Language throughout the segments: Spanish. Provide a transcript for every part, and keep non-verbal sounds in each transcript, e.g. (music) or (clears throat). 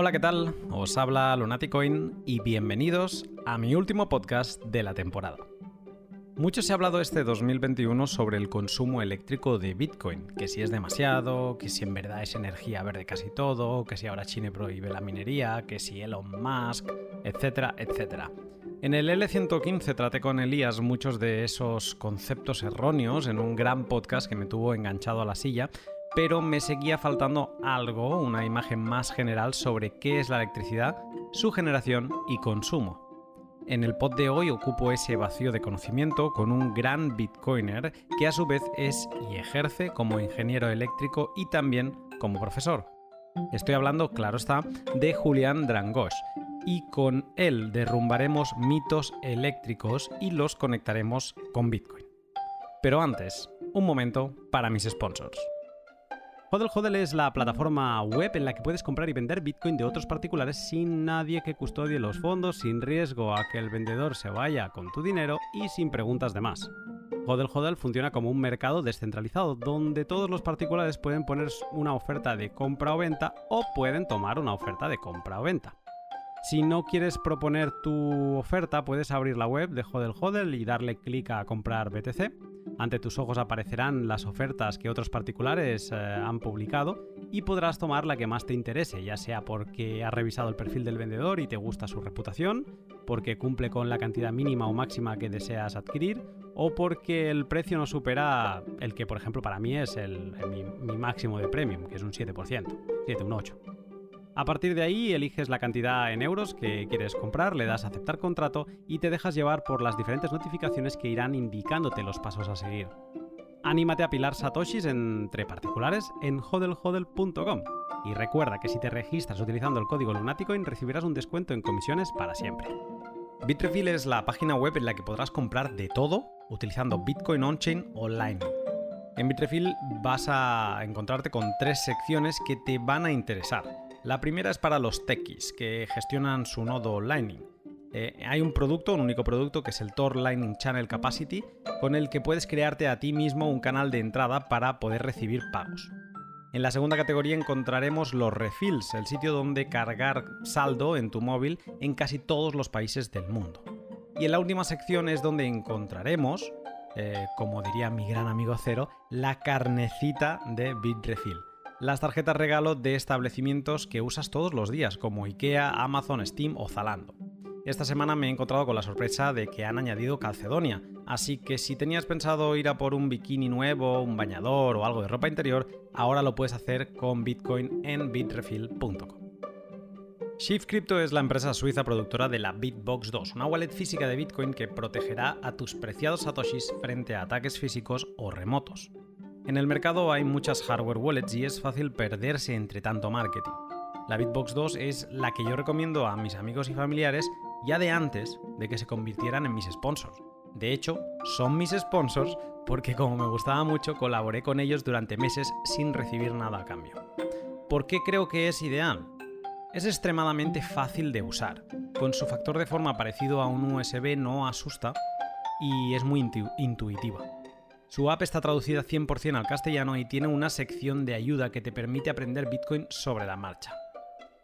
Hola, ¿qué tal? Os habla Lunaticoin y bienvenidos a mi último podcast de la temporada. Mucho se ha hablado este 2021 sobre el consumo eléctrico de Bitcoin, que si es demasiado, que si en verdad es energía verde casi todo, que si ahora China prohíbe la minería, que si Elon Musk, etcétera, etcétera. En el L115 traté con Elías muchos de esos conceptos erróneos en un gran podcast que me tuvo enganchado a la silla, pero me seguía faltando algo, una imagen más general sobre qué es la electricidad, su generación y consumo. En el pod de hoy ocupo ese vacío de conocimiento con un gran bitcoiner que a su vez es y ejerce como ingeniero eléctrico y también como profesor. Estoy hablando, claro está, de Julián Drangosh, y con él derrumbaremos mitos eléctricos y los conectaremos con Bitcoin. Pero antes, un momento para mis sponsors. Hodel Hodel es la plataforma web en la que puedes comprar y vender Bitcoin de otros particulares sin nadie que custodie los fondos, sin riesgo a que el vendedor se vaya con tu dinero y sin preguntas de más. Hodel Hodel funciona como un mercado descentralizado donde todos los particulares pueden poner una oferta de compra o venta o pueden tomar una oferta de compra o venta. Si no quieres proponer tu oferta, puedes abrir la web de Hodel Hodel y darle clic a comprar BTC ante tus ojos aparecerán las ofertas que otros particulares eh, han publicado y podrás tomar la que más te interese, ya sea porque has revisado el perfil del vendedor y te gusta su reputación, porque cumple con la cantidad mínima o máxima que deseas adquirir, o porque el precio no supera el que, por ejemplo, para mí es mi, mi, máximo de premium, que es un 7%, 7, un 8. A partir de ahí eliges la cantidad en euros que quieres comprar, le das a aceptar contrato y te dejas llevar por las diferentes notificaciones que irán indicándote los pasos a seguir. Anímate a pilar satoshis entre particulares en hodelhodel.com y recuerda que si te registras utilizando el código Lunaticoin recibirás un descuento en comisiones para siempre. Bitrefill es la página web en la que podrás comprar de todo utilizando Bitcoin on-chain online. En Bitrefill vas a encontrarte con tres secciones que te van a interesar la primera es para los techies que gestionan su nodo Lightning. Eh, hay un producto, un único producto, que es el Tor Lightning Channel Capacity, con el que puedes crearte a ti mismo un canal de entrada para poder recibir pagos. En la segunda categoría encontraremos los refills, el sitio donde cargar saldo en tu móvil en casi todos los países del mundo. Y en la última sección es donde encontraremos, eh, como diría mi gran amigo Cero, la carnecita de Bitrefill las tarjetas regalo de establecimientos que usas todos los días, como IKEA, Amazon, Steam o Zalando. Esta semana me he encontrado con la sorpresa de que han añadido Calcedonia, así que si tenías pensado ir a por un bikini nuevo, un bañador o algo de ropa interior, ahora lo puedes hacer con Bitcoin en bitrefill.com. Shift Crypto es la empresa suiza productora de la Bitbox 2, una wallet física de Bitcoin que protegerá a tus preciados satoshis frente a ataques físicos o remotos. En el mercado hay muchas hardware wallets y es fácil perderse entre tanto marketing. La Bitbox 2 es la que yo recomiendo a mis amigos y familiares ya de antes de que se convirtieran en mis sponsors. De hecho, son mis sponsors porque como me gustaba mucho colaboré con ellos durante meses sin recibir nada a cambio. ¿Por qué creo que es ideal? Es extremadamente fácil de usar. Con su factor de forma parecido a un USB no asusta y es muy intuitiva. Su app está traducida 100% al castellano y tiene una sección de ayuda que te permite aprender Bitcoin sobre la marcha.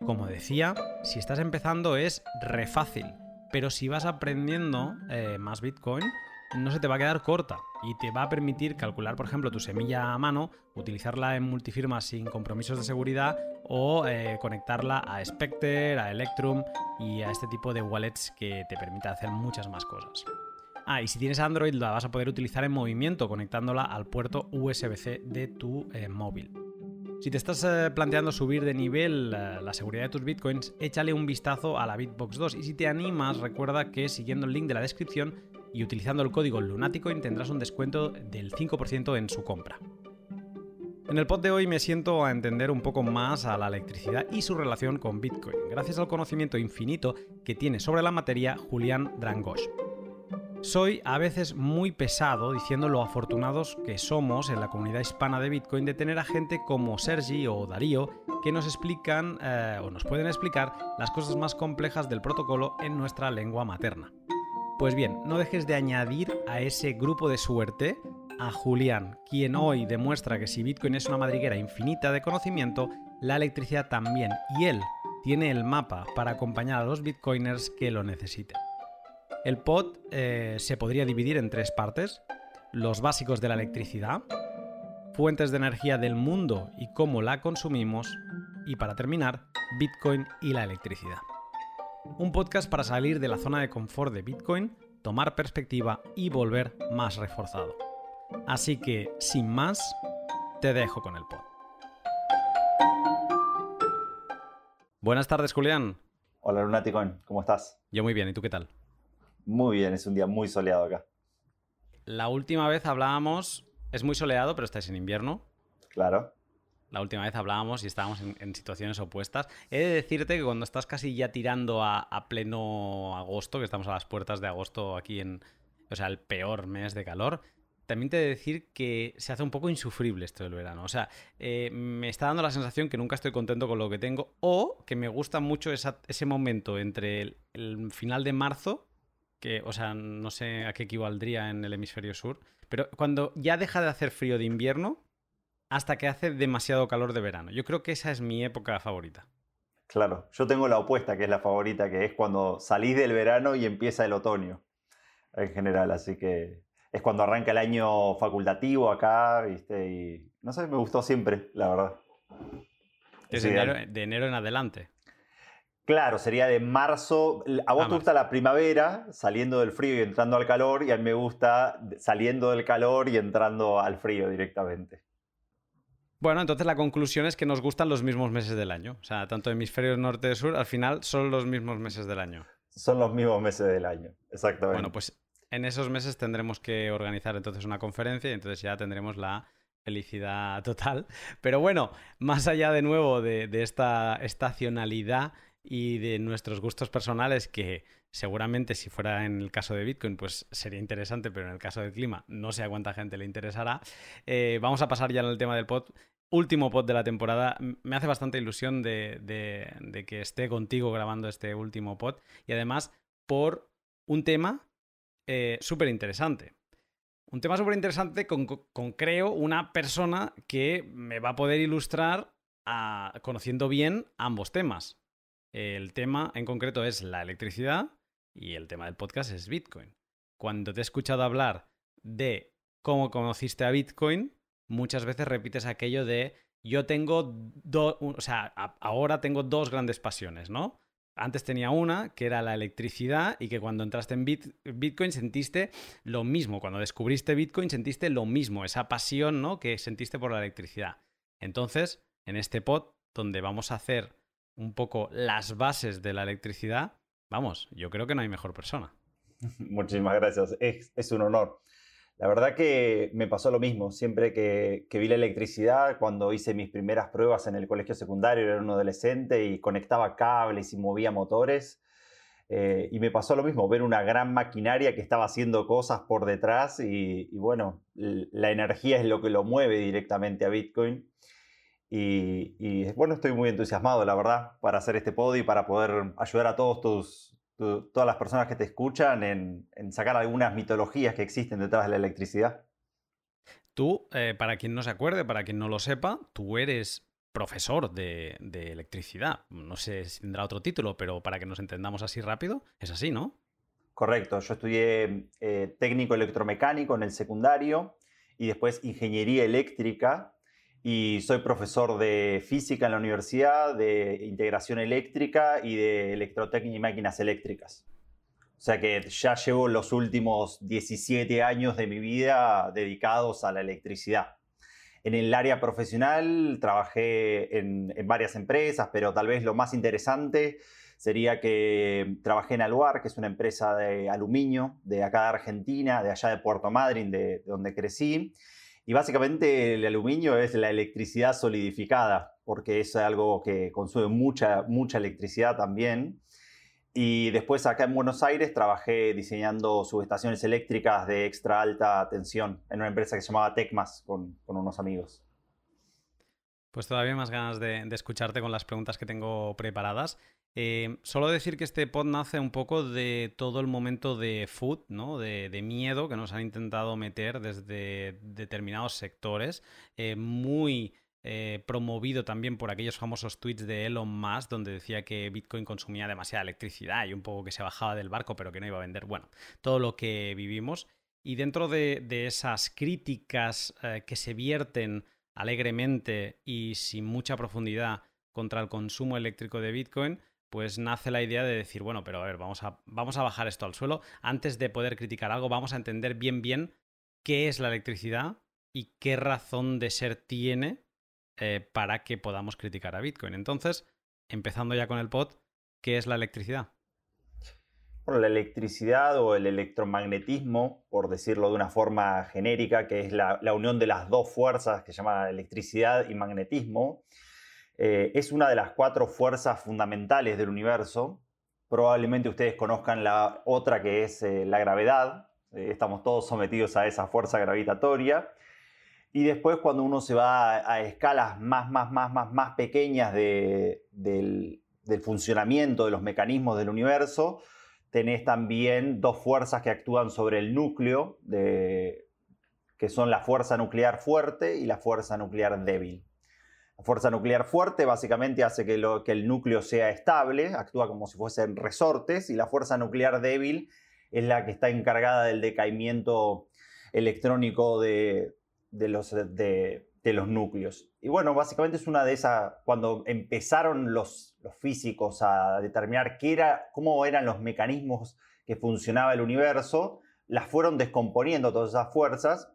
Como decía, si estás empezando es re fácil, pero si vas aprendiendo eh, más Bitcoin, no se te va a quedar corta y te va a permitir calcular, por ejemplo, tu semilla a mano, utilizarla en multifirmas sin compromisos de seguridad o eh, conectarla a Spectre, a Electrum y a este tipo de wallets que te permite hacer muchas más cosas. Ah, y si tienes Android la vas a poder utilizar en movimiento conectándola al puerto USB-C de tu eh, móvil. Si te estás eh, planteando subir de nivel eh, la seguridad de tus bitcoins, échale un vistazo a la Bitbox 2 y si te animas recuerda que siguiendo el link de la descripción y utilizando el código Lunaticoin tendrás un descuento del 5% en su compra. En el pod de hoy me siento a entender un poco más a la electricidad y su relación con Bitcoin, gracias al conocimiento infinito que tiene sobre la materia Julián Drangosh. Soy a veces muy pesado diciendo lo afortunados que somos en la comunidad hispana de Bitcoin de tener a gente como Sergi o Darío que nos explican eh, o nos pueden explicar las cosas más complejas del protocolo en nuestra lengua materna. Pues bien, no dejes de añadir a ese grupo de suerte a Julián, quien hoy demuestra que si Bitcoin es una madriguera infinita de conocimiento, la electricidad también, y él tiene el mapa para acompañar a los bitcoiners que lo necesiten. El pod eh, se podría dividir en tres partes. Los básicos de la electricidad, fuentes de energía del mundo y cómo la consumimos, y para terminar, Bitcoin y la electricidad. Un podcast para salir de la zona de confort de Bitcoin, tomar perspectiva y volver más reforzado. Así que, sin más, te dejo con el pod. Buenas tardes, Julián. Hola, Lunaticon, ¿cómo estás? Yo muy bien, ¿y tú qué tal? Muy bien, es un día muy soleado acá. La última vez hablábamos, es muy soleado, pero estáis en invierno. Claro. La última vez hablábamos y estábamos en, situaciones opuestas. He de decirte que cuando estás casi ya tirando a, pleno agosto, que estamos a las puertas de agosto aquí en, o sea, el peor mes de calor, también te he de decir que se hace un poco insufrible esto del verano. O sea, eh, me está dando la sensación que nunca estoy contento con lo que tengo o que me gusta mucho ese momento entre el, final de marzo, que, o sea, no sé a qué equivaldría en el hemisferio sur, pero cuando ya deja de hacer frío de invierno hasta que hace demasiado calor de verano. Yo creo que esa es mi época favorita. Claro, yo tengo la opuesta, que es la favorita, que es cuando salís del verano y empieza el otoño, en general, así que es cuando arranca el año facultativo acá, ¿viste? Y no sé, me gustó siempre, la verdad. Enero, de enero, en adelante. Claro, sería de marzo. A vos te gusta la primavera, saliendo del frío y entrando al calor, y a mí me gusta saliendo del calor y entrando al frío directamente. Bueno, entonces la conclusión es que nos gustan los mismos meses del año. O sea, tanto hemisferio norte y sur, al final son los mismos meses del año. Son los mismos meses del año, exactamente. Bueno, pues en esos meses tendremos que organizar entonces una conferencia y entonces ya tendremos la felicidad total. Pero bueno, más allá de nuevo de, esta estacionalidad y de nuestros gustos personales, que seguramente si fuera en el caso de Bitcoin, pues sería interesante, pero en el caso del clima no sé a cuánta gente le interesará. Eh, vamos a pasar ya al tema del pod. Último pod de la temporada. Me hace bastante ilusión de, de que esté contigo grabando este último pod y además por un tema eh, súper interesante. Un tema súper interesante con, creo, una persona que me va a poder ilustrar conociendo bien ambos temas. El tema en concreto es la electricidad y el tema del podcast es Bitcoin. Cuando te he escuchado hablar de cómo conociste a Bitcoin, muchas veces repites aquello de yo tengo dos, o sea, ahora tengo dos grandes pasiones, ¿no? Antes tenía una, que era la electricidad, y que cuando entraste en Bitcoin sentiste lo mismo. Cuando descubriste Bitcoin sentiste lo mismo, esa pasión ¿no? que sentiste por la electricidad. Entonces, en este pod, donde vamos a hacer un poco las bases de la electricidad, vamos, yo creo que no hay mejor persona. (laughs) Muchísimas gracias, es un honor. La verdad que me pasó lo mismo. Siempre que, vi la electricidad, cuando hice mis primeras pruebas en el colegio secundario, era un adolescente y conectaba cables y movía motores. Eh, y me pasó lo mismo, ver una gran maquinaria que estaba haciendo cosas por detrás y, bueno, la energía es lo que lo mueve directamente a Bitcoin. Y, y, bueno, estoy muy entusiasmado, la verdad, para hacer este podio y para poder ayudar a todos tus, todas las personas que te escuchan en, sacar algunas mitologías que existen detrás de la electricidad. Tú, eh, para quien no se acuerde, para quien no lo sepa, tú eres profesor de, electricidad. No sé si tendrá otro título, pero para que nos entendamos así rápido, es así, ¿no? Correcto, yo estudié eh, técnico electromecánico en el secundario y después ingeniería eléctrica y soy profesor de física en la universidad, de integración eléctrica y de electrotécnica y máquinas eléctricas. O sea que ya llevo los últimos 17 años de mi vida dedicados a la electricidad. En el área profesional trabajé en, varias empresas, pero tal vez lo más interesante sería que trabajé en Aluar, que es una empresa de aluminio de acá de Argentina, de allá de Puerto Madryn, de donde crecí y básicamente el aluminio es la electricidad solidificada, porque es algo que consume mucha, mucha electricidad también. Y después acá en Buenos Aires trabajé diseñando subestaciones eléctricas de extra alta tensión en una empresa que se llamaba Tecmas con, unos amigos. Pues todavía más ganas de, escucharte con las preguntas que tengo preparadas. Eh, solo decir que este pod nace un poco de todo el momento de food, ¿no? De, miedo que nos han intentado meter desde determinados sectores, eh, muy eh, promovido también por aquellos famosos tweets de Elon Musk, donde decía que Bitcoin consumía demasiada electricidad y un poco que se bajaba del barco, pero que no iba a vender. Bueno, todo lo que vivimos. Y dentro de, esas críticas que se vierten alegremente y sin mucha profundidad contra el consumo eléctrico de Bitcoin, pues nace la idea de decir, bueno, pero a ver, vamos a, vamos a bajar esto al suelo. Antes de poder criticar algo, vamos a entender bien, bien qué es la electricidad y qué razón de ser tiene eh, para que podamos criticar a Bitcoin. Entonces, empezando ya con el pod, ¿qué es la electricidad? Bueno, la electricidad o el electromagnetismo, por decirlo de una forma genérica, que es la, unión de las dos fuerzas que se llama electricidad y magnetismo, eh, es una de las cuatro fuerzas fundamentales del universo. Probablemente ustedes conozcan la otra que es eh, la gravedad. estamos todos sometidos a esa fuerza gravitatoria. Y después cuando uno se va a, escalas más, más, más, más, más pequeñas del, funcionamiento de los mecanismos del universo, tenés también dos fuerzas que actúan sobre el núcleo, que son la fuerza nuclear fuerte y la fuerza nuclear débil. La fuerza nuclear fuerte básicamente hace que, el núcleo sea estable, actúa como si fuesen resortes, y la fuerza nuclear débil es la que está encargada del decaimiento electrónico de, los, núcleos. Y bueno, básicamente es una de esas, cuando empezaron los, los físicos a determinar qué era, cómo eran los mecanismos que funcionaba el universo, las fueron descomponiendo todas esas fuerzas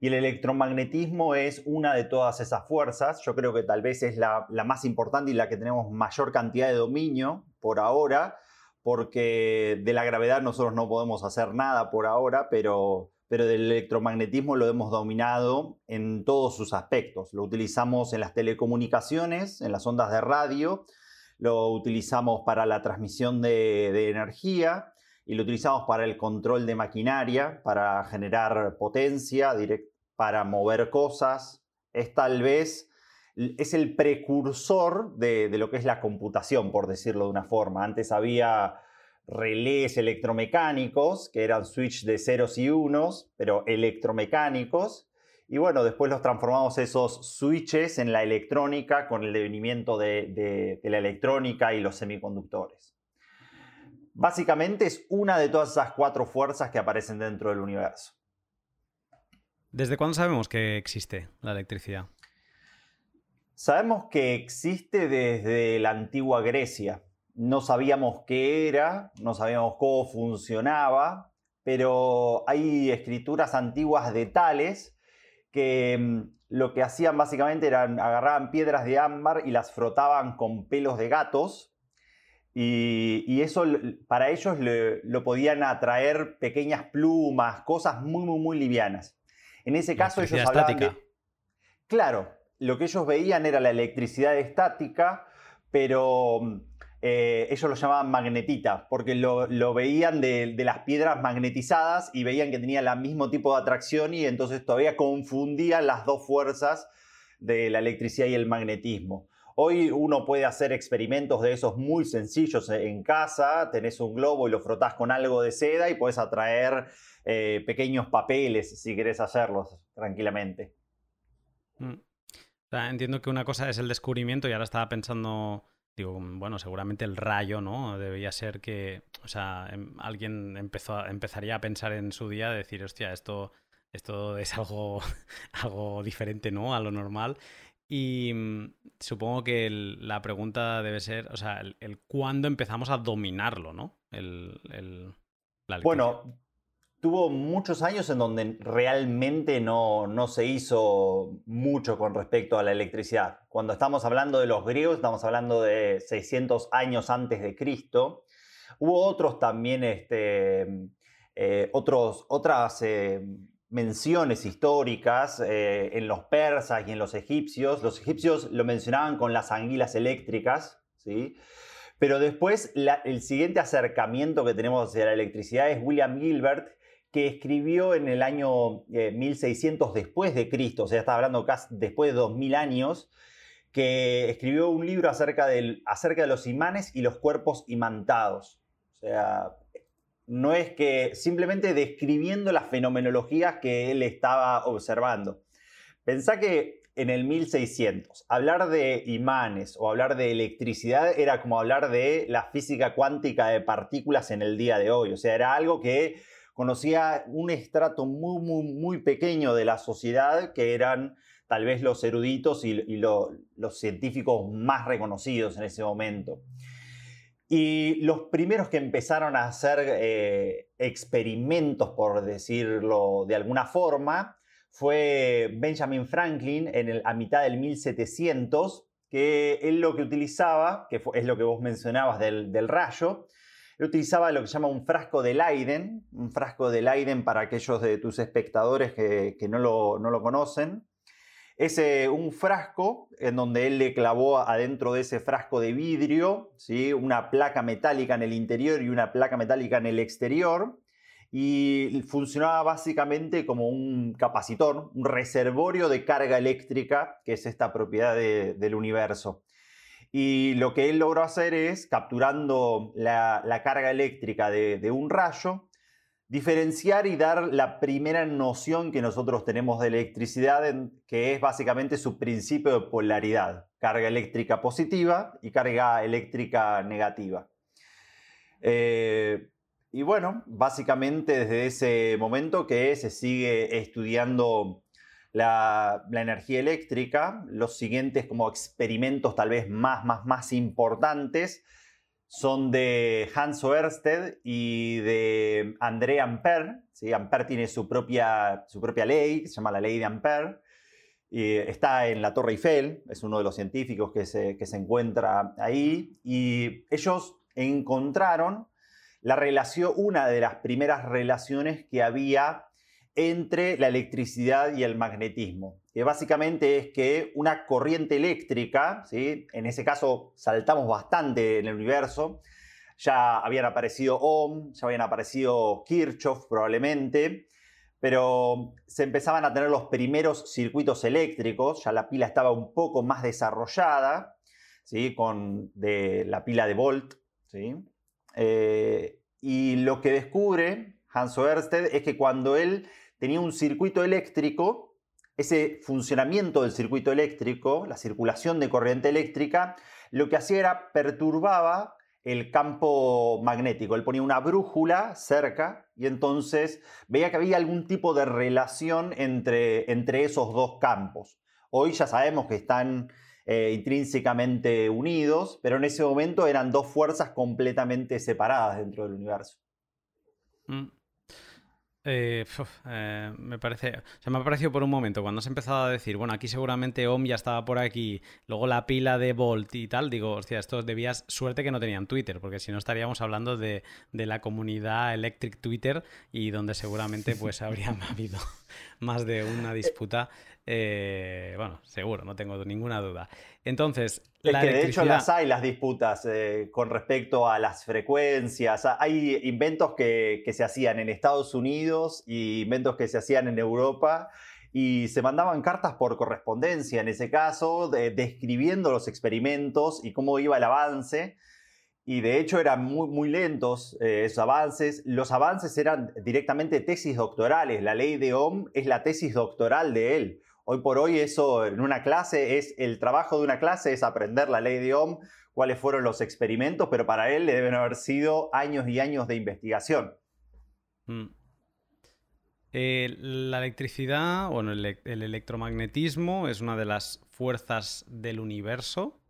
y el electromagnetismo es una de todas esas fuerzas. Yo creo que tal vez es la, más importante y la que tenemos mayor cantidad de dominio por ahora, porque de la gravedad nosotros no podemos hacer nada por ahora, pero pero del electromagnetismo lo hemos dominado en todos sus aspectos. Lo utilizamos en las telecomunicaciones, en las ondas de radio, lo utilizamos para la transmisión de, energía y lo utilizamos para el control de maquinaria, para generar potencia, para mover cosas. Es tal vez, es el precursor de, de lo que es la computación, por decirlo de una forma. Antes había relés electromecánicos, que eran switch de ceros y unos, pero electromecánicos. Y bueno, después los transformamos esos switches en la electrónica con el devenimiento de, la electrónica y los semiconductores. Básicamente es una de todas esas cuatro fuerzas que aparecen dentro del universo. ¿Desde cuándo sabemos que existe la electricidad? Sabemos que existe desde la antigua Grecia no sabíamos qué era, no sabíamos cómo funcionaba, pero hay escrituras antiguas de tales que mm, lo que hacían básicamente eran agarraban piedras de ámbar y las frotaban con pelos de gatos y, eso para ellos lo podían atraer pequeñas plumas, cosas muy, muy, muy livianas. En ese caso ellos hablaban de... Claro, lo que ellos veían era la electricidad estática, pero mm, eh, ellos lo llamaban magnetita, porque lo, veían de, las piedras magnetizadas y veían que tenía el mismo tipo de atracción y entonces todavía confundían las dos fuerzas de la electricidad y el magnetismo. Hoy uno puede hacer experimentos de esos muy sencillos en casa, tenés un globo y lo frotás con algo de seda y puedes atraer eh, pequeños papeles si querés hacerlos tranquilamente. Mm. entiendo que una cosa es el descubrimiento y ahora estaba pensando digo, bueno, seguramente el rayo, ¿no? Debía ser que, o sea, em, alguien empezó empezaría a pensar en su día, de decir, hostia, esto, esto es algo, (laughs) algo diferente, ¿no? A lo normal. Y mm, supongo que la pregunta debe ser, o sea, el, cuándo empezamos a dominarlo, ¿no? El, el bueno, tuvo muchos años en donde realmente no, se hizo mucho con respecto a la electricidad. Cuando estamos hablando de los griegos, estamos hablando de 600 años antes de Cristo. Hubo otros también, este, eh, otros, otras eh, menciones históricas eh, en los persas y en los egipcios. Los egipcios lo mencionaban con las anguilas eléctricas, ¿sí? Pero después el siguiente acercamiento que tenemos hacia la electricidad es William Gilbert, que escribió en el año 1600 eh, después de Cristo, o sea, está hablando casi después de 2000 años, que escribió un libro acerca, acerca de los imanes y los cuerpos imantados. O sea, no es que simplemente describiendo las fenomenologías que él estaba observando. Pensá que en el 1600. Hablar de imanes o hablar de electricidad era como hablar de la física cuántica de partículas en el día de hoy. O sea, era algo que conocía un estrato muy, muy, muy pequeño de la sociedad que eran tal vez los eruditos y, los científicos más reconocidos en ese momento. Y los primeros que empezaron a hacer eh, experimentos, por decirlo de alguna forma, fue Benjamin Franklin en a mitad del 1700, que él lo que utilizaba, que es lo que vos mencionabas del, rayo, él utilizaba lo que se llama un frasco de Leiden, un frasco de Leiden para aquellos de tus espectadores que, no, lo, no, lo, conocen. Es un frasco en donde él le clavó adentro de ese frasco de vidrio ¿sí? una placa metálica en el interior y una placa metálica en el exterior y funcionaba básicamente como un capacitor, un reservorio de carga eléctrica, que es esta propiedad del universo. Y lo que él logró hacer es, capturando la, carga eléctrica de, un rayo, diferenciar y dar la primera noción que nosotros tenemos de electricidad, que es básicamente su principio de polaridad, carga eléctrica positiva y carga eléctrica negativa. Eh, y bueno, básicamente desde ese momento que se sigue estudiando la, energía eléctrica, los siguientes como experimentos tal vez más, más, más importantes son de Hans Ørsted y de André Ampère. ¿sí? Ampère tiene su propia, su propia ley, se llama la ley de Ampère. Y está en la Torre Eiffel, es uno de los científicos que se, que se encuentra ahí. Y ellos encontraron la relación, una de las primeras relaciones que había entre la electricidad y el magnetismo, básicamente es que una corriente eléctrica, ¿sí? en ese caso saltamos bastante en el universo, ya habían aparecido Ohm, ya habían aparecido Kirchhoff probablemente, pero se empezaban a tener los primeros circuitos eléctricos, ya la pila estaba un poco más desarrollada, ¿sí? con de, la pila de Volt, ¿sí? Eh, y lo que descubre Hans Ørsted es que cuando él tenía un circuito eléctrico, ese funcionamiento del circuito eléctrico, la circulación de corriente eléctrica, lo que hacía era perturbaba el campo magnético. Él ponía una brújula cerca y entonces veía que había algún tipo de relación entre, entre esos dos campos. Hoy ya sabemos que están eh, intrínsecamente unidos, pero en ese momento eran dos fuerzas completamente separadas dentro del universo. Mm. Eh, eh, me parece, o me ha parecido por un momento cuando has empezado a decir, bueno, aquí seguramente Ohm ya estaba por aquí, luego la pila de Volt y tal, digo, hostia, estos debías, suerte que no tenían Twitter, porque si no estaríamos hablando de, de la comunidad Electric Twitter y donde seguramente pues (laughs) habría habido más de una disputa eh, bueno, seguro, no tengo ninguna duda. Entonces, es que de hecho las hay las disputas eh, con respecto a las frecuencias. Hay inventos que, se hacían en Estados Unidos y inventos que se hacían en Europa y se mandaban cartas por correspondencia en ese caso, describiendo los experimentos y cómo iba el avance. Y de hecho eran muy, muy lentos eh, esos avances. Los avances eran directamente tesis doctorales. La ley de Ohm es la tesis doctoral de él. Hoy por hoy eso en una clase es el trabajo de una clase es aprender la ley de Ohm, cuáles fueron los experimentos, pero para él le deben haber sido años y años de investigación. Mm. Eh, la electricidad, bueno, el, el, electromagnetismo es una de las fuerzas del universo.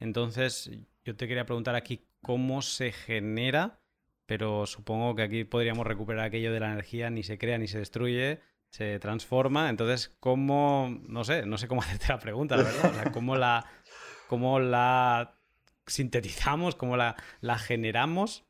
Entonces, yo te quería preguntar aquí cómo se genera, pero supongo que aquí podríamos recuperar aquello de la energía, ni se crea ni se destruye, se transforma. Entonces, ¿cómo, no sé, no sé cómo (laughs) hacerte la pregunta, la verdad? ¿cómo la, cómo la sintetizamos, cómo la, la generamos?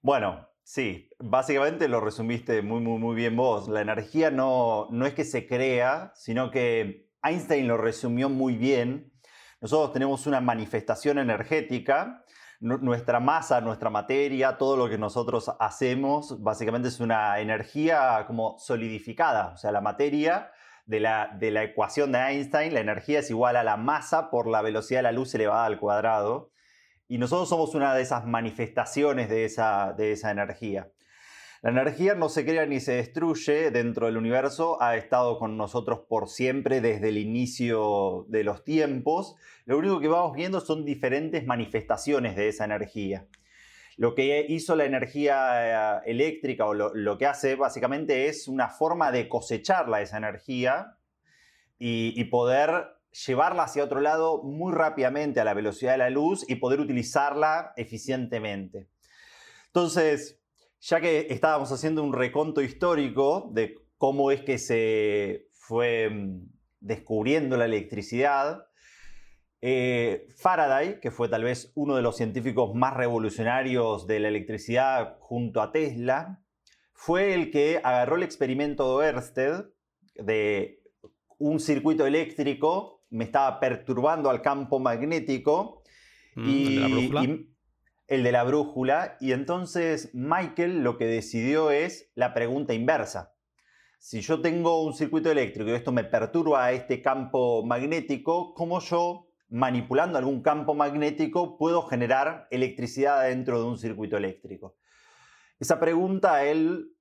Bueno, sí, básicamente lo resumiste muy, muy, muy bien vos. La energía no, no es que se crea, sino que Einstein lo resumió muy bien. Nosotros tenemos una manifestación energética nuestra masa, nuestra materia, todo lo que nosotros hacemos, básicamente es una energía como solidificada. O sea, la materia de la, de la ecuación de Einstein, la energía es igual a la masa por la velocidad de la luz elevada al cuadrado. Y nosotros somos una de esas manifestaciones de esa, de esa energía. La energía no se crea ni se destruye dentro del universo, ha estado con nosotros por siempre desde el inicio de los tiempos. Lo único que vamos viendo son diferentes manifestaciones de esa energía. Lo que hizo la energía eh, eléctrica o lo, que hace básicamente es una forma de cosecharla esa energía y poder llevarla hacia otro lado muy rápidamente a la velocidad de la luz y poder utilizarla eficientemente. Entonces, ya que estábamos haciendo un reconto histórico de cómo es que se fue mm, descubriendo la electricidad, eh, Faraday, que fue tal vez uno de los científicos más revolucionarios de la electricidad junto a Tesla, fue el que agarró el experimento de Ørsted de un circuito eléctrico, me estaba perturbando al campo magnético mm, y, el de la brújula, y entonces Michael lo que decidió es la pregunta inversa. Si yo tengo un circuito eléctrico y esto me perturba a este campo magnético, ¿cómo yo, manipulando algún campo magnético, puedo generar electricidad dentro de un circuito eléctrico? Esa pregunta, él,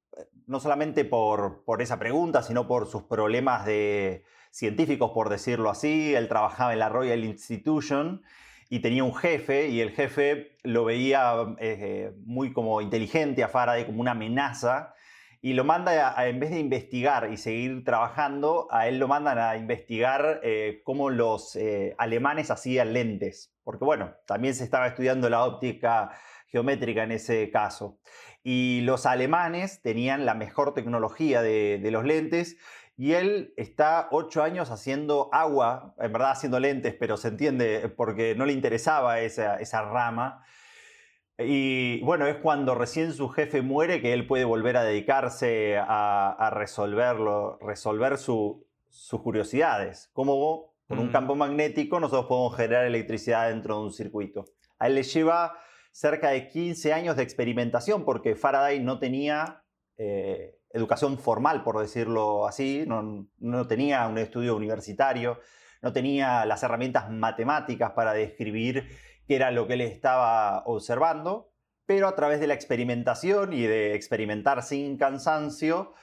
no solamente por, por esa pregunta, sino por sus problemas de científicos, por decirlo así, él trabajaba en la Royal Institution, y tenía un jefe y el jefe lo veía eh, muy como inteligente a Faraday, como una amenaza y lo manda, a, en vez de investigar y seguir trabajando, a él lo mandan a investigar eh, cómo los eh, alemanes hacían lentes, porque bueno, también se estaba estudiando la óptica geométrica en ese caso. Y los alemanes tenían la mejor tecnología de, de los lentes y él está ocho años haciendo agua, en verdad haciendo lentes, pero se entiende porque no le interesaba esa, rama. Y bueno, es cuando recién su jefe muere que él puede volver a dedicarse a, resolverlo, resolver sus curiosidades. Como con un mm. campo magnético nosotros podemos generar electricidad dentro de un circuito. A él le lleva cerca de 15 años de experimentación porque Faraday no tenía eh, educación formal, por decirlo así, no, tenía un estudio universitario, no tenía las herramientas matemáticas para describir qué era lo que él estaba observando, pero a través de la experimentación y de experimentar sin cansancio,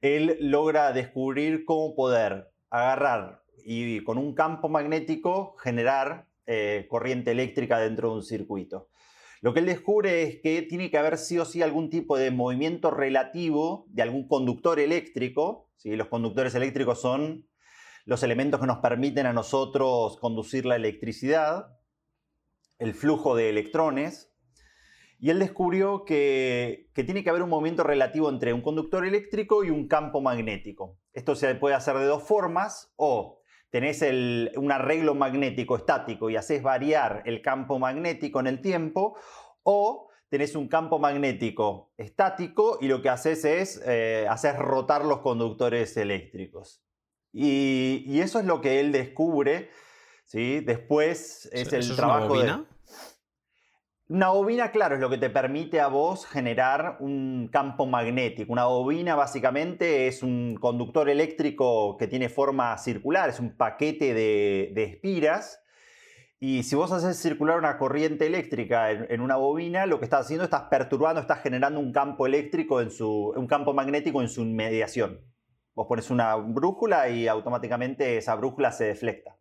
él logra descubrir cómo poder agarrar y con un campo magnético generar eh, corriente eléctrica dentro de un circuito. Lo que él descubre es que tiene que haber sí o sí algún tipo de movimiento relativo de algún conductor eléctrico. ¿sí? Los conductores eléctricos son los elementos que nos permiten a nosotros conducir la electricidad, el flujo de electrones. Y él descubrió que, que, tiene que haber un movimiento relativo entre un conductor eléctrico y un campo magnético. Esto se puede hacer de dos formas, o tenés un arreglo magnético estático y haces variar el campo magnético en el tiempo, o tenés un campo magnético estático y lo que haces es eh, hacer rotar los conductores eléctricos. Y, eso es lo que él descubre. ¿sí? Después es el trabajo de. Una bobina, claro, es lo que te permite a vos generar un campo magnético. Una bobina básicamente es un conductor eléctrico que tiene forma circular, es un paquete de, espiras. Y si vos haces circular una corriente eléctrica en, una bobina, lo que estás haciendo, estás perturbando, estás generando un campo eléctrico en su, un campo magnético en su inmediación. Vos pones una brújula y automáticamente esa brújula se deflecta.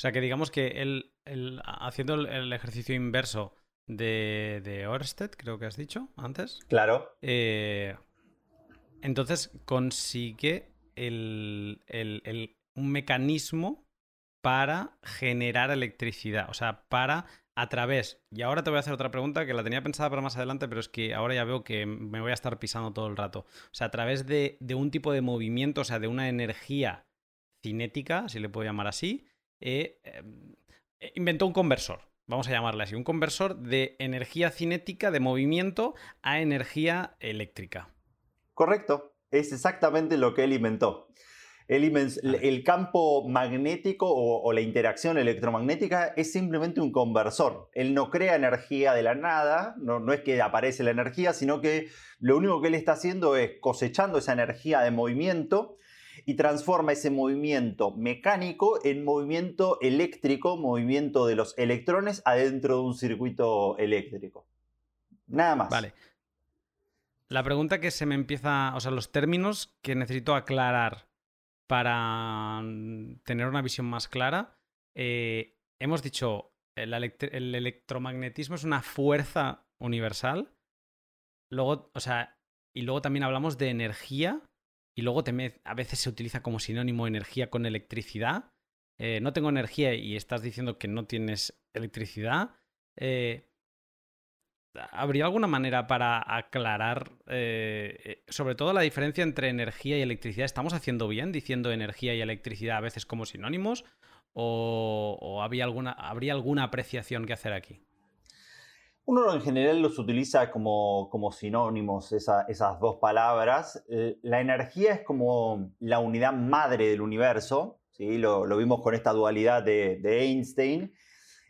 O sea que digamos que él, haciendo el ejercicio inverso de, de Orsted, creo que has dicho antes. Claro. Eh, entonces consigue un mecanismo para generar electricidad. O sea, para a través. Y ahora te voy a hacer otra pregunta que la tenía pensada para más adelante, pero es que ahora ya veo que me voy a estar pisando todo el rato. O sea, a través de, de un tipo de movimiento, o sea, de una energía cinética, si le puedo llamar así, eh, em, eh, inventó un conversor, vamos a llamarle así, un conversor de energía cinética, de movimiento, a energía eléctrica. Correcto, es exactamente lo que él inventó. el campo magnético o, la interacción electromagnética es simplemente un conversor. Él no crea energía de la nada, no, no, es que aparece la energía, sino que lo único que él está haciendo es cosechando esa energía de movimiento y transforma ese movimiento mecánico en movimiento eléctrico, movimiento de los electrones adentro de un circuito eléctrico. Nada más. Vale. La pregunta que se me empieza, o sea, los términos que necesito aclarar para mm, tener una visión más clara, eh, hemos dicho, el, el electromagnetismo es una fuerza universal. Luego, o sea, y luego también hablamos de energía y luego a veces se utiliza como sinónimo energía con electricidad. Eh, no tengo energía y estás diciendo que no tienes electricidad. Eh, ¿Habría alguna manera para aclarar eh, sobre todo la diferencia entre energía y electricidad? ¿Estamos haciendo bien diciendo energía y electricidad a veces como sinónimos? ¿O, había alguna, habría alguna apreciación que hacer aquí? Uno en general los utiliza como, como sinónimos, esas dos palabras. Eh, la energía es como la unidad madre del universo, ¿sí? lo, vimos con esta dualidad de, Einstein.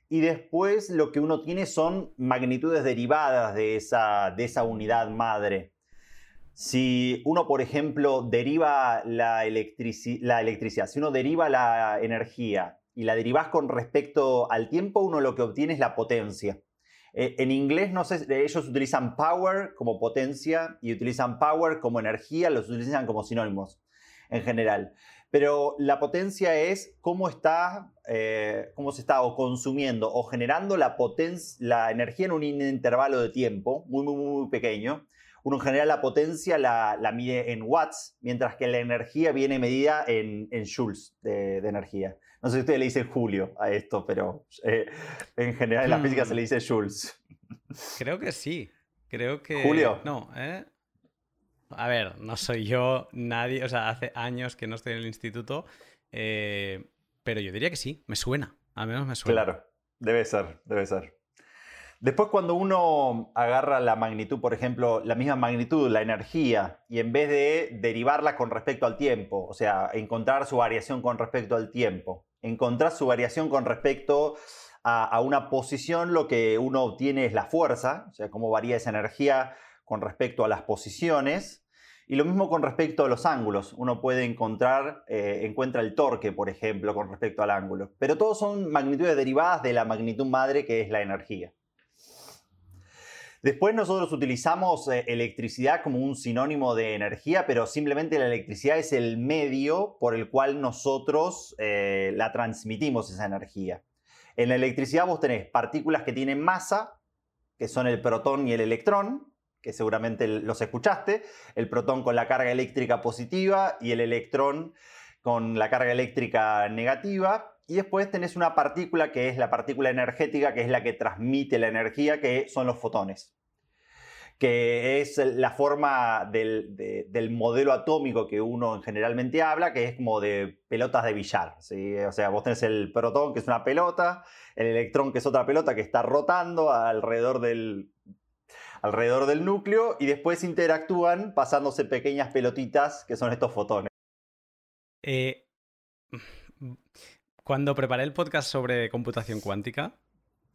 Y después lo que uno tiene son magnitudes derivadas de esa, de esa unidad madre. Si uno, por ejemplo, deriva la, la electricidad, si uno deriva la energía y la derivas con respecto al tiempo, uno lo que obtiene es la potencia. Eh, en inglés, no sé, ellos utilizan power como potencia y utilizan power como energía, los utilizan como sinónimos en general. Pero la potencia es cómo está, eh, cómo se está o consumiendo o generando la, la energía en un intervalo de tiempo muy, muy, muy pequeño. Uno en general la potencia la, mide en watts, mientras que la energía viene medida en, joules de energía. No sé si usted le dice Julio a esto, pero eh, en general en la física se le dice Jules. Creo que sí. Creo que. Julio. No, ¿eh? A ver, no soy yo nadie, o sea, hace años que no estoy en el instituto, eh, pero yo diría que sí, me suena, al menos me suena. Claro, debe ser, debe ser. Después cuando uno agarra la magnitud, por ejemplo, la misma magnitud, la energía, y en vez de derivarla con respecto al tiempo, o sea, encontrar su variación con respecto al tiempo, encontrar su variación con respecto a, una posición, lo que uno obtiene es la fuerza, o sea, cómo varía esa energía con respecto a las posiciones. Y lo mismo con respecto a los ángulos. Uno puede encontrar, eh, encuentra el torque, por ejemplo, con respecto al ángulo. Pero todos son magnitudes derivadas de la magnitud madre que es la energía. Después nosotros utilizamos eh, electricidad como un sinónimo de energía, pero simplemente la electricidad es el medio por el cual nosotros eh, la transmitimos esa energía. En la electricidad vos tenés partículas que tienen masa, que son el protón y el electrón, que seguramente los escuchaste, el protón con la carga eléctrica positiva y el electrón con la carga eléctrica negativa. Y después tenés una partícula que es la partícula energética, que es la que transmite la energía, que son los fotones. Que es la forma del, modelo atómico que uno generalmente habla, que es como de pelotas de billar. O sea, vos tenés el protón, que es una pelota, el electrón, que es otra pelota que está rotando alrededor del, alrededor del núcleo y después interactúan pasándose pequeñas pelotitas que son estos fotones. Eh, cuando preparé el podcast sobre computación cuántica,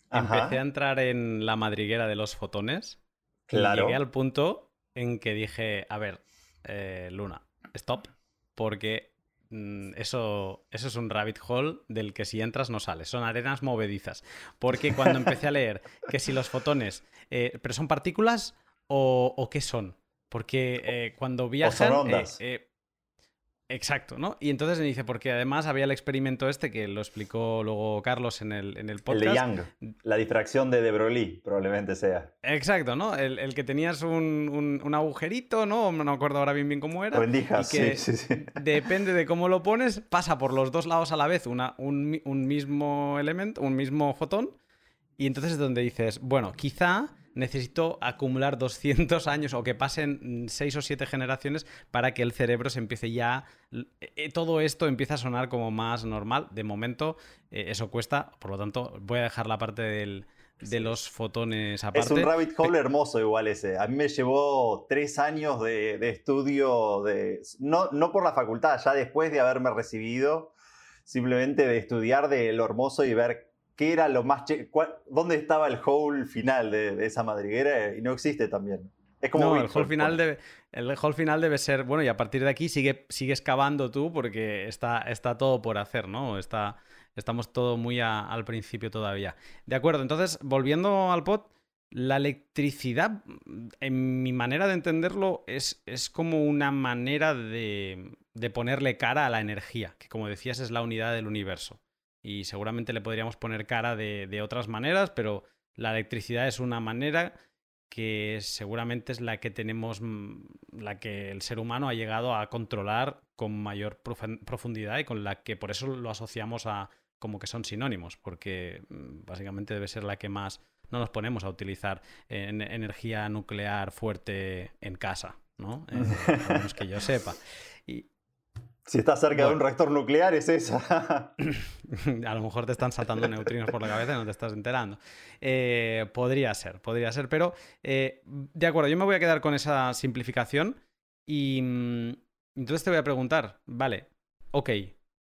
empecé a entrar en la madriguera de los fotones. Claro. Y llegué al punto en que dije, a ver, eh, Luna, stop, porque mm, eso, eso es un rabbit hole del que si entras no sales. Son arenas movedizas. Porque cuando empecé a (laughs) leer que si los fotones, eh, pero son partículas o, qué son. Porque eh, cuando viajan... son ondas. Exacto, ¿no? Y entonces me dice, porque además había el experimento este que lo explicó luego Carlos en el, en el podcast. El de Young, la difracción de De Broglie, probablemente sea. Exacto, ¿no? El, que tenías un, agujerito, ¿no? No me acuerdo ahora bien bien cómo era. Rendijas, y que sí, sí, (laughs) Depende de cómo lo pones, pasa por los dos lados a la vez una, un, un mismo elemento, un mismo fotón. Y entonces es donde dices, bueno, quizá necesito acumular (laughs) 200 años o que pasen 6 o 7 generaciones para que el cerebro se empiece ya... Eh, eh, todo esto empieza a sonar como más normal. De momento eh, eso cuesta, por lo tanto voy a dejar la parte de los fotones aparte. Es un rabbit hole hermoso igual ese. A mí me llevó tres años de, estudio, de, no, no, por la facultad, ya después de haberme recibido, simplemente de estudiar de lo hermoso y ver qué era lo más... ¿Dónde estaba el hole final de, esa madriguera? Y no existe también. Es como el hole, final debe, el hole final debe ser, bueno, y a partir de aquí sigue, sigue excavando tú porque está, está todo por hacer, ¿no? Está, estamos todo muy al principio todavía. De acuerdo, entonces, volviendo al pod, La electricidad, en mi manera de entenderlo, es, es como una manera de, de, ponerle cara a la energía, que como decías es la unidad del universo. Y seguramente le podríamos poner cara de, de otras maneras, pero la electricidad es una manera que seguramente es la que tenemos, mm, la que el ser humano ha llegado a controlar con mayor profundidad y con la que por eso lo asociamos a como que son sinónimos, porque mm, básicamente debe ser la que más no nos ponemos a utilizar en energía nuclear fuerte en casa, ¿no? Eh, que yo sepa. (laughs) Si estás cerca de un reactor nuclear, es esa. (laughs) a lo mejor te están saltando neutrinos por la cabeza y no te estás enterando. Eh, podría ser, podría ser, pero eh, de acuerdo, yo me voy a quedar con esa simplificación y mm, entonces te voy a preguntar, vale, ok,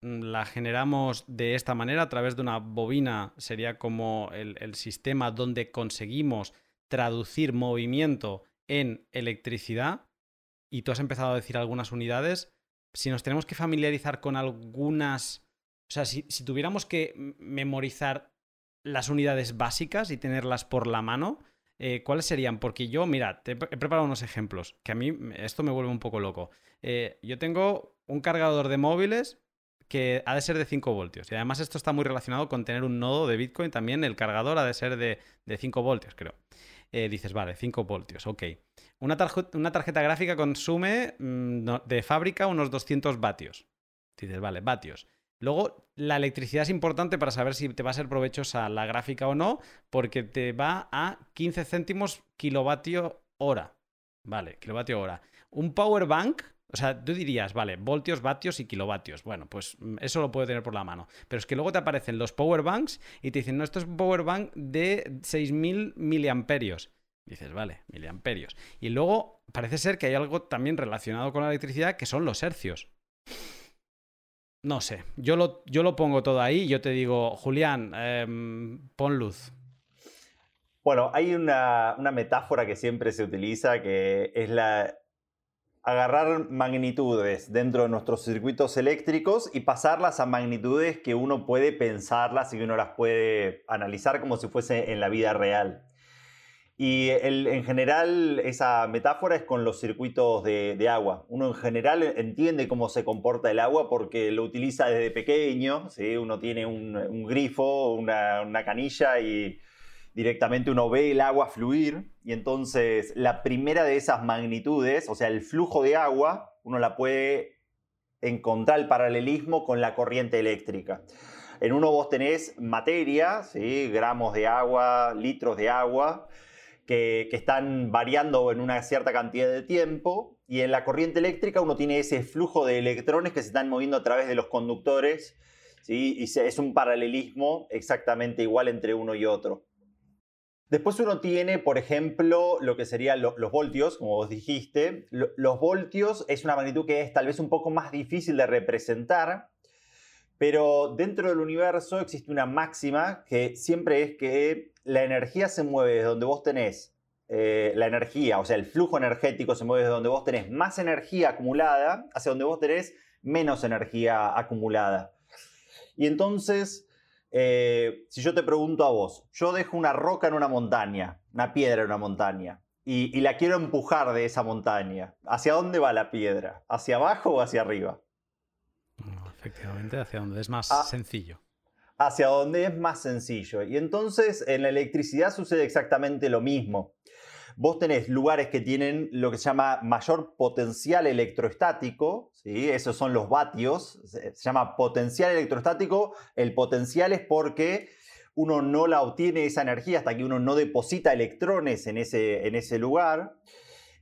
mm, la generamos de esta manera a través de una bobina, sería como el, el sistema donde conseguimos traducir movimiento en electricidad y tú has empezado a decir algunas unidades si nos tenemos que familiarizar con algunas, o sea, si, tuviéramos que memorizar las unidades básicas y tenerlas por la mano, eh, ¿cuáles serían? Porque yo, mira, he preparado unos ejemplos, que a mí esto me vuelve un poco loco. Eh, yo tengo un cargador de móviles que ha de ser de 5 voltios. Y además esto está muy relacionado con tener un nodo de Bitcoin. También el cargador ha de ser de, de 5 voltios, creo. Eh, dices, vale, 5 voltios, ok. Una, tarjeta gráfica consume mm, de fábrica unos 200 vatios. Dices, vale, vatios. Luego, la electricidad es importante para saber si te va a ser provechosa la gráfica o no, porque te va a 15 céntimos kilovatio hora. Vale, kilovatio hora. Un power bank, o sea, tú dirías, vale, voltios, vatios y kilovatios. Bueno, pues mm, eso lo puedo tener por la mano. Pero es que luego te aparecen los power banks y te dicen, no, esto es un power bank de 6.000 miliamperios. Dices, vale, miliamperios. Y luego parece ser que hay algo también relacionado con la electricidad que son los hercios. No sé, yo lo, yo lo pongo todo ahí y yo te digo, Julián, em, pon luz. Bueno, hay una, una metáfora que siempre se utiliza que es la agarrar magnitudes dentro de nuestros circuitos eléctricos y pasarlas a magnitudes que uno puede pensarlas y que uno las puede analizar como si fuese en la vida real. Y en general esa metáfora es con los circuitos de, agua. Uno en general entiende cómo se comporta el agua porque lo utiliza desde pequeño. ¿sí? Uno tiene un, grifo, una, una, canilla y directamente uno ve el agua fluir. Y entonces la primera de esas magnitudes, o sea, el flujo de agua, uno la puede encontrar el paralelismo con la corriente eléctrica. En uno vos tenés materia, ¿sí? gramos de agua, litros de agua que, están variando en una cierta cantidad de tiempo y en la corriente eléctrica uno tiene ese flujo de electrones que se están moviendo a través de los conductores ¿sí? y es un paralelismo exactamente igual entre uno y otro. Después uno tiene, por ejemplo, lo que serían los voltios, como vos dijiste. los voltios es una magnitud que es tal vez un poco más difícil de representar, pero dentro del universo existe una máxima que siempre es que la energía se mueve desde donde vos tenés eh, la energía, o sea, el flujo energético se mueve desde donde vos tenés más energía acumulada hacia donde vos tenés menos energía acumulada. Y entonces, eh, si yo te pregunto a vos, yo dejo una roca en una montaña, una piedra en una montaña, y, y la quiero empujar de esa montaña, ¿hacia dónde va la piedra? ¿Hacia abajo o hacia arriba? Efectivamente, hacia donde es más ah. sencillo. Hacia donde es más sencillo. Y entonces en la electricidad sucede exactamente lo mismo. Vos tenés lugares que tienen lo que se llama mayor potencial electrostático, ¿sí? esos son los vatios, se llama potencial electrostático. El potencial es porque uno no la obtiene esa energía hasta que uno no deposita electrones en ese, en ese lugar.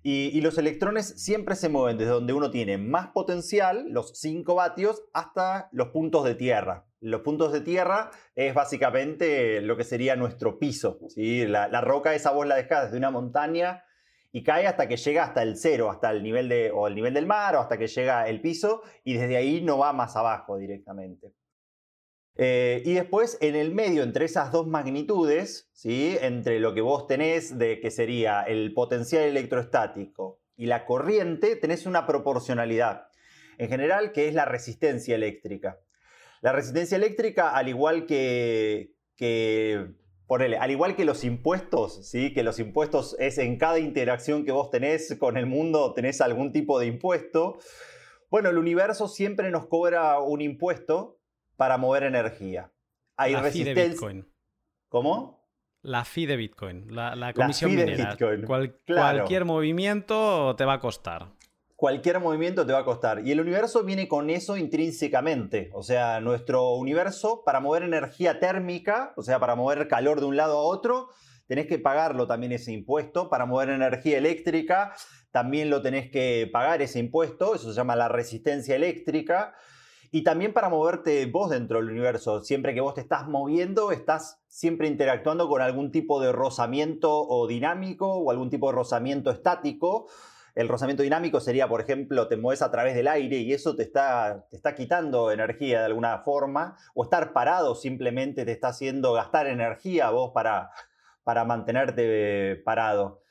Y, los electrones siempre se mueven desde donde uno tiene más potencial, los 5 vatios, hasta los puntos de tierra. Los puntos de tierra es básicamente lo que sería nuestro piso. La, roca esa vos la dejás desde una montaña y cae hasta que llega hasta el cero, hasta el nivel, de, o el nivel del mar, o hasta que llega el piso, y desde ahí no va más abajo directamente. Eh, y después, en el medio, entre esas dos magnitudes, entre lo que vos tenés de que sería el potencial electrostático y la corriente, tenés una proporcionalidad. En general, que es la resistencia eléctrica. La resistencia eléctrica, al igual que, que ponele, al igual que los impuestos, ¿sí? que los impuestos es en cada interacción que vos tenés con el mundo, tenés algún tipo de impuesto. Bueno, el universo siempre nos cobra un impuesto para mover energía. Hay la resistencia. de Bitcoin. ¿Cómo? La fee de Bitcoin, la, comisión la minera. De Bitcoin. Cualquier movimiento te va a costar cualquier movimiento te va a costar. Y el universo viene con eso intrínsecamente. O sea, nuestro universo, para mover energía térmica, o sea, para mover calor de un lado a otro, tenés que pagarlo también ese impuesto. Para mover energía eléctrica, también lo tenés que pagar ese impuesto. Eso se llama la resistencia eléctrica. Y también para moverte vos dentro del universo. Siempre que vos te estás moviendo, estás siempre interactuando con algún tipo de rozamiento o dinámico o algún tipo de rozamiento estático. El rozamiento dinámico sería, por ejemplo, te mueves a través del aire y eso te está, te está quitando energía de alguna forma, o estar parado simplemente te está haciendo gastar energía vos para, para mantenerte parado.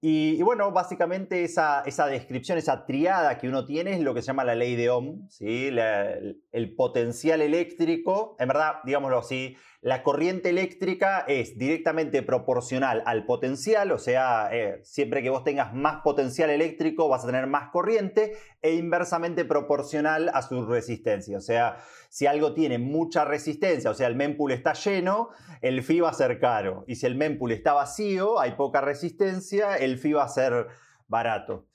Y, bueno, básicamente esa, esa, descripción, esa triada que uno tiene es lo que se llama la ley de Ohm, ¿sí? el potencial eléctrico, en verdad, digámoslo así, la corriente eléctrica es directamente proporcional al potencial, o sea, eh, siempre que vos tengas más potencial eléctrico vas a tener más corriente e inversamente proporcional a su resistencia, o sea, si algo tiene mucha resistencia, o sea, el mempool está lleno, el phi va a ser caro. Y si el mempool está vacío, hay poca resistencia, el phi va a ser barato.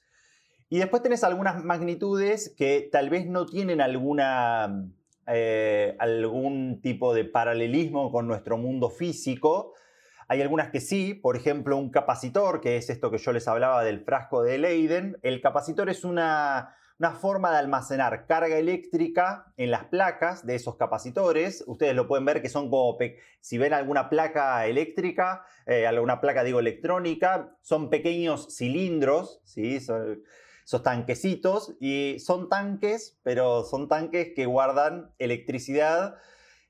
Y después tenés algunas magnitudes que tal vez no tienen alguna, eh, algún tipo de paralelismo con nuestro mundo físico. Hay algunas que sí, por ejemplo, un capacitor, que es esto que yo les hablaba del frasco de Leiden. El capacitor es una, una forma de almacenar carga eléctrica en las placas de esos capacitores. Ustedes lo pueden ver que son como, si ven alguna placa eléctrica, eh, alguna placa digo electrónica, son pequeños cilindros, ¿sí? Esos tanquecitos y son tanques, pero son tanques que guardan electricidad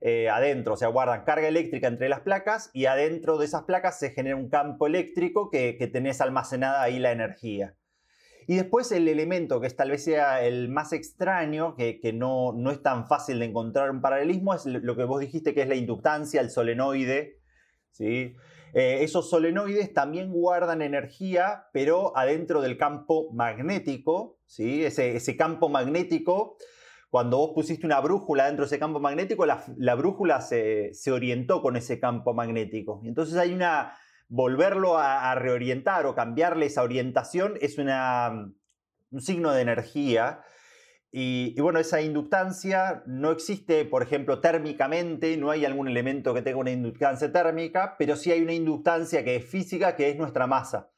eh, adentro, o sea, guardan carga eléctrica entre las placas y adentro de esas placas se genera un campo eléctrico que, que tenés almacenada ahí la energía. Y después el elemento que tal vez sea el más extraño, que, no, no, es tan fácil de encontrar un paralelismo, es lo que vos dijiste que es la inductancia, el solenoide. ¿sí? Eh, esos solenoides también guardan energía, pero adentro del campo magnético. ¿sí? Ese, campo magnético, cuando vos pusiste una brújula dentro de ese campo magnético, la, la brújula se, orientó con ese campo magnético. Entonces hay una volverlo a, reorientar o cambiarle esa orientación es una, un signo de energía. Y, bueno, esa inductancia no existe, por ejemplo, térmicamente, no hay algún elemento que tenga una inductancia térmica, pero sí hay una inductancia que es física, que es nuestra masa.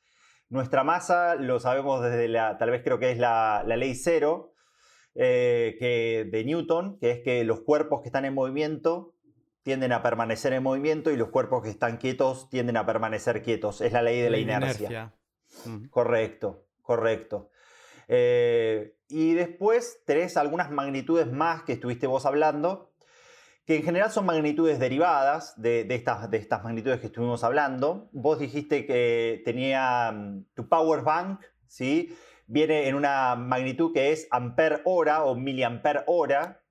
Nuestra masa, lo sabemos desde la, tal vez creo que es la, ley cero eh, que, de Newton, que es que los cuerpos que están en movimiento tienden a permanecer en movimiento y los cuerpos que están quietos tienden a permanecer quietos. Es la ley de la, inercia. Correcto, correcto. Eh, y después tenés algunas magnitudes más que estuviste vos hablando, que en general son magnitudes derivadas de, estas, de estas magnitudes que estuvimos hablando. Vos dijiste que tenía mm, tu power bank, ¿sí? Viene en una magnitud que es ampere hora o miliampere hora.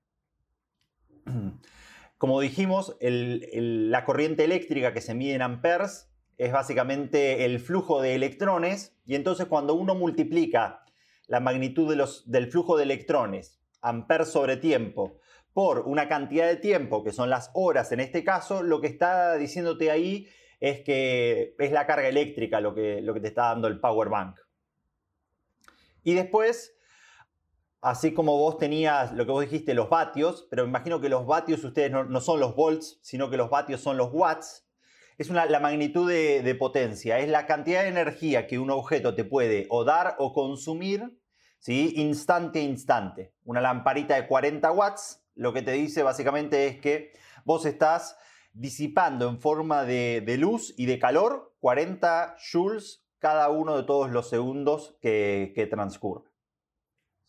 (clears throat) Como dijimos, la corriente eléctrica que se mide en amperes es básicamente el flujo de electrones y entonces cuando uno multiplica la magnitud del flujo de electrones, amperes sobre tiempo, por una cantidad de tiempo, que son las horas en este caso, lo que está diciéndote ahí es que es la carga eléctrica lo que, lo que te está dando el power bank. Y después Así como vos tenías lo que vos dijiste, los vatios, pero me imagino que los vatios ustedes no, son los volts, sino que los vatios son los watts. Es la magnitud de, potencia, es la cantidad de energía que un objeto te puede o dar o consumir, ¿sí? instante a instante. Una lamparita de 40 watts, lo que te dice básicamente es que vos estás disipando en forma de, luz y de calor 40 joules cada uno de todos los segundos que, que transcurren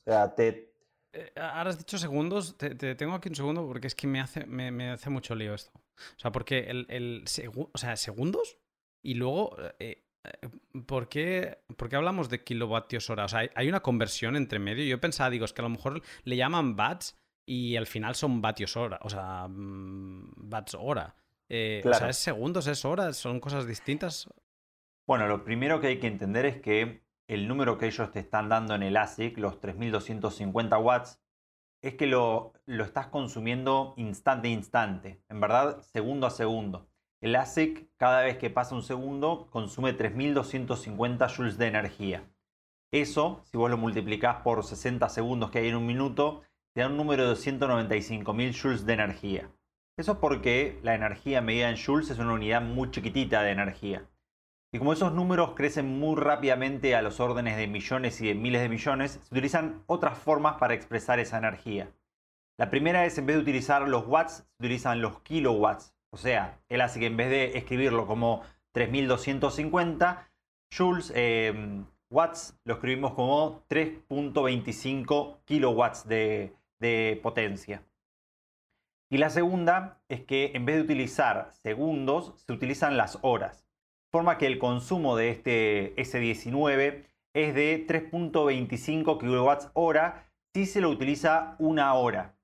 sea, te... Eh, has dicho segundos, te, tengo aquí un segundo porque es que me, hace mucho lío esto. O sea, porque el, el o sea, segundos y luego, eh, eh, ¿por, qué, hablamos de kilovatios hora? O sea, hay, una conversión entre medio. Yo pensaba, digo, es que a lo mejor le llaman watts y al final son vatios hora, o sea, mm, watts hora. Eh, o sea, ¿es segundos, es horas? ¿Son cosas distintas? Bueno, lo primero que hay que entender es que el número que ellos te están dando en el ASIC, los 3250 watts, es que lo, lo estás consumiendo instante a instante, en verdad, segundo a segundo. El ASIC, cada vez que pasa un segundo, consume 3250 joules de energía. Eso, si vos lo multiplicás por 60 segundos que hay en un minuto, te da un número de 195.000 joules de energía. Eso es porque la energía medida en joules es una unidad muy chiquitita de energía. Y como esos números crecen muy rápidamente a los órdenes de millones y de miles de millones, se utilizan otras formas para expresar esa energía. La primera es, en vez de utilizar los watts, se utilizan los kilowatts. O sea, él hace que en vez de escribirlo como 3250 joules, eh, watts, lo escribimos como 3.25 kilowatts de potencia. Y la segunda es que en vez de utilizar segundos, se utilizan las horas. Forma que el consumo de este S19 es de 3.25 kilowatts hora si se lo utiliza una hora.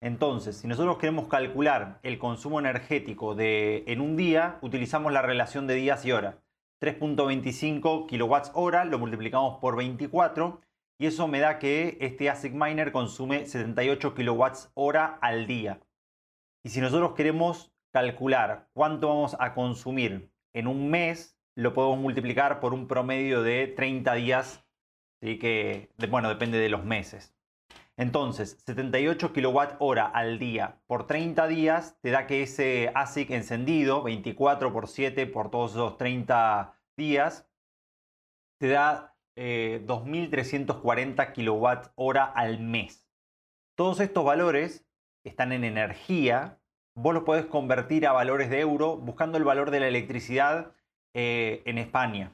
Entonces, si nosotros queremos calcular el consumo energético de, en un día, utilizamos la relación de días y horas. 3.25 kilowatts hora, lo multiplicamos por 24 y eso me da que este ASIC Miner consume 78 kilowatts hora al día. Y si nosotros queremos calcular cuánto vamos a consumir en un mes, lo podemos multiplicar por un promedio de 30 días, ¿sí? que bueno, depende de los meses. Entonces, 78 kWh al día por 30 días te da que ese ASIC encendido, 24 por 7 por todos esos 30 días, te da 2.340 eh, kWh al mes. Todos estos valores están en energía. Vos los podés convertir a valores de euro buscando el valor de la electricidad eh, en España.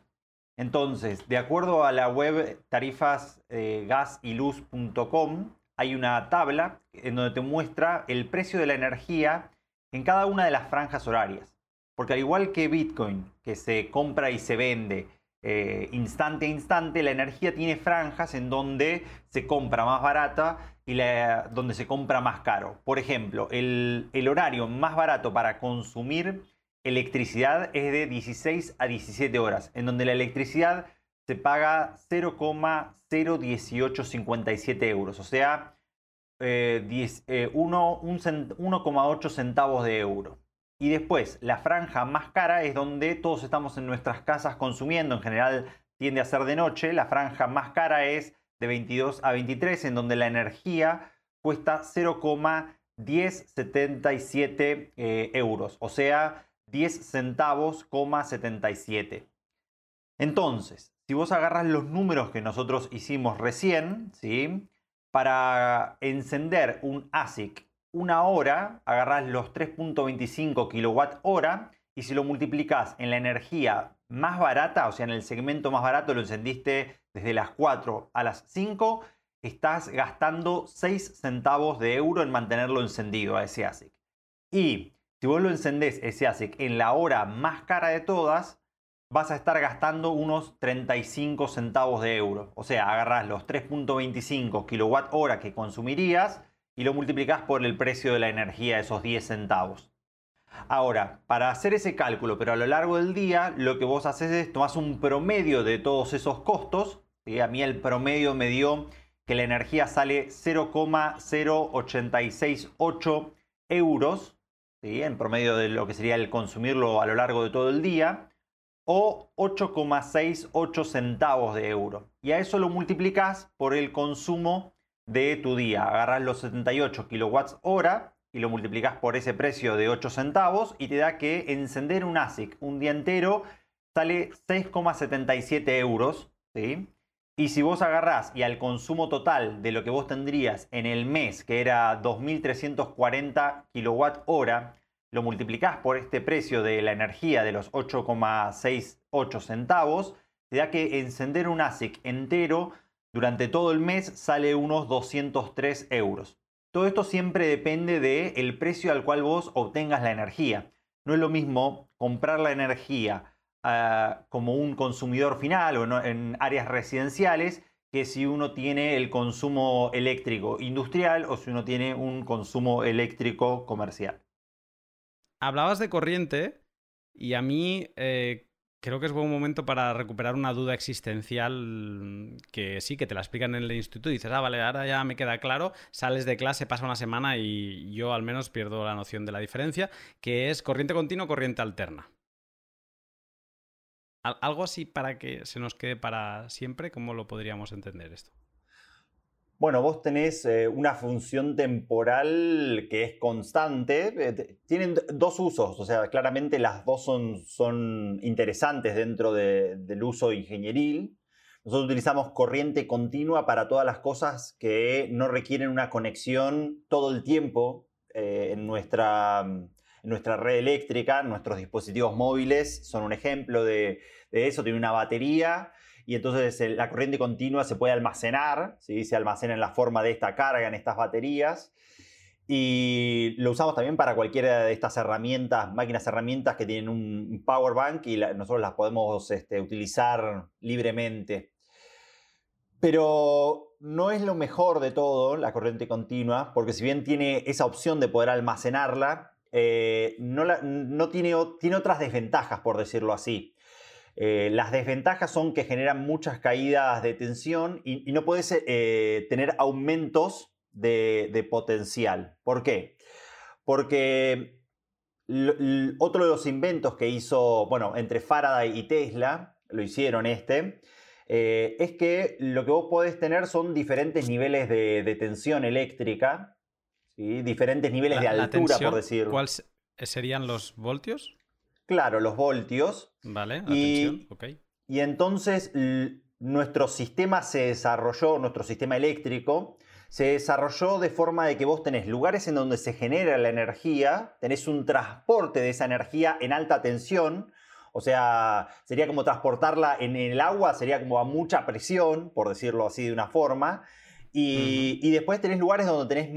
Entonces, de acuerdo a la web tarifasgasyLuz.com, eh, hay una tabla en donde te muestra el precio de la energía en cada una de las franjas horarias. Porque al igual que Bitcoin, que se compra y se vende eh, instante a instante, la energía tiene franjas en donde se compra más barata y donde se compra más caro. Por ejemplo, el, el horario más barato para consumir electricidad es de 16 a 17 horas, en donde la electricidad se paga 0,01857 euros, o sea, 1,8 eh, eh, centavos de euro. Y después, la franja más cara es donde todos estamos en nuestras casas consumiendo, en general tiende a ser de noche, la franja más cara es de 22 a 23, en donde la energía cuesta 0,1077 eh, euros, o sea, 10 centavos, 77. Entonces, si vos agarras los números que nosotros hicimos recién, ¿sí? para encender un ASIC una hora, agarras los 3.25 kilowatt hora y si lo multiplicas en la energía más barata, o sea, en el segmento más barato, lo encendiste desde las 4 a las 5, estás gastando 6 centavos de euro en mantenerlo encendido a ese ASIC. Y si vos lo encendés ese ASIC en la hora más cara de todas, vas a estar gastando unos 35 centavos de euro. O sea, agarrás los 3.25 kilowatt hora que consumirías y lo multiplicás por el precio de la energía, esos 10 centavos. Ahora, para hacer ese cálculo, pero a lo largo del día, lo que vos haces es tomás un promedio de todos esos costos. A mí el promedio me dio que la energía sale 0,0868 euros en promedio de lo que sería el consumirlo a lo largo de todo el día, o 8,68 centavos de euro. Y a eso lo multiplicas por el consumo de tu día. Agarras los 78 kilowatts hora y lo multiplicas por ese precio de 8 centavos y te da que encender un ASIC un día entero sale 6,77 euros. ¿sí? Y si vos agarrás y al consumo total de lo que vos tendrías en el mes, que era 2.340 kilowatt hora, lo multiplicás por este precio de la energía de los 8,68 centavos, te da que encender un ASIC entero durante todo el mes sale unos 203 euros. Todo esto siempre depende del precio al cual vos obtengas la energía. No es lo mismo comprar la energía Ah, como un consumidor final o en áreas residenciales que si uno tiene el consumo eléctrico industrial o si uno tiene un consumo eléctrico comercial. hablabas de corriente y a mí eh, creo que es buen momento para recuperar una duda existencial que sí, que te la explican en el instituto y dices, ah, vale, ahora ya me queda claro, sales de clase, pasa una semana y yo al menos pierdo la noción de la diferencia, que es corriente continua corriente alterna. Algo así para que se nos quede para siempre, ¿cómo lo podríamos entender esto? Bueno, vos tenés eh, una función temporal que es constante. Eh, tienen dos usos, o sea, claramente las dos son, interesantes dentro del uso ingenieril. Nosotros utilizamos corriente continua para todas las cosas que no requieren una conexión todo el tiempo eh, en, nuestra, nuestra red eléctrica. Nuestros dispositivos móviles son un ejemplo de, de eso. Tiene una batería y entonces la corriente continua se puede almacenar, ¿sí? se almacena en la forma de esta carga, en estas baterías. Y lo usamos también para cualquiera de estas herramientas, máquinas herramientas que tienen un power bank y nosotros las podemos este, utilizar libremente. Pero no es lo mejor de todo la corriente continua, porque si bien tiene esa opción de poder almacenarla, eh, no, tiene otras desventajas, por decirlo así. Eh, las desventajas son que generan muchas caídas de tensión y, no puedes eh, tener aumentos de, potencial. ¿Por qué? Porque otro de los inventos que hizo, bueno, entre Faraday y Tesla, lo hicieron este, eh, es que lo que vos podés tener son diferentes niveles de, tensión eléctrica, diferentes niveles de altura, por decirlo. ¿Cuáles serían los voltios? Claro, los voltios. Vale, atención, ok. Y entonces nuestro sistema se desarrolló, nuestro sistema eléctrico, se desarrolló de forma de que vos tenés lugares en donde se genera la energía, tenés un transporte de esa energía en alta tensión, o sea, sería como transportarla en el agua, sería como a mucha presión, por decirlo así de una forma, y, después tenés lugares donde tenés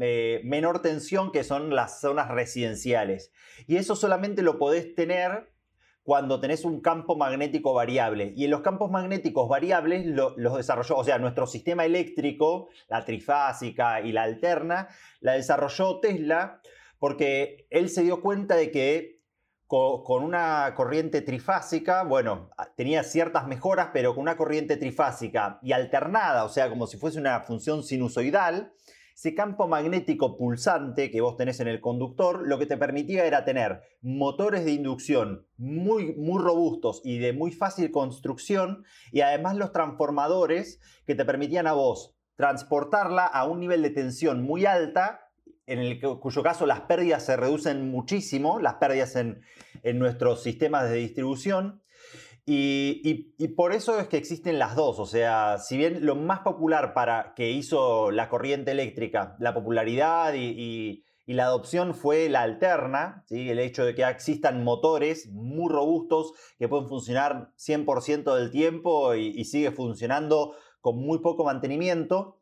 eh, menor tensión, que son las zonas residenciales. Y eso solamente lo podés tener cuando tenés un campo magnético variable. Y en los campos magnéticos variables los desarrolló, o sea, nuestro sistema eléctrico, la trifásica y la alterna, la desarrolló Tesla porque él se dio cuenta de que con una corriente trifásica, bueno, tenía ciertas mejoras, pero con una corriente trifásica y alternada, o sea, como si fuese una función sinusoidal, ese campo magnético pulsante que vos tenés en el conductor, lo que te permitía era tener motores de inducción muy, muy robustos y de muy fácil construcción, y además los transformadores que te permitían a vos transportarla a un nivel de tensión muy alta en el cuyo caso las pérdidas se reducen muchísimo, las pérdidas en, nuestros sistemas de distribución. Y, por eso es que existen las dos. O sea, si bien lo más popular para que hizo la corriente eléctrica, la popularidad y, la adopción fue la alterna, ¿sí? el hecho de que existan motores muy robustos que pueden funcionar 100% del tiempo y, y sigue funcionando con muy poco mantenimiento.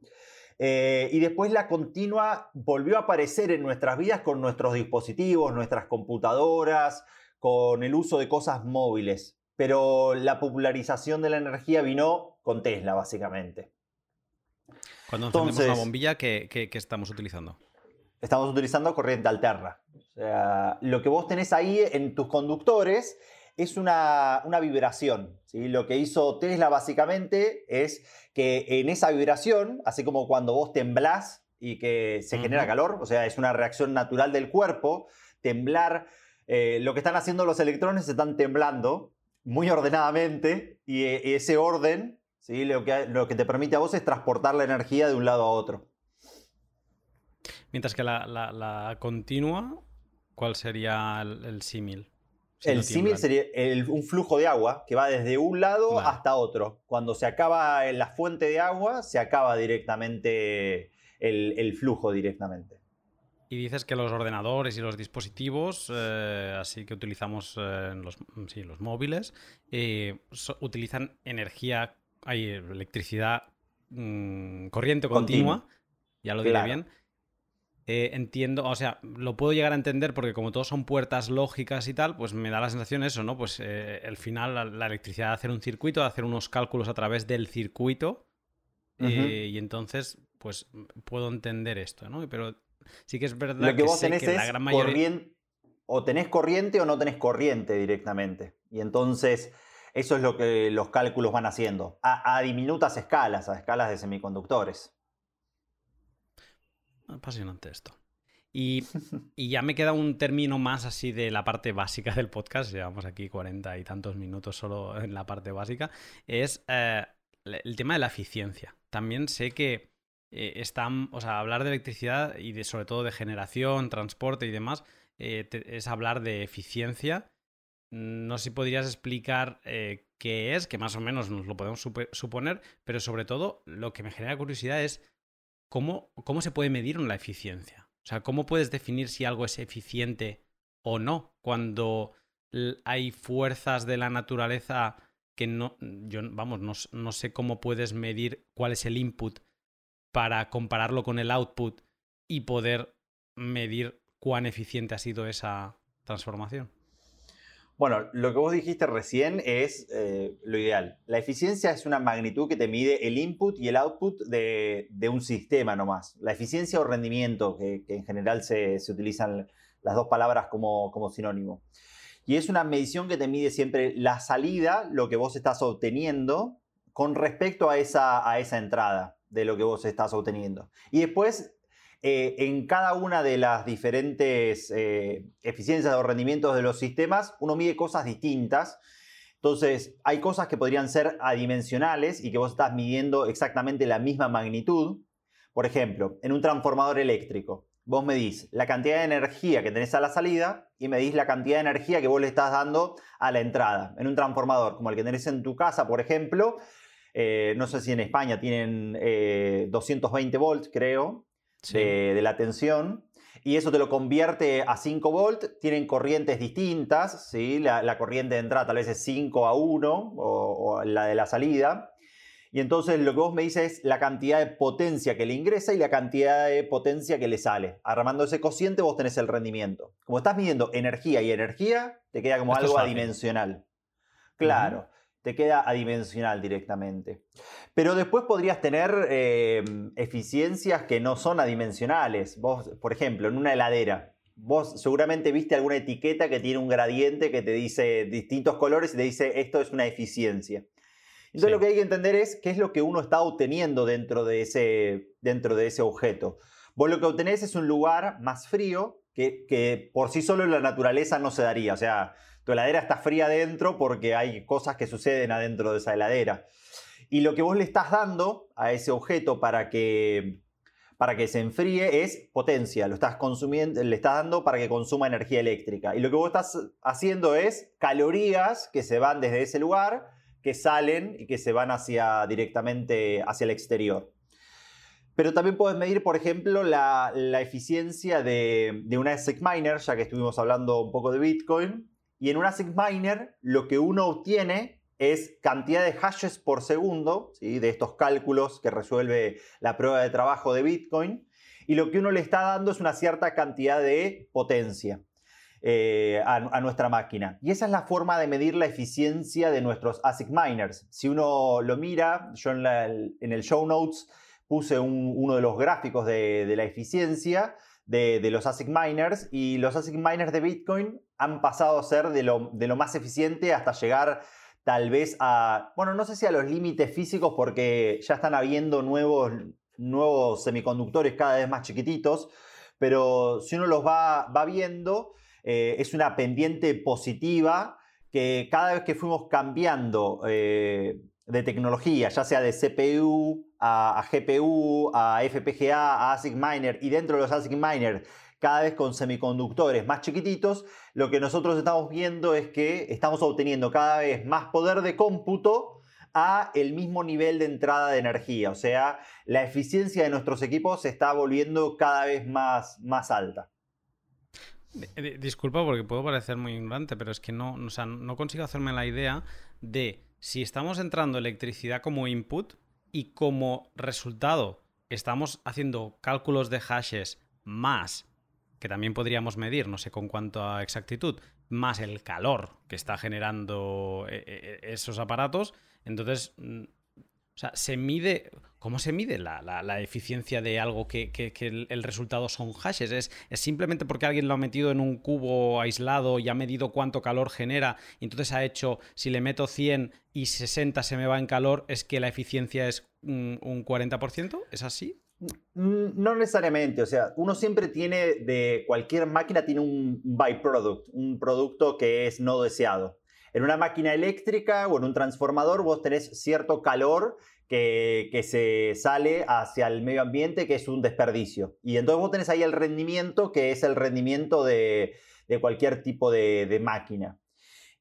Eh, y después la continua volvió a aparecer en nuestras vidas con nuestros dispositivos, nuestras computadoras, con el uso de cosas móviles. Pero la popularización de la energía vino con Tesla, básicamente. Cuando encendemos Entonces, una bombilla, ¿qué, estamos utilizando? Estamos utilizando corriente alterna. O sea, lo que vos tenés ahí en tus conductores es una, vibración. ¿sí? Lo que hizo Tesla básicamente es que en esa vibración, así como cuando vos temblás y que se genera calor, o sea, es una reacción natural del cuerpo, temblar, eh, lo que están haciendo los electrones están temblando muy ordenadamente y e, ese orden ¿sí? lo, que, lo que te permite a vos es transportar la energía de un lado a otro. Mientras que la, continua, ¿cuál sería el símil? El símil sería un flujo de agua que va desde un lado hasta otro. Cuando se acaba la fuente de agua, se acaba directamente el, flujo directamente. Y dices que los ordenadores y los dispositivos, eh, así que utilizamos eh, los, los, móviles, eh, utilizan energía, hay electricidad, mm, corriente continua, ya lo diré bien, eh, entiendo, o sea, lo puedo llegar a entender porque como todos son puertas lógicas y tal, pues me da la sensación eso, ¿no? Pues eh, al final la, electricidad de hacer un circuito, de hacer unos cálculos a través del circuito eh, y entonces, pues puedo entender esto, ¿no? Pero sí que es verdad que, vos tenés es la gran mayoría... o tenés corriente o no tenés corriente directamente. Y entonces eso es lo que los cálculos van haciendo, a, diminutas escalas, a escalas de semiconductores. Apasionante esto. Y, ya me queda un término más así de la parte básica del podcast, llevamos aquí cuarenta y tantos minutos solo en la parte básica, es eh, el tema de la eficiencia. También sé que eh, están, o sea, hablar de electricidad y de, sobre todo de generación, transporte y demás, eh, es hablar de eficiencia. No sé si podrías explicar qué es, que más o menos nos lo podemos suponer, pero sobre todo lo que me genera curiosidad es cómo, cómo se puede medir la eficiencia. O sea, ¿cómo puedes definir si algo es eficiente o no cuando hay fuerzas de la naturaleza que no, yo, vamos, no, no sé cómo puedes medir cuál es el input para compararlo con el output y poder medir cuán eficiente ha sido esa transformación? Bueno, lo que vos dijiste recién es eh, lo ideal. La eficiencia es una magnitud que te mide el input y el output de, un sistema nomás. La eficiencia o rendimiento, que, en general se, utilizan las dos palabras como, sinónimo. Y es una medición que te mide siempre la salida, lo que vos estás obteniendo, con respecto a esa, a esa entrada de lo que vos estás obteniendo. Y después eh, en cada una de las diferentes eh, eficiencias o rendimientos de los sistemas, uno mide cosas distintas. Entonces, hay cosas que podrían ser adimensionales y que vos estás midiendo exactamente la misma magnitud. Por ejemplo, en un transformador eléctrico, vos medís la cantidad de energía que tenés a la salida y medís la cantidad de energía que vos le estás dando a la entrada. En un transformador como el que tenés en tu casa, por ejemplo, eh, no sé si en España tienen 220 volts, creo, de, la tensión. Y eso te lo convierte a 5 volts. Tienen corrientes distintas. ¿sí? La, corriente de entrada tal vez es 5 a 1 o, la de la salida. Y entonces lo que vos me dices es la cantidad de potencia que le ingresa y la cantidad de potencia que le sale. Armando ese cociente vos tenés el rendimiento. Como estás midiendo energía y energía, te queda como algo adimensional. Claro te queda adimensional directamente. Pero después podrías tener eh, eficiencias que no son adimensionales. Vos, por ejemplo, en una heladera, vos seguramente viste alguna etiqueta que tiene un gradiente que te dice distintos colores y te dice esto es una eficiencia. Entonces lo que hay que entender es qué es lo que uno está obteniendo dentro de ese, dentro de ese objeto. Vos lo que obtenés es un lugar más frío que, que por sí solo en la naturaleza no se daría. O sea, tu heladera está fría adentro porque hay cosas que suceden adentro de esa heladera. Y lo que vos le estás dando a ese objeto para que, para que se enfríe es potencia, lo estás consumiendo, le estás dando para que consuma energía eléctrica. Y lo que vos estás haciendo es calorías que se van desde ese lugar, que salen y que se van hacia, directamente hacia el exterior. Pero también puedes medir, por ejemplo, la, eficiencia de, de una ASIC miner, ya que estuvimos hablando un poco de Bitcoin. Y en un ASIC miner lo que uno obtiene es cantidad de hashes por segundo, ¿sí? de estos cálculos que resuelve la prueba de trabajo de Bitcoin. Y lo que uno le está dando es una cierta cantidad de potencia. Eh, a, nuestra máquina. Y esa es la forma de medir la eficiencia de nuestros ASIC miners. Si uno lo mira, yo en, el show notes puse uno de los gráficos de, la eficiencia de, de, los ASIC miners y los ASIC miners de Bitcoin han pasado a ser de lo, más eficiente hasta llegar tal vez a, bueno, no sé si a los límites físicos porque ya están habiendo nuevos, nuevos semiconductores cada vez más chiquititos, pero si uno los va, va viendo, eh, es una pendiente positiva que cada vez que fuimos cambiando eh, de tecnología, ya sea de CPU a, GPU, a FPGA, a ASIC Miner, y dentro de los ASIC Miner cada vez con semiconductores más chiquititos, lo que nosotros estamos viendo es que estamos obteniendo cada vez más poder de cómputo a el mismo nivel de entrada de energía. O sea, la eficiencia de nuestros equipos se está volviendo cada vez más, más alta. Disculpa porque puedo parecer muy ignorante, pero es que no, no consigo hacerme la idea de si estamos entrando electricidad como input y como resultado estamos haciendo cálculos de hashes más que también podríamos medir, no sé con cuánto a exactitud, más el calor que está generando eh, eh, esos aparatos, entonces, mm, o sea, se mide. ¿Cómo se mide la, eficiencia de algo que, el, resultado son hashes? ¿Es, simplemente porque alguien lo ha metido en un cubo aislado y ha medido cuánto calor genera y entonces ha hecho, si le meto 100 y 60 se me va en calor, es que la eficiencia es un, un 40%? ¿Es así? No necesariamente, o sea, uno siempre tiene de cualquier máquina tiene un byproduct, un producto que es no deseado. En una máquina eléctrica o en un transformador vos tenés cierto calor que, se sale hacia el medio ambiente, que es un desperdicio. Y entonces vos tenés ahí el rendimiento, que es el rendimiento de, cualquier tipo de, máquina.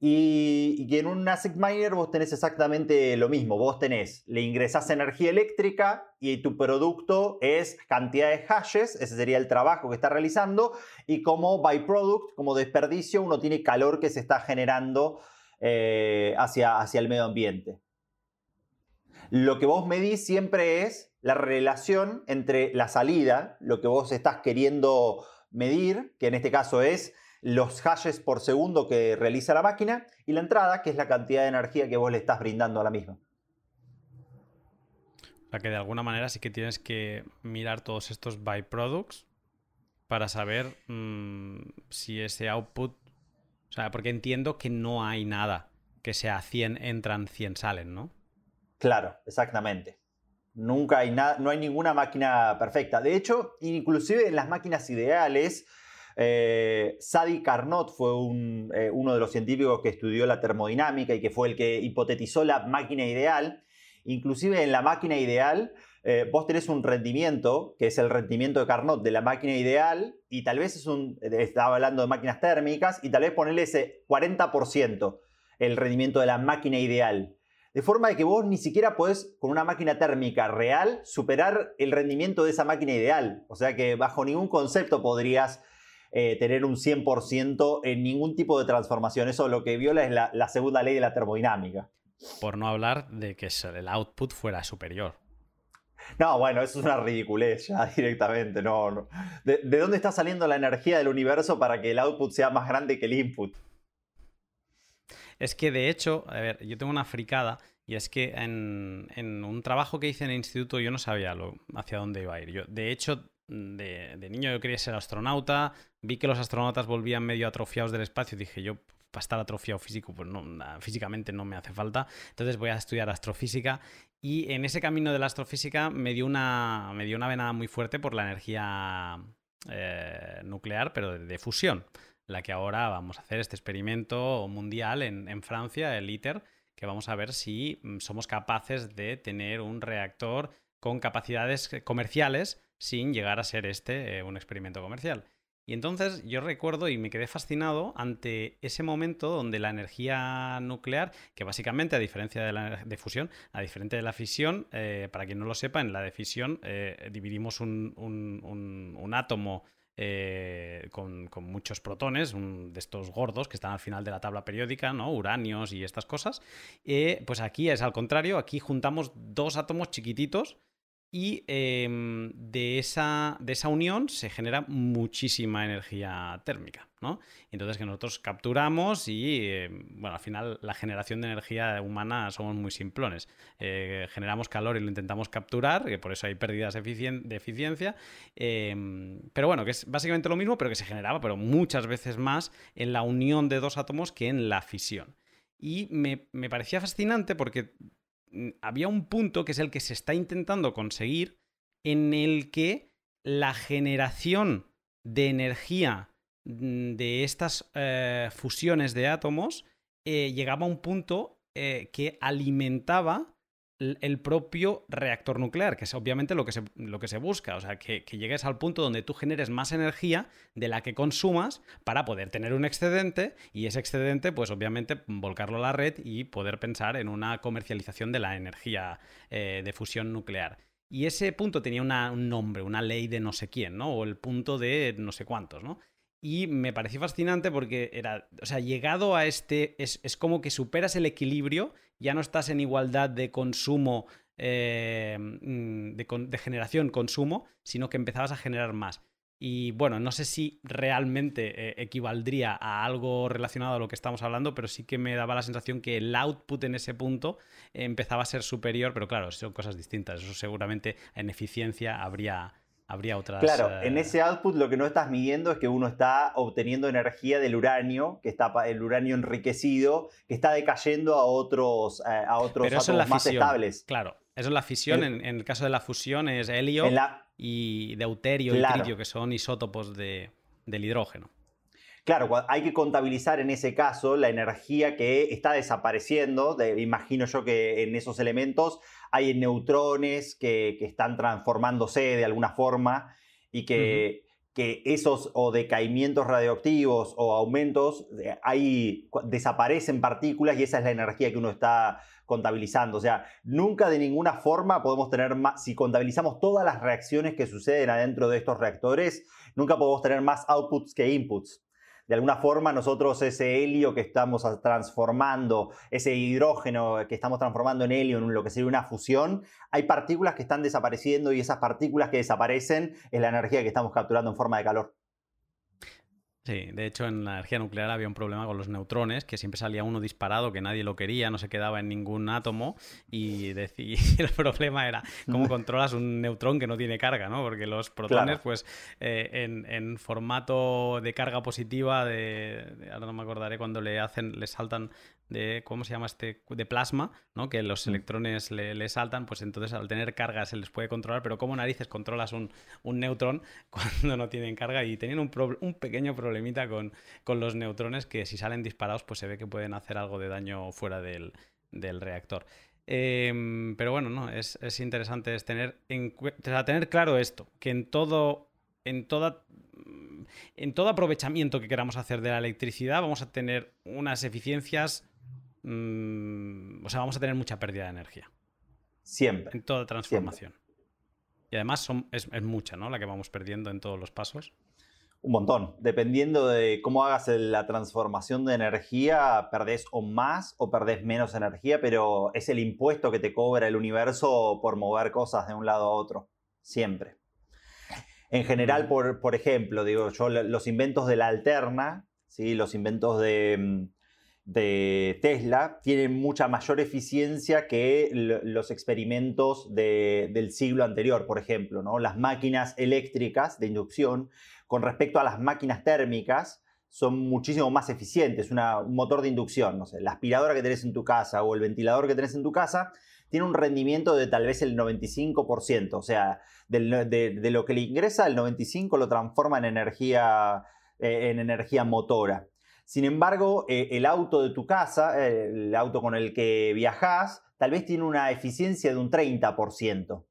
Y, y, en un ASIC miner vos tenés exactamente lo mismo. Vos tenés, le ingresás energía eléctrica y tu producto es cantidad de hashes, ese sería el trabajo que está realizando, y como byproduct, como desperdicio, uno tiene calor que se está generando eh, hacia, hacia el medio ambiente. Lo que vos medís siempre es la relación entre la salida, lo que vos estás queriendo medir, que en este caso es los hashes por segundo que realiza la máquina, y la entrada, que es la cantidad de energía que vos le estás brindando a la misma. O sea que de alguna manera sí que tienes que mirar todos estos byproducts para saber mm, si ese output o sea, porque entiendo que no hay nada que sea 100 entran, 100 salen, ¿no? Claro, exactamente. Nunca hay nada, no hay ninguna máquina perfecta. De hecho, inclusive en las máquinas ideales, eh, Sadi Carnot fue eh, uno de los científicos que estudió la termodinámica y que fue el que hipotetizó la máquina ideal. Inclusive en la máquina ideal, eh, vos tenés un rendimiento, que es el rendimiento de Carnot de la máquina ideal, y tal vez es un, estaba hablando de máquinas térmicas, y tal vez ponerle ese 40% el rendimiento de la máquina ideal. De forma de que vos ni siquiera podés, con una máquina térmica real, superar el rendimiento de esa máquina ideal. O sea que bajo ningún concepto podrías eh, tener un 100% en ningún tipo de transformación. Eso lo que viola es la, la segunda ley de la termodinámica. Por no hablar de que el output fuera superior. No, bueno, eso es una ridiculez ya (laughs) directamente. No, ¿De, dónde está saliendo la energía del universo para que el output sea más grande que el input? Es que de hecho, a ver, yo tengo una fricada y es que en, un trabajo que hice en el instituto yo no sabía lo, hacia dónde iba a ir. Yo, de hecho, de, niño yo quería ser astronauta, vi que los astronautas volvían medio atrofiados del espacio dije yo, para estar atrofiado físico, pues no, físicamente no me hace falta. Entonces voy a estudiar astrofísica y en ese camino de la astrofísica me dio una, me dio una venada muy fuerte por la energía eh, nuclear, pero de, fusión, la que ahora vamos a hacer este experimento mundial en, en Francia, el ITER, que vamos a ver si mm, somos capaces de tener un reactor con capacidades comerciales sin llegar a ser este eh, un experimento comercial. Y entonces yo recuerdo y me quedé fascinado ante ese momento donde la energía nuclear, que básicamente a diferencia de la de fusión, a diferencia de la fisión, eh, para quien no lo sepa, en la de fisión eh, dividimos un, átomo eh, con, muchos protones, de estos gordos que están al final de la tabla periódica, ¿no? Uranios y estas cosas. pues aquí es al contrario, aquí juntamos dos átomos chiquititos y em, de, esa, de, esa, unión se genera muchísima energía térmica, ¿no? Entonces que nosotros capturamos y, em, bueno, al final la generación de energía humana somos muy simplones. Eh, generamos calor y lo intentamos capturar, que por eso hay pérdidas de eficiencia, em, pero bueno, que es básicamente lo mismo, pero que se generaba, pero muchas veces más en la unión de dos átomos que en la fisión. Y me, me parecía fascinante porque había un punto que es el que se está intentando conseguir en el que la generación de energía mm, de estas eh, fusiones de átomos eh, llegaba a un punto eh, que alimentaba el propio reactor nuclear, que es obviamente lo que se, lo que se busca, o sea, que, llegues al punto donde tú generes más energía de la que consumas para poder tener un excedente y ese excedente, pues obviamente volcarlo a la red y poder pensar en una comercialización de la energía eh, de fusión nuclear. Y ese punto tenía un nombre, una ley de no sé quién, ¿no? O el punto de no sé cuántos, ¿no? Y me pareció fascinante porque era, o sea, llegado a este, es, es como que superas el equilibrio ya no estás en igualdad de consumo, eh, mm, de, generación-consumo, sino que empezabas a generar más. Y bueno, no sé si realmente eh, equivaldría a algo relacionado a lo que estamos hablando, pero sí que me daba la sensación que el output en ese punto empezaba a ser superior, pero claro, son cosas distintas. Eso seguramente en eficiencia habría, habría otras. Claro, en ese output lo que no estás midiendo es que uno está obteniendo energía del uranio, que está el uranio enriquecido, que está decayendo a otros, a otros átomos más estables. Claro, eso es la fisión. En, el caso de la fusión es helio y deuterio y tritio, que son isótopos de, del hidrógeno. Claro, hay que contabilizar en ese caso la energía que está desapareciendo. imagino yo que en esos elementos hay neutrones que, están transformándose de alguna forma y que, que, esos o decaimientos radioactivos o aumentos, ahí desaparecen partículas y esa es la energía que uno está contabilizando. O sea, nunca de ninguna forma podemos tener más, si contabilizamos todas las reacciones que suceden adentro de estos reactores, nunca podemos tener más outputs que inputs. De alguna forma nosotros ese helio que estamos transformando, ese hidrógeno que estamos transformando en helio en lo que sería una fusión, hay partículas que están desapareciendo y esas partículas que desaparecen es la energía que estamos capturando en forma de calor. Sí, de hecho en la energía nuclear había un problema con los neutrones, que siempre salía uno disparado, que nadie lo quería, no se quedaba en ningún átomo, y, (laughs) el problema era cómo controlas un neutrón que no tiene carga, ¿no? Porque los protones, pues eh, en, formato de carga positiva, de, ahora no me acordaré cuando le hacen, le saltan de, ¿cómo se llama este? De plasma, ¿no? Que los mm. electrones le, saltan, pues entonces al tener carga se les puede controlar, pero ¿cómo narices controlas un, un neutrón (laughs) cuando no tienen carga? Y tenían un, un pequeño problemita con, con, los neutrones que si salen disparados, pues se ve que pueden hacer algo de daño fuera del, del reactor. Em, pero bueno, no, es, es interesante tener, en, tener claro esto, que en todo, en toda en todo aprovechamiento que queramos hacer de la electricidad vamos a tener unas eficiencias Mm, o sea, vamos a tener mucha pérdida de energía. Siempre. En toda transformación. Y además es, mucha, ¿no? La que vamos perdiendo en todos los pasos. Un montón. Dependiendo de cómo hagas la transformación de energía, perdés o más o perdés menos energía, pero es el impuesto que te cobra el universo por mover cosas de un lado a otro. Siempre. En general, mm. por, por ejemplo, digo yo, los inventos de la alterna, ¿sí? los inventos de, mm, de Tesla tienen mucha mayor eficiencia que los experimentos del siglo anterior, por ejemplo. ¿no? Las máquinas eléctricas de inducción con respecto a las máquinas térmicas son muchísimo más eficientes. un motor de inducción, no sé, la aspiradora que tenés en tu casa o el ventilador que tenés en tu casa tiene un rendimiento de tal vez el 95%. O sea, de, lo que le ingresa, el 95% lo transforma en energía, eh, en energía motora. Sin embargo, eh, el auto de tu casa, el auto con el que viajas, tal vez tiene una eficiencia de un 30%.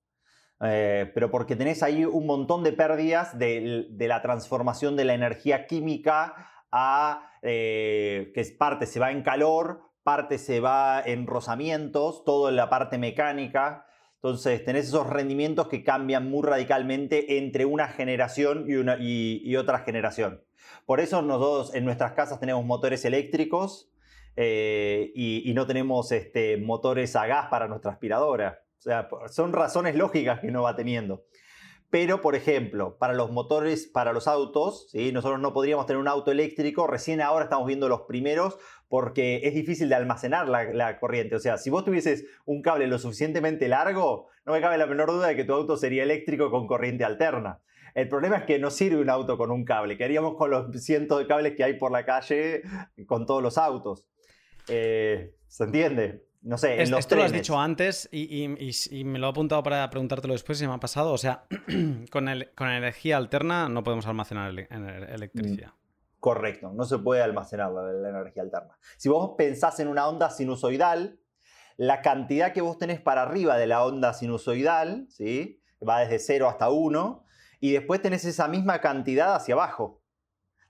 Eh, pero porque tenés ahí un montón de pérdidas de, la transformación de la energía química a eh, que parte se va en calor, parte se va en rozamientos, todo en la parte mecánica. Entonces tenés esos rendimientos que cambian muy radicalmente entre una generación y, otra generación. Por eso nosotros en nuestras casas tenemos motores eléctricos eh, y, no tenemos este, motores a gas para nuestra aspiradora. O sea, son razones lógicas que uno va teniendo. Pero, por ejemplo, para los motores, para los autos, nosotros no podríamos tener un auto eléctrico, recién ahora estamos viendo los primeros porque es difícil de almacenar la, la, corriente. O sea, si vos tuvieses un cable lo suficientemente largo, no me cabe la menor duda de que tu auto sería eléctrico con corriente alterna. El problema es que no sirve un auto con un cable. ¿Qué haríamos con los cientos de cables que hay por la calle con todos los autos? Eh, ¿Se entiende? No sé, en los Esto lo has dicho antes y, me lo he apuntado para preguntártelo después y se me ha pasado. O sea, (clears throat) con, el, con energía alterna no podemos almacenar electricidad. Mm, correcto, no se puede almacenar la, energía alterna. Si vos pensás en una onda sinusoidal, la cantidad que vos tenés para arriba de la onda sinusoidal, ¿sí? va desde 0 hasta 1, y después tenés esa misma cantidad hacia abajo.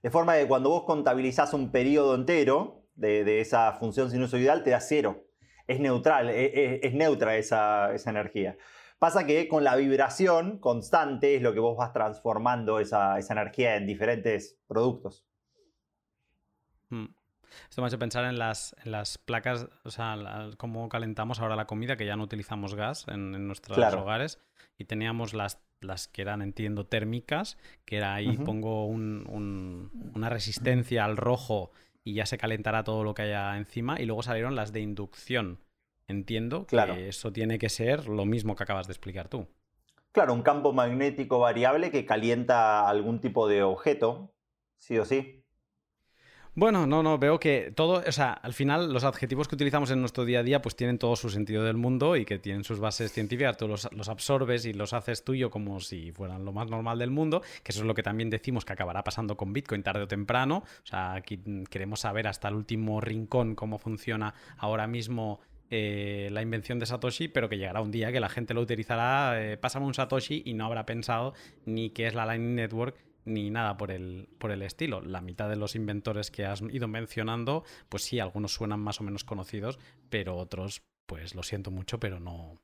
De forma que cuando vos contabilizás un periodo entero de, esa función sinusoidal, te da cero. Es neutral, e, e, es, neutra esa, energía. Pasa que con la vibración constante es lo que vos vas transformando esa, energía en diferentes productos. Esto me hace pensar en las, en las placas, o sea, cómo calentamos ahora la comida, que ya no utilizamos gas en, nuestros hogares. Y teníamos las, las que eran, entiendo, térmicas, que era ahí pongo una resistencia al rojo y ya se calentará todo lo que haya encima. Y luego salieron las de inducción. Entiendo que eso tiene que ser lo mismo que acabas de explicar tú. Claro, un campo magnético variable que calienta algún tipo de objeto, sí o sí. Bueno, no, no, veo que todo, o sea, al final los adjetivos que utilizamos en nuestro día a día pues tienen todo su sentido del mundo y que tienen sus bases científicas, tú los, absorbes y los haces tuyo como si fueran lo más normal del mundo, que eso es lo que también decimos que acabará pasando con Bitcoin tarde o temprano, o sea, aquí queremos saber hasta el último rincón cómo funciona ahora mismo eh, la invención de Satoshi, pero que llegará un día que la gente lo utilizará, eh, pásame un Satoshi y no habrá pensado ni qué es la Lightning Network ni nada por el, por el estilo. La mitad de los inventores que has ido mencionando, pues sí, algunos suenan más o menos conocidos, pero otros, pues lo siento mucho, pero no,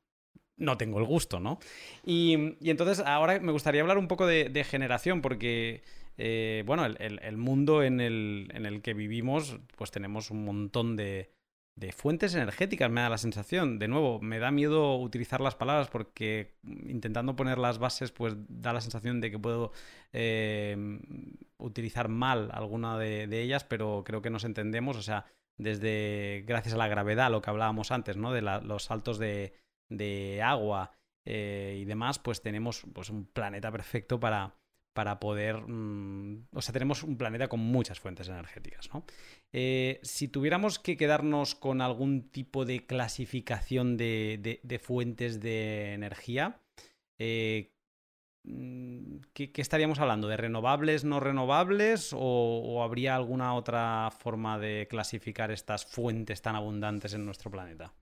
no tengo el gusto, ¿no? Y, entonces ahora me gustaría hablar un poco de, generación, porque, eh, bueno, el, mundo en el, en el que vivimos, pues tenemos un montón de, de fuentes energéticas, me da la sensación. De nuevo, me da miedo utilizar las palabras porque intentando poner las bases, pues da la sensación de que puedo eh, utilizar mal alguna de, ellas, pero creo que nos entendemos. O sea, desde gracias a la gravedad, lo que hablábamos antes, ¿no? De los saltos de, agua eh, y demás, pues tenemos pues, un planeta perfecto para, para poder... Mm, o sea, tenemos un planeta con muchas fuentes energéticas, ¿no? Eh, si tuviéramos que quedarnos con algún tipo de clasificación de, fuentes de energía, eh, mm, ¿qué, estaríamos hablando? ¿De renovables, no renovables? O, habría alguna otra forma de clasificar estas fuentes tan abundantes en nuestro planeta?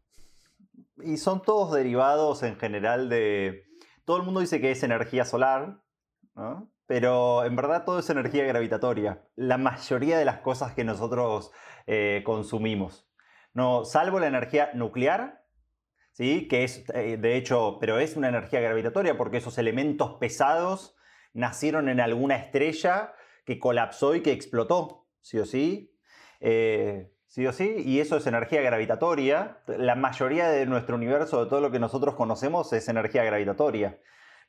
Y son todos derivados en general de... Todo el mundo dice que es energía solar, ¿no? Pero en verdad todo es energía gravitatoria. La mayoría de las cosas que nosotros eh, consumimos. No, salvo la energía nuclear, ¿sí? que es, eh, de hecho, pero es una energía gravitatoria porque esos elementos pesados nacieron en alguna estrella que colapsó y que explotó, sí o sí. Eh, sí o sí, y eso es energía gravitatoria. La mayoría de nuestro universo, de todo lo que nosotros conocemos, es energía gravitatoria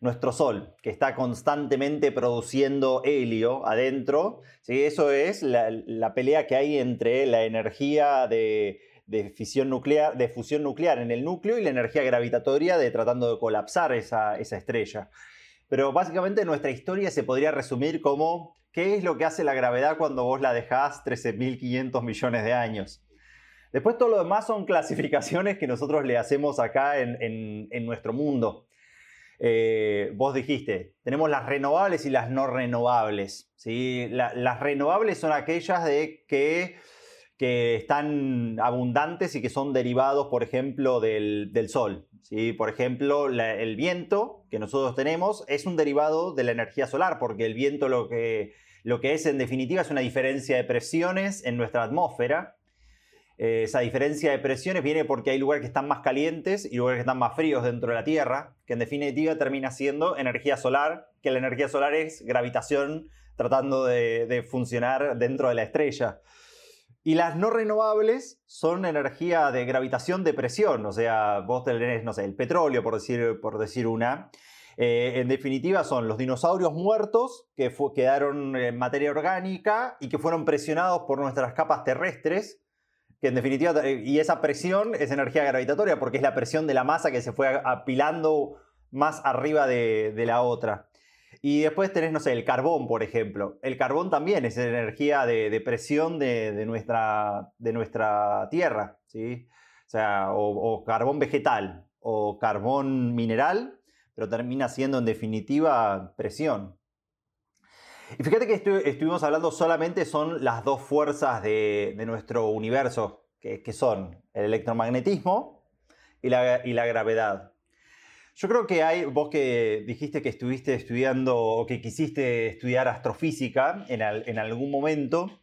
nuestro Sol, que está constantemente produciendo helio adentro. ¿sí? Eso es la, pelea que hay entre la energía de, fisión nuclear, de fusión nuclear en el núcleo y la energía gravitatoria de tratando de colapsar esa, estrella. Pero básicamente nuestra historia se podría resumir como ¿qué es lo que hace la gravedad cuando vos la dejás 13.500 millones de años? Después todo lo demás son clasificaciones que nosotros le hacemos acá en nuestro mundo. Eh, vos dijiste, tenemos las renovables y las no renovables. ¿sí? las renovables son aquellas de que, que, están abundantes y que son derivados, por ejemplo, del, sol. ¿sí? Por ejemplo, el viento que nosotros tenemos es un derivado de la energía solar, porque el viento lo que, lo que es en definitiva es una diferencia de presiones en nuestra atmósfera eh, esa diferencia de presiones viene porque hay lugares que están más calientes y lugares que están más fríos dentro de la Tierra, que en definitiva termina siendo energía solar, que la energía solar es gravitación tratando de, funcionar dentro de la estrella. Y las no renovables son energía de gravitación de presión, o sea, vos tenés, no sé, el petróleo, por decir, por decir una. Eh, en definitiva, son los dinosaurios muertos que quedaron en materia orgánica y que fueron presionados por nuestras capas terrestres en definitiva, eh, y esa presión es energía gravitatoria porque es la presión de la masa que se fue apilando más arriba de, la otra. Y después tenés, no sé, el carbón, por ejemplo. El carbón también es energía de, presión de, nuestra, de nuestra Tierra, ¿sí? O sea, o, carbón vegetal o carbón mineral, pero termina siendo en definitiva presión. Y fíjate que estuvimos hablando solamente son las dos fuerzas de, nuestro universo, que, son el electromagnetismo y la, gravedad. Yo creo que hay, vos que dijiste que estuviste estudiando o que quisiste estudiar astrofísica en, algún momento,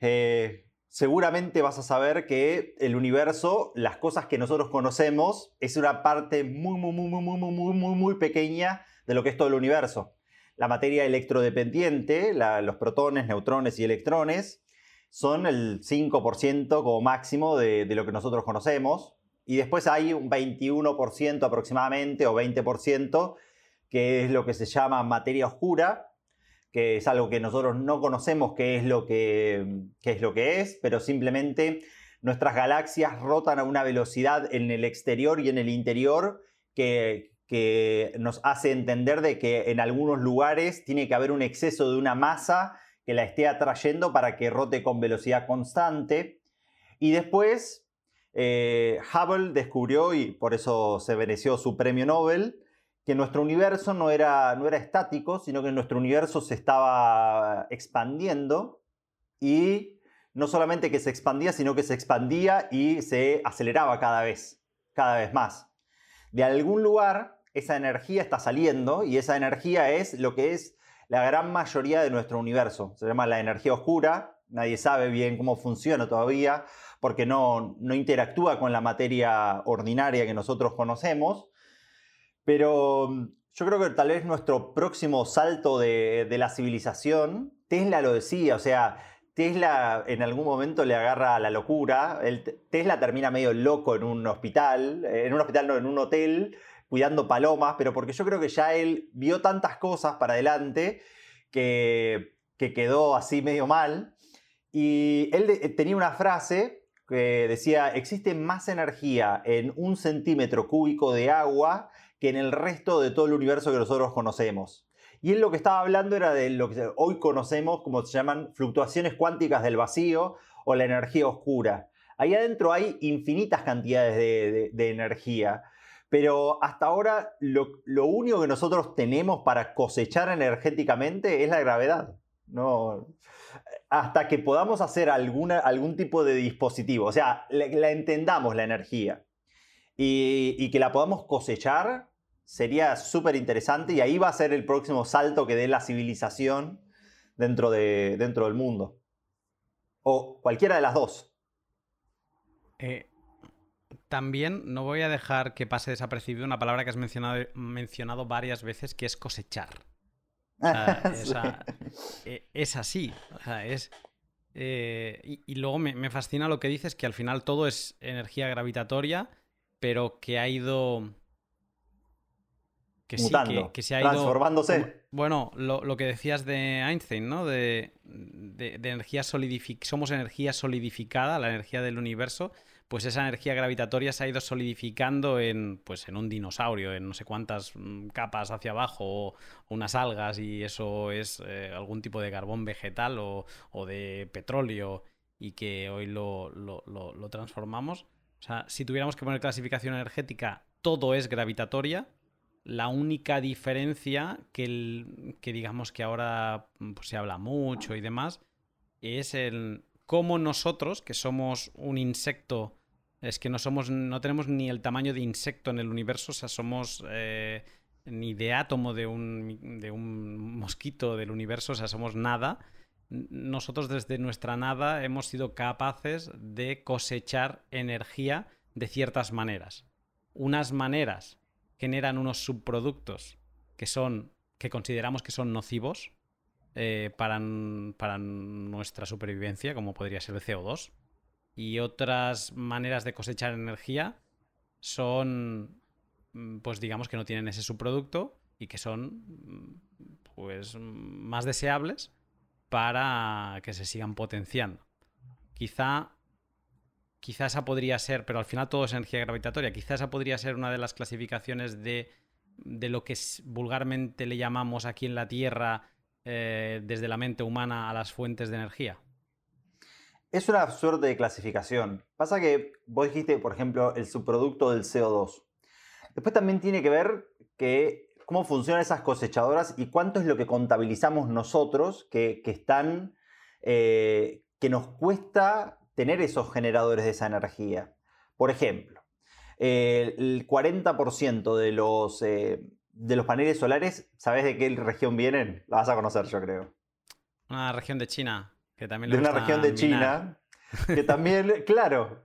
eh, seguramente vas a saber que el universo, las cosas que nosotros conocemos, es una parte muy, muy, muy, muy, muy, muy, muy, muy pequeña de lo que es todo el universo la materia electrodependiente, los protones, neutrones y electrones, son el 5% como máximo de, lo que nosotros conocemos. Y después hay un 21% aproximadamente o 20% que es lo que se llama materia oscura, que es algo que nosotros no conocemos qué es lo que, es, lo que es, pero simplemente nuestras galaxias rotan a una velocidad en el exterior y en el interior que, que nos hace entender de que en algunos lugares tiene que haber un exceso de una masa que la esté atrayendo para que rote con velocidad constante. Y después eh, Hubble descubrió, y por eso se mereció su premio Nobel, que nuestro universo no era, no era estático, sino que nuestro universo se estaba expandiendo y no solamente que se expandía, sino que se expandía y se aceleraba cada vez, cada vez más. De algún lugar esa energía está saliendo y esa energía es lo que es la gran mayoría de nuestro universo. Se llama la energía oscura. Nadie sabe bien cómo funciona todavía porque no, interactúa con la materia ordinaria que nosotros conocemos. Pero mm, yo creo que tal vez nuestro próximo salto de, la civilización, Tesla lo decía, o sea, Tesla en algún momento le agarra la locura. Tesla termina medio loco en un hospital, en un hospital no, en un hotel, cuidando palomas, pero porque yo creo que ya él vio tantas cosas para adelante que, quedó así medio mal. Y él tenía una frase que decía, existe más energía en un centímetro cúbico de agua que en el resto de todo el universo que nosotros conocemos. Y él lo que estaba hablando era de lo que hoy conocemos como se llaman fluctuaciones cuánticas del vacío o la energía oscura. Ahí adentro hay infinitas cantidades de energía. Pero hasta ahora lo, único que nosotros tenemos para cosechar energéticamente es la gravedad. No, hasta que podamos hacer alguna, algún tipo de dispositivo, o sea, la, entendamos la energía y, que la podamos cosechar, sería súper interesante y ahí va a ser el próximo salto que dé la civilización dentro, de, dentro del mundo. O cualquiera de las dos. Eh, también no voy a dejar que pase desapercibido una palabra que has mencionado, mencionado varias veces, que es cosechar. (laughs) E, es, así. es, eh, y, luego me, fascina lo que dices, que al final todo es energía gravitatoria, pero que ha ido... Que que, se ha ido... Transformándose. Bueno, lo, que decías de Einstein, ¿no? De, de, de energía solidificada. Somos energía solidificada, la energía del universo pues esa energía gravitatoria se ha ido solidificando en, pues en un dinosaurio, en no sé cuántas mm, capas hacia abajo, o, unas algas, y eso es eh, algún tipo de carbón vegetal o, de petróleo, y que hoy lo, transformamos. O sea, si tuviéramos que poner clasificación energética, todo es gravitatoria. La única diferencia que, que digamos que ahora pues, se habla mucho y demás es el, cómo nosotros, que somos un insecto, es que no somos, no tenemos ni el tamaño de insecto en el universo, o sea, somos eh, ni de átomo de un, de un mosquito del universo, o sea, somos nada. Nosotros desde nuestra nada hemos sido capaces de cosechar energía de ciertas maneras. Unas maneras generan unos subproductos que son que consideramos que son nocivos, eh, para, para nuestra supervivencia, como podría ser el CO2. Y otras maneras de cosechar energía son, mm, pues digamos que no tienen ese subproducto y que son, mm, pues, más deseables para que se sigan potenciando. Quizá, quizá esa podría ser, pero al final todo es energía gravitatoria, quizá esa podría ser una de las clasificaciones de, de lo que vulgarmente le llamamos aquí en la Tierra eh, desde la mente humana a las fuentes de energía? Es una suerte de clasificación. Pasa que vos dijiste, por ejemplo, el subproducto del CO2. Después también tiene que ver que cómo funcionan esas cosechadoras y cuánto es lo que contabilizamos nosotros que, están, eh, que nos cuesta tener esos generadores de esa energía. Por ejemplo, el 40% de los, eh, de los paneles solares, ¿sabes de qué región vienen? La vas a conocer, yo creo. Una región de China, que también De una región de China, que (laughs) también, claro,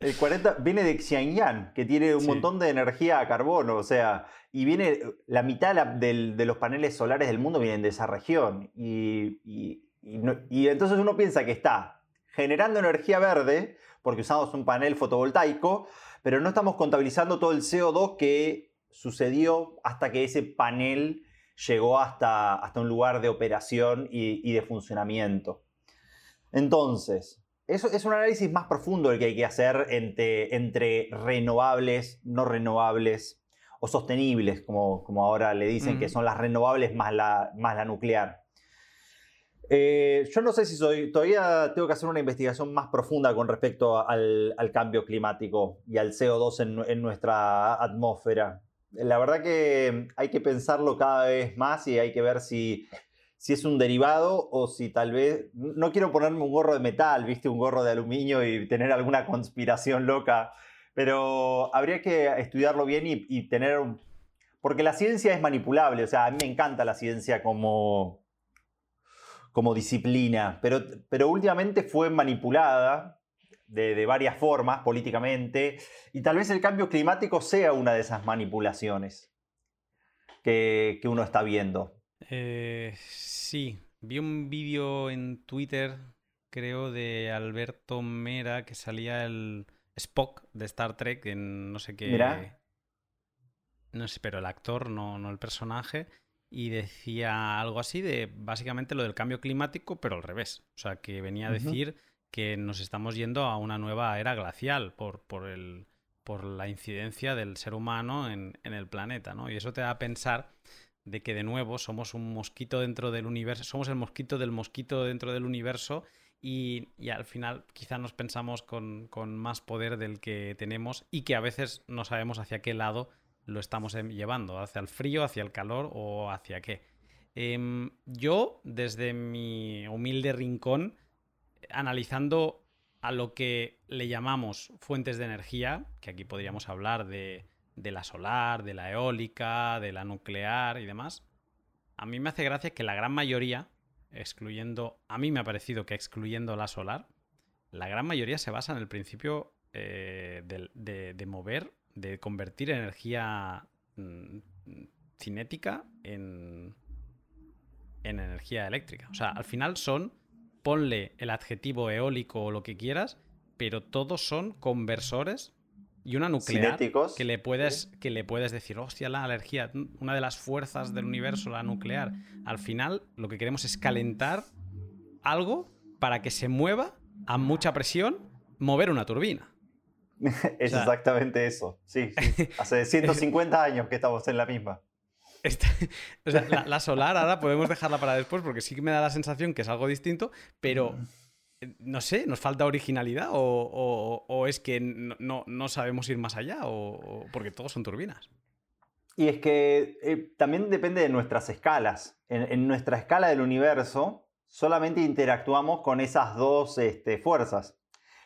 el 40 viene de Xianyang, que tiene un montón de energía a carbono, o sea, y viene la mitad de los paneles solares del mundo vienen de esa región. Y, y, entonces uno piensa que está generando energía verde, porque usamos un panel fotovoltaico, pero no estamos contabilizando todo el CO2 que sucedió hasta que ese panel llegó hasta, hasta un lugar de operación y, de funcionamiento. Entonces, eso es un análisis más profundo el que hay que hacer entre, entre renovables, no renovables o sostenibles, como, como ahora le dicen, que son las renovables más la, más la nuclear. Eh, yo no sé si soy, todavía tengo que hacer una investigación más profunda con respecto al, cambio climático y al CO2 en, nuestra atmósfera. La verdad que hay que pensarlo cada vez más y hay que ver si, si es un derivado o si tal vez, no quiero ponerme un gorro de metal, viste, un gorro de aluminio y tener alguna conspiración loca, pero habría que estudiarlo bien y, tener, porque la ciencia es manipulable, o sea, a mí me encanta la ciencia como como disciplina, pero, pero últimamente fue manipulada de, varias formas políticamente y tal vez el cambio climático sea una de esas manipulaciones que, uno está viendo. Eh, sí, vi un vídeo en Twitter, creo, de Alberto Mera que salía el Spock de Star Trek en no sé qué... Mira. No sé, pero el actor, no, no el personaje y decía algo así de básicamente lo del cambio climático, pero al revés. O sea, que venía a decir que nos estamos yendo a una nueva era glacial por, por, el, por la incidencia del ser humano en, en, el planeta, ¿no? Y eso te da a pensar de que de nuevo somos un mosquito dentro del universo, somos el mosquito del mosquito dentro del universo y, y al final quizá nos pensamos con, con más poder del que tenemos y que a veces no sabemos hacia qué lado lo estamos em, llevando, hacia el frío, hacia el calor o hacia qué. Em, yo, desde mi humilde rincón, analizando a lo que le llamamos fuentes de energía, que aquí podríamos hablar de, la solar, de la eólica, de la nuclear y demás, a mí me hace gracia que la gran mayoría, excluyendo, a mí me ha parecido que excluyendo la solar, la gran mayoría se basa en el principio eh, de, mover de convertir energía mm, cinética en, en energía eléctrica. O sea, al final son, ponle el adjetivo eólico o lo que quieras, pero todos son conversores y una nuclear que le puedes que le puedes decir, hostia, la energía, una de las fuerzas del universo, la nuclear. Al final lo que queremos es calentar algo para que se mueva a mucha presión, mover una turbina. (laughs) es exactamente eso. Sí, (laughs) hace 150 años que estamos en la misma. Este, (laughs) la, solar ahora podemos dejarla para después porque sí que me da la sensación que es algo distinto, pero mm. eh, no sé, ¿nos falta originalidad o, es que no, sabemos ir más allá o, porque todos son turbinas? Y es que eh, también depende de nuestras escalas. En, nuestra escala del universo solamente interactuamos con esas dos este, fuerzas.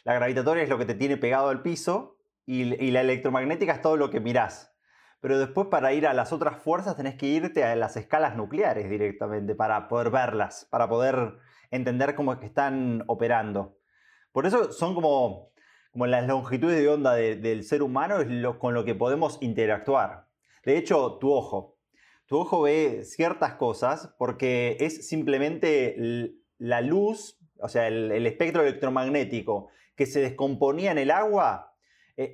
La gravitatoria es lo que te tiene pegado al piso y, la electromagnética es todo lo que mirás. Pero después para ir a las otras fuerzas tenés que irte a las escalas nucleares directamente para poder verlas, para poder entender cómo es que están operando. Por eso son como, como las longitudes de onda del ser humano es lo, con lo que podemos interactuar. De hecho, tu ojo. Tu ojo ve ciertas cosas porque es simplemente la luz, o sea, el espectro electromagnético que se descomponía en el agua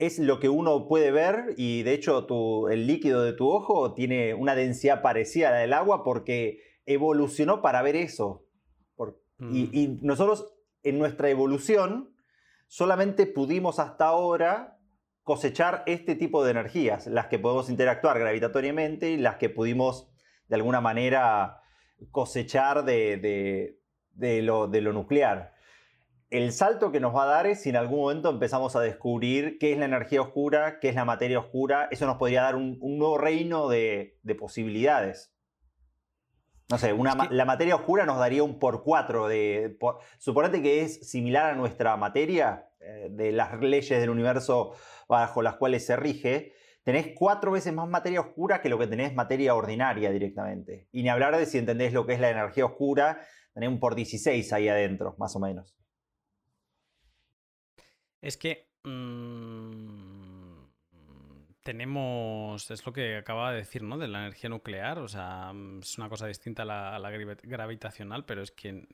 es lo que uno puede ver y de hecho el líquido de tu ojo tiene una densidad parecida a la del agua porque evolucionó para ver eso. y, mm. nosotros en nuestra evolución solamente pudimos hasta ahora cosechar este tipo de energías, las que podemos interactuar gravitatoriamente y las que pudimos de alguna manera cosechar de, lo, de lo nuclear el salto que nos va a dar es si en algún momento empezamos a descubrir qué es la energía oscura, qué es la materia oscura. Eso nos podría dar un, nuevo reino de, posibilidades. No sé, la materia oscura nos daría un por cuatro de... suponete que es similar a nuestra materia, eh, de las leyes del universo bajo las cuales se rige. Tenés cuatro veces más materia oscura que lo que tenés materia ordinaria directamente. Y ni hablar de si entendés lo que es la energía oscura, tenés un por 16 ahí adentro, más o menos. Es que mm, tenemos, es lo que acaba de decir, ¿no? De la energía nuclear, o sea, mm, es una cosa distinta a la, gravitacional, pero es que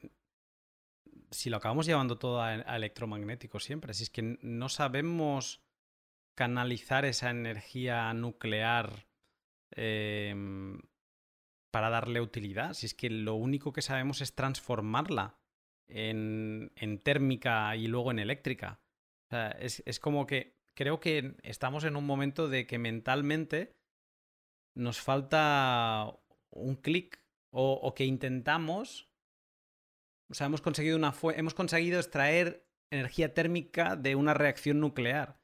si lo acabamos llevando todo a, electromagnético siempre, si es que no sabemos canalizar esa energía nuclear em, para darle utilidad, si es que lo único que sabemos es transformarla en, térmica y luego en eléctrica. Es, como que creo que estamos en un momento de que mentalmente nos falta un clic o, que intentamos, o sea, hemos conseguido, una hemos conseguido extraer energía térmica de una reacción nuclear,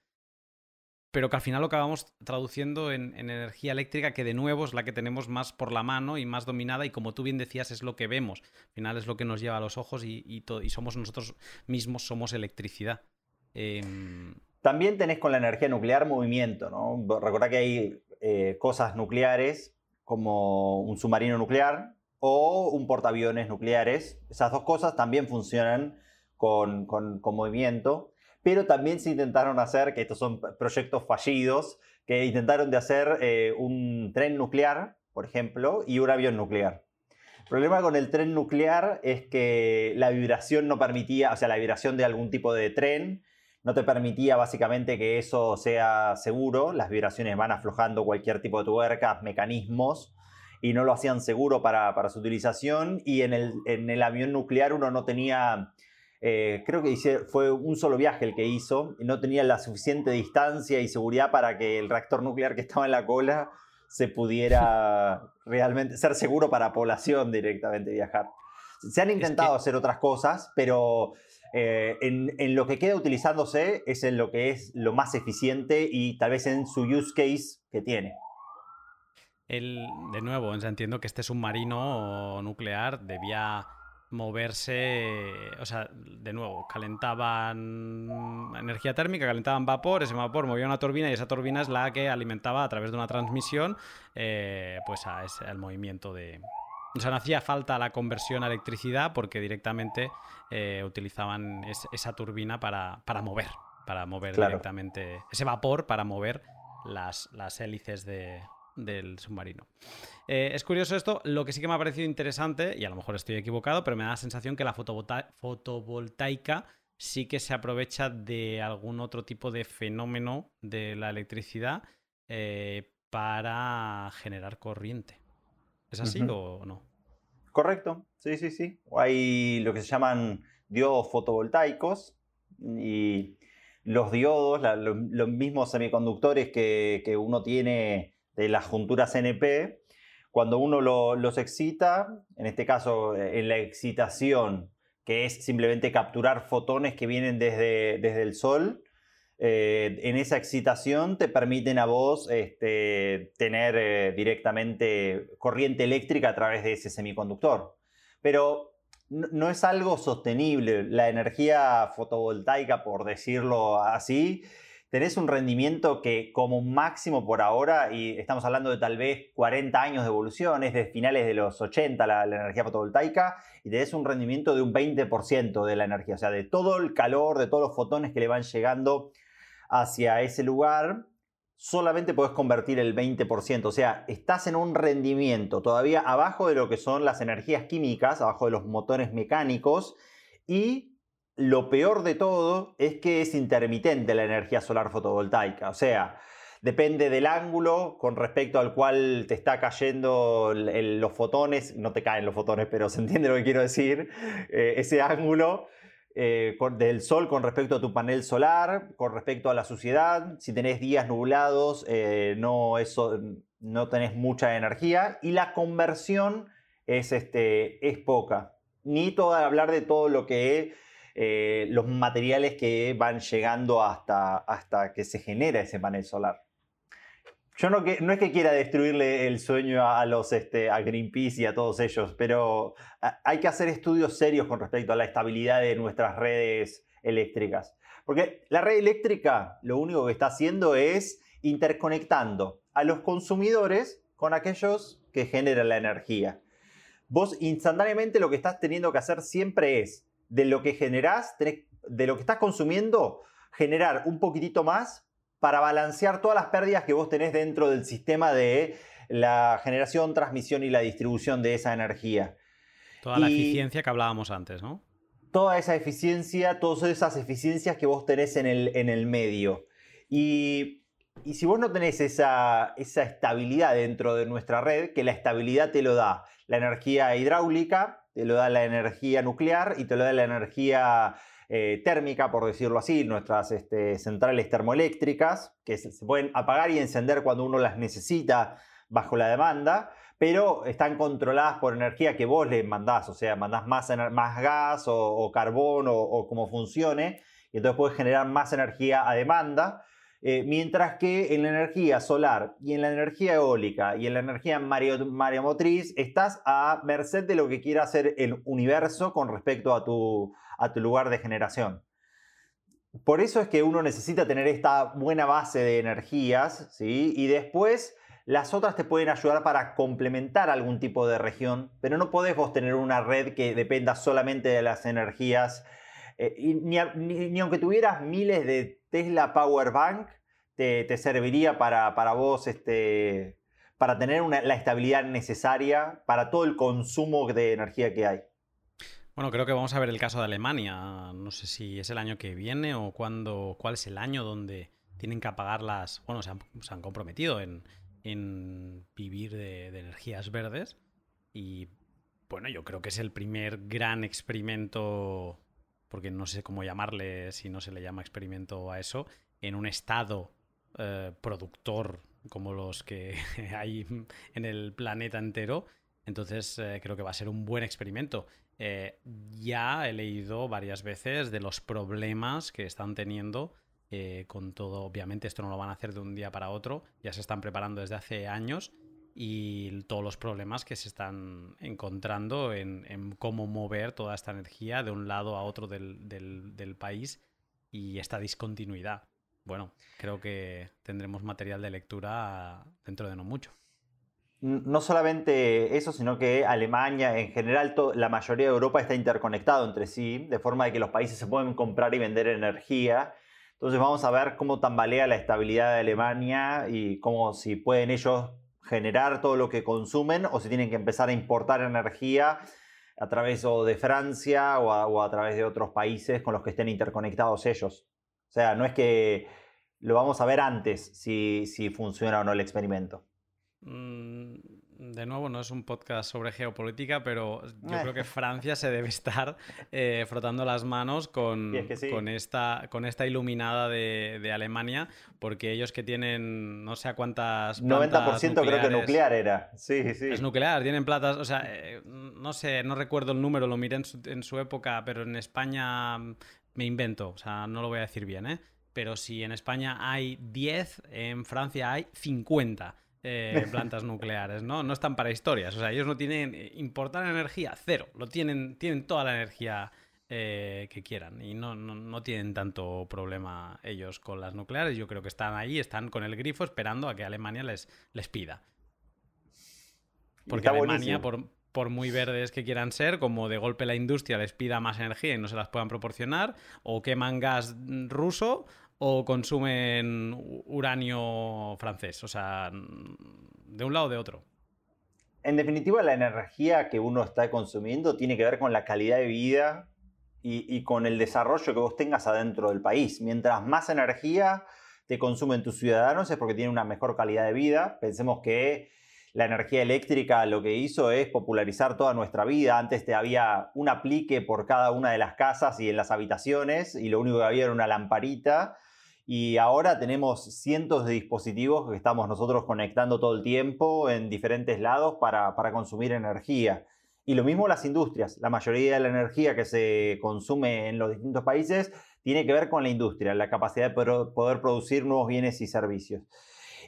pero que al final lo acabamos traduciendo en, energía eléctrica, que de nuevo es la que tenemos más por la mano y más dominada, y como tú bien decías, es lo que vemos. Al final es lo que nos lleva a los ojos y, somos nosotros mismos, somos electricidad. Em, También tenés con la energía nuclear movimiento, ¿no? Recordá que hay eh, cosas nucleares como un submarino nuclear o un portaaviones nucleares. Esas dos cosas también funcionan con, movimiento, pero también se intentaron hacer, que estos son proyectos fallidos, que intentaron de hacer eh, un tren nuclear, por ejemplo, y un avión nuclear. El problema con el tren nuclear es que la vibración no permitía, o sea, la vibración de algún tipo de tren no te permitía básicamente que eso sea seguro. Las vibraciones van aflojando cualquier tipo de tuercas, mecanismos, y no lo hacían seguro para, su utilización. Y en el, en el, avión nuclear uno no tenía, eh, creo que fue un solo viaje el que hizo, y no tenía la suficiente distancia y seguridad para que el reactor nuclear que estaba en la cola se pudiera (laughs) realmente ser seguro para población directamente viajar. Se han intentado hacer otras cosas, pero eh, en, lo que queda utilizándose es en lo que es lo más eficiente y tal vez en su use case que tiene. El, de nuevo, entiendo que este submarino nuclear debía moverse, o sea, de nuevo, calentaban energía térmica, calentaban vapor, ese vapor movía una turbina y esa turbina es la que alimentaba a través de una transmisión eh, pues a al movimiento de, o sea, no hacía falta la conversión a electricidad porque directamente eh, utilizaban esa turbina para, para, mover, para mover directamente ese vapor para mover las, las hélices del submarino. Eh, es curioso esto, lo que sí que me ha parecido interesante, y a lo mejor estoy equivocado, pero me da la sensación que la fotovoltaica sí que se aprovecha de algún otro tipo de fenómeno de la electricidad eh, para generar corriente. ¿Es así o no? Correcto, sí, sí, sí. Hay lo que se llaman diodos fotovoltaicos y los diodos, los mismos semiconductores que, uno tiene de las junturas NP, cuando uno los excita, en este caso en la excitación, que es simplemente capturar fotones que vienen desde, desde el Sol, eh, en esa excitación te permiten a vos este, tener eh, directamente corriente eléctrica a través de ese semiconductor. Pero no, es algo sostenible. La energía fotovoltaica, por decirlo así, tenés un rendimiento que como máximo por ahora, y estamos hablando de tal vez 40 años de evolución, es de finales de los 80 la, la, energía fotovoltaica, y tenés un rendimiento de un 20% de la energía, o sea, de todo el calor, de todos los fotones que le van llegando hacia ese lugar, solamente puedes convertir el 20%. O sea, estás en un rendimiento todavía abajo de lo que son las energías químicas, abajo de los motores mecánicos. Y lo peor de todo es que es intermitente la energía solar fotovoltaica. O sea, depende del ángulo con respecto al cual te está cayendo los fotones. No te caen los fotones, pero se entiende lo que quiero decir. Eh, ese ángulo eh, del sol con respecto a tu panel solar, con respecto a la suciedad. Si tenés días nublados, eh, no, eso, no tenés mucha energía. Y la conversión es, este, es poca. Ni todo hablar de todo lo que eh, los materiales que van llegando hasta, hasta que se genera ese panel solar. Yo no, no, es que quiera destruirle el sueño a, los, este, a Greenpeace y a todos ellos, pero hay que hacer estudios serios con respecto a la estabilidad de nuestras redes eléctricas. Porque la red eléctrica lo único que está haciendo es interconectando a los consumidores con aquellos que generan la energía. Vos instantáneamente lo que estás teniendo que hacer siempre es, de lo que generás, de lo que estás consumiendo, generar un poquitito más para balancear todas las pérdidas que vos tenés dentro del sistema de la generación, transmisión y la distribución de esa energía. Toda la eficiencia que hablábamos antes, ¿no? toda esa eficiencia, todas esas eficiencias que vos tenés en el, en el medio. Y, y, si vos no tenés esa, esa estabilidad dentro de nuestra red, que la estabilidad te lo da la energía hidráulica, te lo da la energía nuclear y te lo da la energía eh, térmica, por decirlo así, nuestras este, centrales termoeléctricas, que se, pueden apagar y encender cuando uno las necesita bajo la demanda, pero están controladas por energía que vos le mandás, o sea, mandás más, más gas o, carbón o, como funcione, y entonces puedes generar más energía a demanda. Eh, mientras que en la energía solar y en la energía eólica y en la energía mareomotriz estás a merced de lo que quiera hacer el universo con respecto a tu, a tu lugar de generación. Por eso es que uno necesita tener esta buena base de energías, ¿sí? Y después las otras te pueden ayudar para complementar algún tipo de región, pero no podés vos tener una red que dependa solamente de las energías. Eh, ni, aunque tuvieras miles de Tesla Power Bank, te, serviría para, para, vos este, para tener la estabilidad necesaria para todo el consumo de energía que hay. Bueno, creo que vamos a ver el caso de Alemania. No sé si es el año que viene o cuándo, cuál es el año donde tienen que apagar las... Bueno, se han, comprometido en, vivir de, energías verdes. Y bueno, yo creo que es el primer gran experimento, porque no sé cómo llamarle, si no se le llama experimento a eso, en un estado eh, productor como los que (laughs) hay en el planeta entero. Entonces eh, creo que va a ser un buen experimento. Eh, ya he leído varias veces de los problemas que están teniendo eh, con todo. Obviamente esto no lo van a hacer de un día para otro, ya se están preparando desde hace años y todos los problemas que se están encontrando en, cómo mover toda esta energía de un lado a otro del país y esta discontinuidad. Bueno, creo que tendremos material de lectura dentro de no mucho no solamente eso, sino que Alemania, en general, la mayoría de Europa está interconectado entre sí, de forma de que los países se pueden comprar y vender energía. Entonces vamos a ver cómo tambalea la estabilidad de Alemania y cómo si pueden ellos generar todo lo que consumen o si tienen que empezar a importar energía a través de Francia o a, través de otros países con los que estén interconectados ellos. O sea, no es que lo vamos a ver antes si funciona o no el experimento. Mm, de nuevo, no es un podcast sobre geopolítica, pero yo creo que (laughs) Francia se debe estar eh, frotando las manos con, con, esta, con esta iluminada de, Alemania, porque ellos que tienen no sé a cuántas. 90% creo que nuclear era. Sí, sí. Es nuclear, tienen platas. O sea, eh, no sé, no recuerdo el número, lo miré en su, en su época, pero en España me invento, o sea, no lo voy a decir bien, ¿eh? Pero si en España hay 10, en Francia hay 50. Eh, plantas nucleares, ¿no? No están para historias. O sea, ellos no tienen. Importar energía, cero. Lo tienen, tienen toda la energía eh, que quieran. Y no, no, tienen tanto problema ellos con las nucleares. Yo creo que están ahí, están con el grifo esperando a que Alemania les, les pida. Porque Alemania, por, por muy verdes que quieran ser, como de golpe la industria les pida más energía y no se las puedan proporcionar, o queman gas ruso, o consumen uranio francés, o sea, de un lado o de otro. En definitiva, la energía que uno está consumiendo tiene que ver con la calidad de vida y, con el desarrollo que vos tengas adentro del país. Mientras más energía te consumen tus ciudadanos es porque tienen una mejor calidad de vida. Pensemos que la energía eléctrica lo que hizo es popularizar toda nuestra vida. Antes te había un aplique por cada una de las casas y en las habitaciones y lo único que había era una lamparita y ahora tenemos cientos de dispositivos que estamos nosotros conectando todo el tiempo en diferentes lados para, consumir energía. Y lo mismo las industrias. La mayoría de la energía que se consume en los distintos países tiene que ver con la industria, la capacidad de poder producir nuevos bienes y servicios.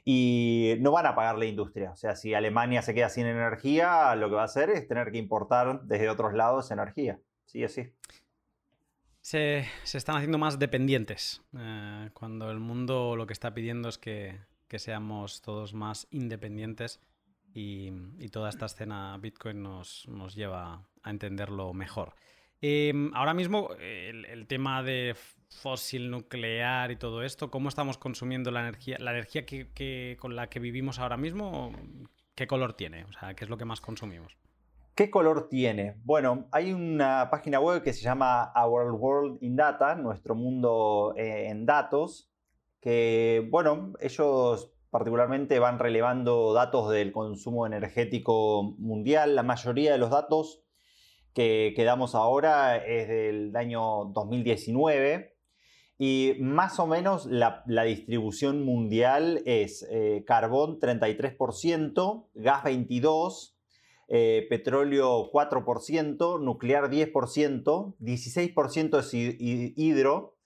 Y no van a pagar la industria. O sea, si Alemania se queda sin energía, lo que va a hacer es tener que importar desde otros lados energía. Sí, así se, están haciendo más dependientes. Eh, cuando el mundo lo que está pidiendo es que, seamos todos más independientes y, toda esta escena Bitcoin nos, lleva a entenderlo mejor. Em, ahora mismo, el, tema de fósil nuclear y todo esto, ¿cómo estamos consumiendo la energía? ¿La energía que, con la que vivimos ahora mismo, qué color tiene? O sea, ¿qué es lo que más consumimos? ¿Qué color tiene? Bueno, hay una página web que se llama Our World in Data, nuestro mundo eh, en datos, que, bueno, ellos particularmente van relevando datos del consumo energético mundial. La mayoría de los datos que, damos ahora es del año 2019 y más o menos la, distribución mundial es eh, carbón 33%, gas 22%, eh, petróleo 4%, nuclear 10%, 16% es hidro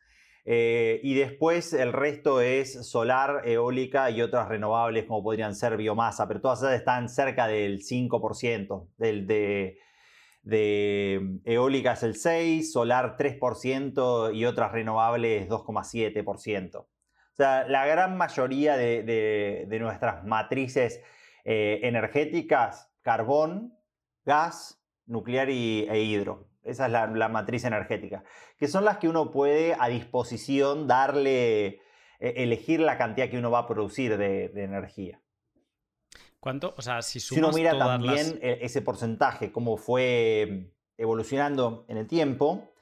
eh, y después el resto es solar, eólica y otras renovables como podrían ser biomasa, pero todas están cerca del 5%. Del, de, de eólica es el 6%, solar 3% y otras renovables 2,7%. O sea, la gran mayoría de, nuestras matrices eh, energéticas, carbón, gas, nuclear y, e hidro. Esa es la, matriz energética. Que son las que uno puede a disposición darle, e, elegir la cantidad que uno va a producir de, energía. ¿Cuánto? O sea, si, uno mira también e, ese porcentaje, cómo fue evolucionando en el tiempo,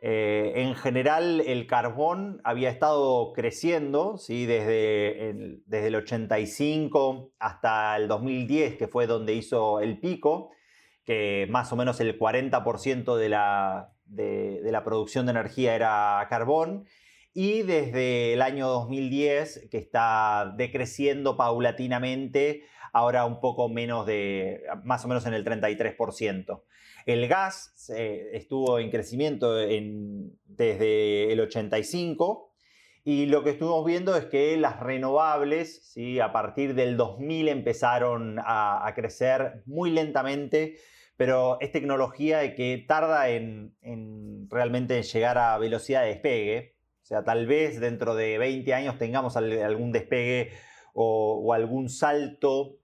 eh, en general el carbón había estado creciendo ¿sí? desde, el, desde el 85 hasta el 2010, que fue donde hizo el pico que más o menos el 40% de la, de, la producción de energía era carbón, y desde el año 2010 que está decreciendo paulatinamente, ahora un poco menos de, más o menos en el 33%. El gas eh, estuvo en crecimiento desde el 85 y lo que estuvimos viendo es que las renovables, ¿sí? a partir del 2000 empezaron a, a crecer muy lentamente pero es tecnología que tarda en, realmente llegar a velocidad de despegue. O sea, tal vez dentro de 20 años tengamos algún despegue o, algún salto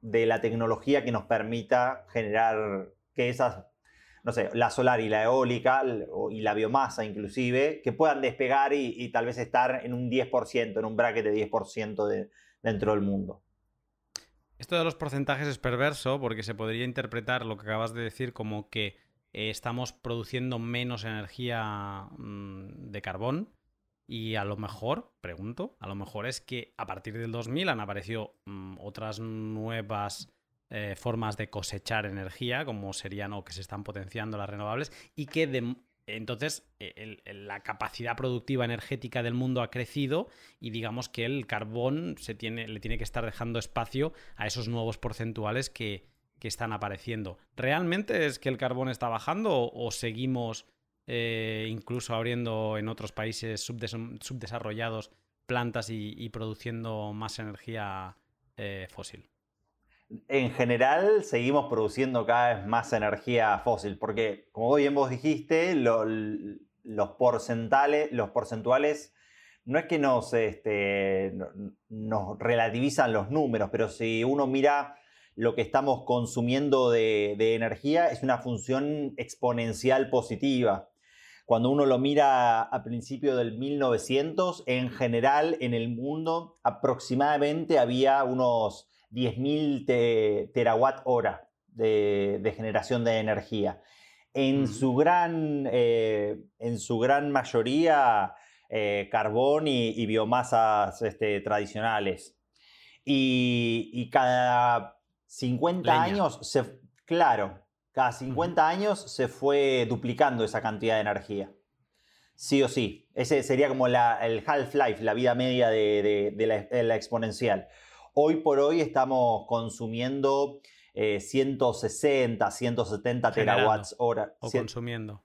de la tecnología que nos permita generar que esas, no sé, la solar y la eólica y la biomasa inclusive, que puedan despegar y, tal vez estar en un 10%, en un bracket de 10% dentro del mundo. Esto de los porcentajes es perverso porque se podría interpretar lo que acabas de decir como que eh, estamos produciendo menos energía mm, de carbón y a lo mejor, pregunto, a lo mejor es que a partir del 2000 han aparecido mm, otras nuevas eh, formas de cosechar energía, como serían o que se están potenciando las renovables, y que entonces, e, la capacidad productiva energética del mundo ha crecido y digamos que el carbón se tiene, le tiene que estar dejando espacio a esos nuevos porcentuales que, están apareciendo. ¿Realmente es que el carbón está bajando o, seguimos eh, incluso abriendo en otros países subdesarrollados plantas y, produciendo más energía eh, fósil? En general seguimos produciendo cada vez más energía fósil, porque como bien vos dijiste, los, porcentales, los porcentuales no es que nos, este, nos relativizan los números, pero si uno mira lo que estamos consumiendo de, de, energía es una función exponencial positiva. Cuando uno lo mira a principios del 1900, en general en el mundo aproximadamente había unos 10.000 terawatt hora de, generación de energía. En, su, gran, eh, en su gran mayoría, eh, carbón y, biomasas este, tradicionales. Y, cada 50 años, se, claro, cada 50 años se fue duplicando esa cantidad de energía. Sí o sí. Ese sería como el half-life, la vida media de, la, exponencial. Hoy por hoy estamos consumiendo 160, 170 terawatts hora. O consumiendo.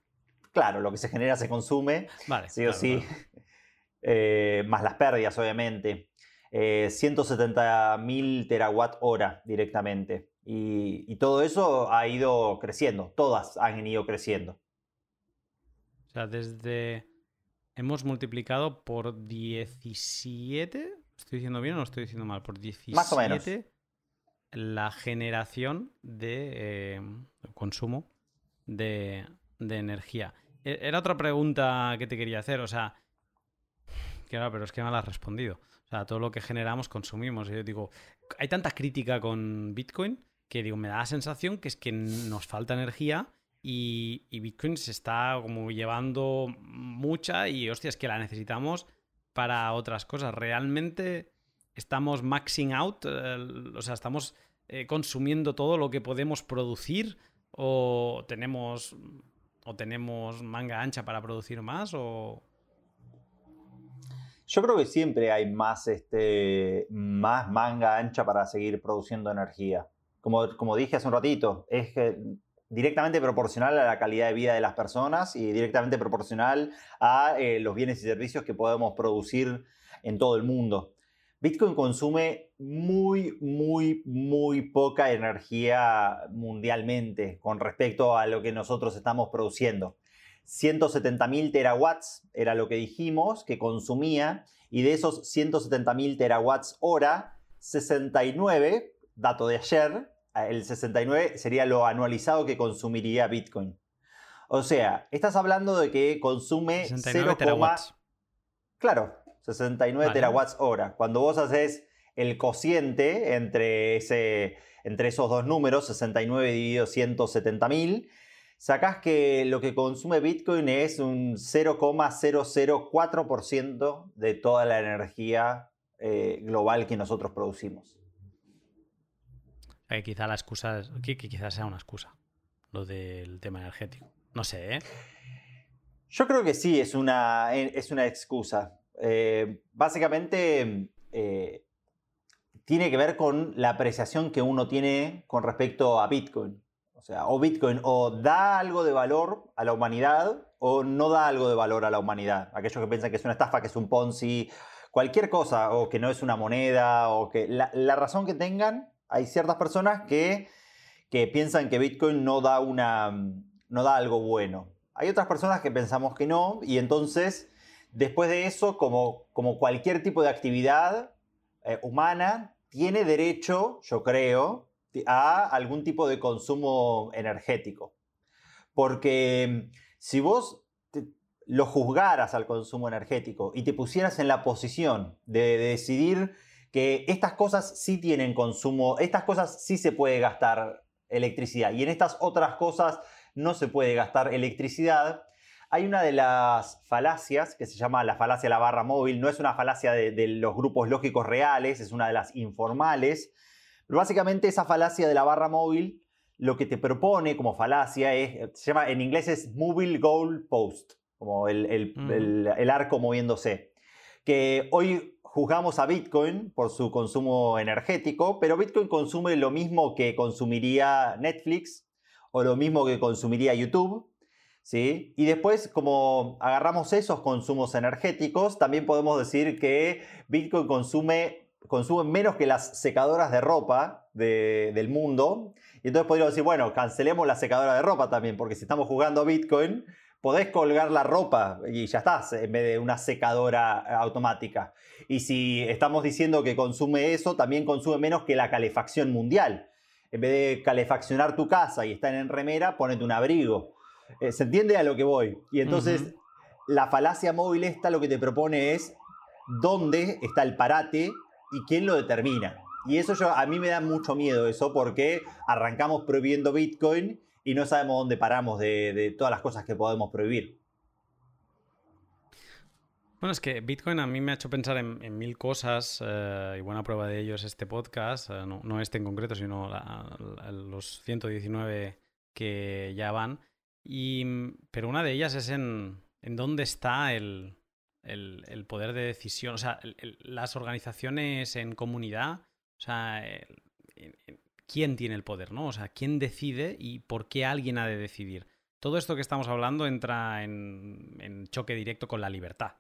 Claro, lo que se genera se consume. Vale, sí o sí. (laughs) Eh, más las pérdidas, obviamente. 170 eh, mil terawatt hora directamente. Y, todo eso ha ido creciendo. Todas han ido creciendo. O sea, desde. Hemos multiplicado por 17 ¿Estoy diciendo bien o no estoy diciendo mal? Por 17 Más o menos. la generación de eh, consumo de, energía. E, era otra pregunta que te quería hacer, o sea, claro, pero es que no la has respondido. O sea, todo lo que generamos consumimos. Y yo digo, hay tanta crítica con Bitcoin que digo, me da la sensación que es que nos falta energía y, Bitcoin se está como llevando mucha y hostia, es que la necesitamos para otras cosas. Realmente estamos maxing out, o sea, estamos eh, consumiendo todo lo que podemos producir o tenemos o tenemos manga ancha para producir más yo creo que siempre hay más, este, más manga ancha para seguir produciendo energía. Como, como dije hace un ratito, es directamente proporcional a la calidad de vida de las personas y directamente proporcional a eh, los bienes y servicios que podemos producir en todo el mundo. Bitcoin consume muy, muy, muy poca energía mundialmente con respecto a lo que nosotros estamos produciendo. 170.000 terawatts era lo que dijimos que consumía y de esos 170.000 terawatts hora, 69, dato de ayer, el 69 sería lo anualizado que consumiría Bitcoin. O sea, estás hablando de que consume 0, terawatts. Claro, 69 terawatts hora. Cuando vos haces el cociente entre, ese, entre esos dos números, 69 dividido 170.000, sacás que lo que consume Bitcoin es un 0,004% de toda la energía eh, global que nosotros producimos. Eh, quizá la excusa, que, quizás sea una excusa, lo del tema energético. No sé, ¿eh? Yo creo que sí, es una, es una excusa. Eh, básicamente tiene que ver con la apreciación que uno tiene con respecto a Bitcoin. O sea, o Bitcoin o da algo de valor a la humanidad o no da algo de valor a la humanidad. Aquellos que piensan que es una estafa, que es un Ponzi, cualquier cosa, o que no es una moneda, o que la, razón que tengan, hay ciertas personas que, que, piensan que Bitcoin no da, una, no da algo bueno. Hay otras personas que pensamos que no, y entonces, después de eso, como, como cualquier tipo de actividad eh, humana, tiene derecho, yo creo, a algún tipo de consumo energético. Porque si vos lo juzgaras al consumo energético y te pusieras en la posición de, decidir que estas cosas sí tienen consumo, estas cosas sí se puede gastar electricidad y en estas otras cosas no se puede gastar electricidad, hay una de las falacias que se llama la falacia de la barra móvil, no es una falacia de los grupos lógicos reales, es una de las informales, pero básicamente esa falacia de la barra móvil lo que te propone como falacia es, se llama, en inglés es Mobile Goal Post, como el, mm. el, arco moviéndose. Que hoy juzgamos a Bitcoin por su consumo energético, pero Bitcoin consume lo mismo que consumiría Netflix o lo mismo que consumiría YouTube. ¿Sí? Y después, como agarramos esos consumos energéticos, también podemos decir que Bitcoin consume consumen menos que las secadoras de ropa del mundo. Y entonces podríamos decir, bueno, cancelemos la secadora de ropa también, porque si estamos jugando a Bitcoin, podés colgar la ropa y ya estás, en vez de una secadora automática. Y si estamos diciendo que consume eso, también consume menos que la calefacción mundial. En vez de calefaccionar tu casa y estar en remera, ponete un abrigo. Eh, ¿Se entiende a lo que voy? Y entonces la falacia móvil esta lo que te propone es dónde está el parate y quién lo determina. Y eso yo, a mí me da mucho miedo eso porque arrancamos prohibiendo Bitcoin y no sabemos dónde paramos de, todas las cosas que podemos prohibir. Bueno, es que Bitcoin a mí me ha hecho pensar en, mil cosas eh, y buena prueba de ello es este podcast, eh, no, este en concreto, sino los 119 que ya van. Y, pero una de ellas es en, en dónde está el, el, poder de decisión, o sea, las organizaciones en comunidad, o sea, ¿quién tiene el poder, no? O sea, ¿quién decide y por qué alguien ha de decidir? Todo esto que estamos hablando entra en, choque directo con la libertad.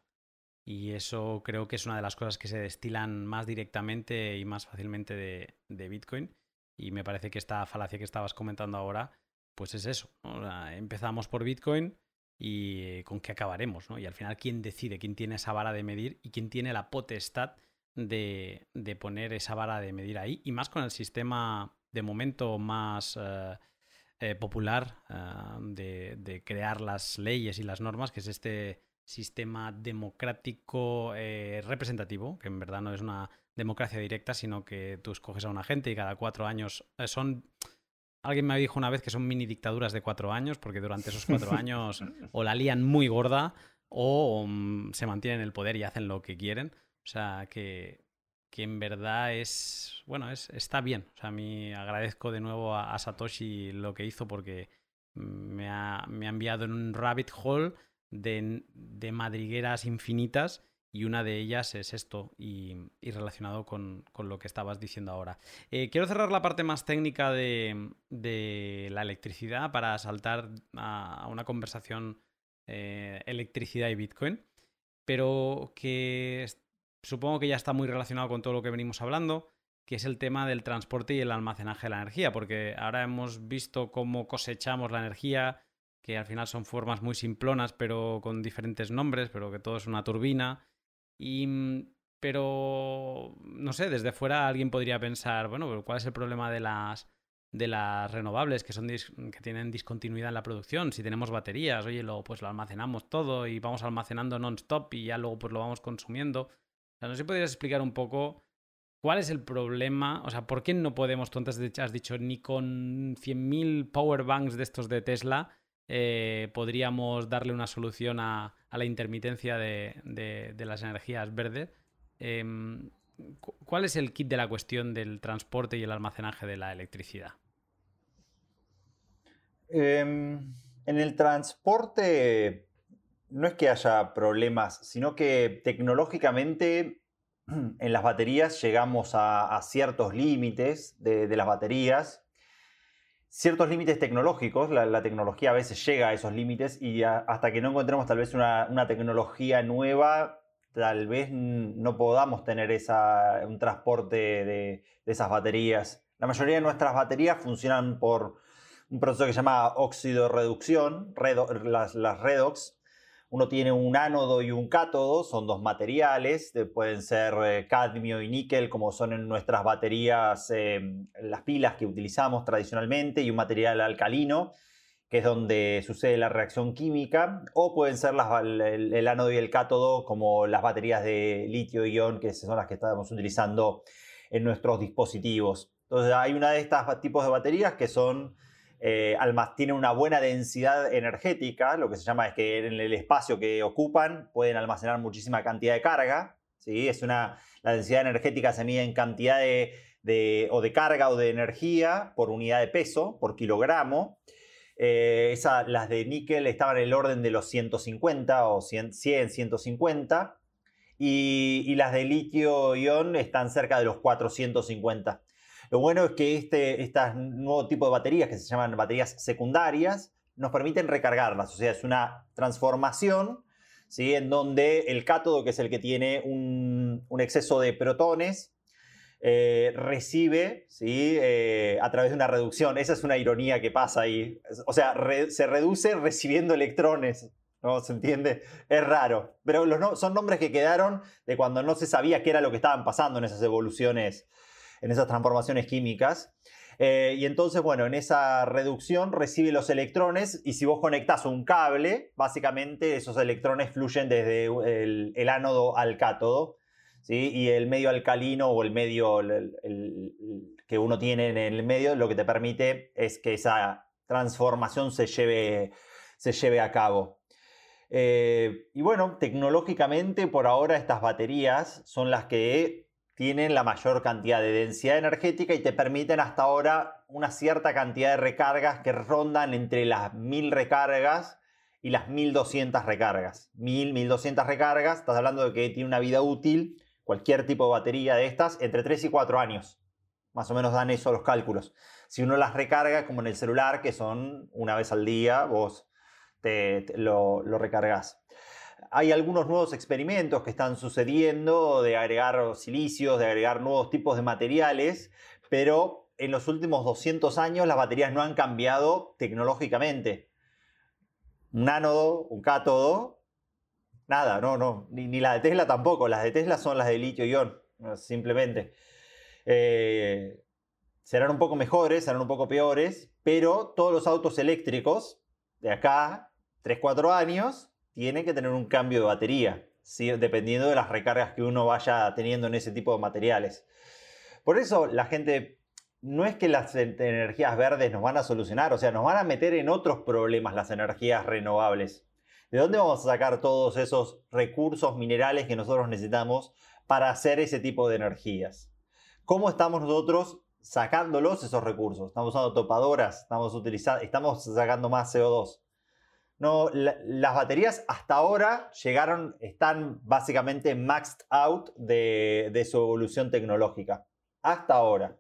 Y eso creo que es una de las cosas que se destilan más directamente y más fácilmente de, Bitcoin. Y me parece que esta falacia que estabas comentando ahora, pues es eso. empezamos por Bitcoin, y con qué acabaremos, ¿no? Y al final, ¿quién decide? ¿Quién tiene esa vara de medir y quién tiene la potestad de, poner esa vara de medir ahí? Y más con el sistema de momento más eh, eh, popular eh, de, crear las leyes y las normas, que es este sistema democrático representativo, que en verdad no es una democracia directa, sino que tú escoges a una gente y cada cuatro años son... Alguien me dijo una vez que son mini dictaduras de cuatro años, porque durante esos cuatro (laughs) años o la lían muy gorda o mm, se mantienen en el poder y hacen lo que quieren. O sea, que, que en verdad es, bueno, es, está bien. O sea, a mí agradezco de nuevo a, Satoshi lo que hizo porque me ha, me ha enviado en un rabbit hole de, de madrigueras infinitas y una de ellas es esto y, relacionado con, lo que estabas diciendo ahora. Eh, quiero cerrar la parte más técnica de, la electricidad para saltar a, una conversación eh, electricidad y Bitcoin, pero que supongo que ya está muy relacionado con todo lo que venimos hablando, que es el tema del transporte y el almacenaje de la energía, porque ahora hemos visto cómo cosechamos la energía, que al final son formas muy simplonas, pero con diferentes nombres, pero que todo es una turbina y, mm, pero, no sé, desde fuera alguien podría pensar, bueno, ¿cuál es el problema de las, de las renovables que, son que tienen discontinuidad en la producción? Si tenemos baterías, oye, luego pues lo almacenamos todo y vamos almacenando non-stop y ya luego pues lo vamos consumiendo. No sé si podrías explicar un poco cuál es el problema, o sea, ¿por qué no podemos, tú antes has dicho, ni con 100.000 power banks de estos de Tesla eh, podríamos darle una solución a, la intermitencia de, las energías verdes. Em, ¿Cuál es el kit de la cuestión del transporte y el almacenaje de la electricidad? Em, en el transporte no es que haya problemas, sino que tecnológicamente (clears throat) en las baterías llegamos a, ciertos límites de, las baterías ciertos límites tecnológicos, la, tecnología a veces llega a esos límites y hasta que no encontremos tal vez una, tecnología nueva, tal vez no podamos tener un transporte de, esas baterías. La mayoría de nuestras baterías funcionan por un proceso que se llama óxido reducción, las redox, uno tiene un ánodo y un cátodo, son dos materiales, pueden ser eh, cadmio y níquel, como son en nuestras baterías, em, las pilas que utilizamos tradicionalmente, y un material alcalino, que es donde sucede la reacción química, o pueden ser el, ánodo y el cátodo, como las baterías de litio-ion, que son las que estamos utilizando en nuestros dispositivos. Entonces, hay una de estas tipos de baterías que son eh, tienen una buena densidad energética, lo que se llama es que en el espacio que ocupan pueden almacenar muchísima cantidad de carga, ¿sí? es una, la densidad energética se mide en cantidad de, o de carga o de energía por unidad de peso, por kilogramo. Eh, las de níquel estaban en el orden de los 150 o 100, 150 y, y las de litio-ion están cerca de los 450. Lo bueno es que este, este nuevo tipo de baterías, que se llaman baterías secundarias, nos permiten recargarlas. O sea, es una transformación ¿sí? en donde el cátodo, que es el que tiene un, exceso de protones, eh, recibe ¿sí? Eh, a través de una reducción. Esa es una ironía que pasa ahí. O sea, se reduce recibiendo electrones. ¿No se entiende? Es raro. Pero los son nombres que quedaron de cuando no se sabía qué era lo que estaban pasando en esas evoluciones en esas transformaciones químicas. Eh, y entonces, bueno, en esa reducción recibe los electrones y si vos conectás un cable, básicamente esos electrones fluyen desde el, ánodo al cátodo. ¿sí? Y el medio alcalino o el medio que uno tiene en el medio lo que te permite es que esa transformación se lleve, se lleve a cabo. Eh, y bueno, tecnológicamente por ahora estas baterías son las que tienen la mayor cantidad de densidad energética y te permiten hasta ahora una cierta cantidad de recargas que rondan entre las 1000 recargas y las 1200 recargas. 1000, 1200 recargas, estás hablando de que tiene una vida útil, cualquier tipo de batería de estas, entre 3 y 4 años. Más o menos dan eso los cálculos. Si uno las recarga, como en el celular, que son una vez al día, vos te, lo, lo recargas hay algunos nuevos experimentos que están sucediendo de agregar silicios, de agregar nuevos tipos de materiales, pero en los últimos 200 años las baterías no han cambiado tecnológicamente. Un ánodo, un cátodo, nada, no, no, ni, ni la de Tesla tampoco, las de Tesla son las de litio-ion, simplemente. Eh, serán un poco mejores, serán un poco peores, pero todos los autos eléctricos de acá, 3-4 años, tiene que tener un cambio de batería, dependiendo de las recargas que uno vaya teniendo en ese tipo de materiales. Por eso la gente, no es que las energías verdes nos van a solucionar, o sea, nos van a meter en otros problemas las energías renovables. ¿De dónde vamos a sacar todos esos recursos minerales que nosotros necesitamos para hacer ese tipo de energías? ¿Cómo estamos nosotros sacándolos esos recursos? Estamos usando topadoras, estamos, utilizando, estamos sacando más CO2. Las baterías hasta ahora llegaron, están básicamente maxed out de, de su evolución tecnológica. Hasta ahora.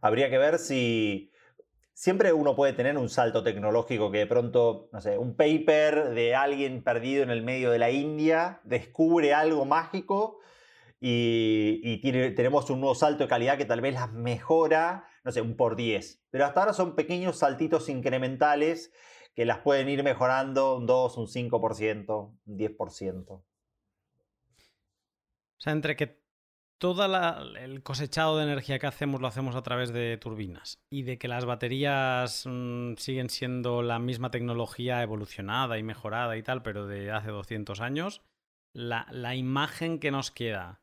Habría que ver si, siempre uno puede tener un salto tecnológico que de pronto, no sé, un paper de alguien perdido en el medio de la India descubre algo mágico y, tenemos un nuevo salto de calidad que tal vez las mejora, no sé, un por 10. Pero hasta ahora son pequeños saltitos incrementales que las pueden ir mejorando un 2, un 5%, un 10%. O sea, entre que todo el cosechado de energía que hacemos lo hacemos a través de turbinas y de que las baterías mm, siguen siendo la misma tecnología evolucionada y mejorada y tal, pero de hace 200 años, la, la imagen que nos queda,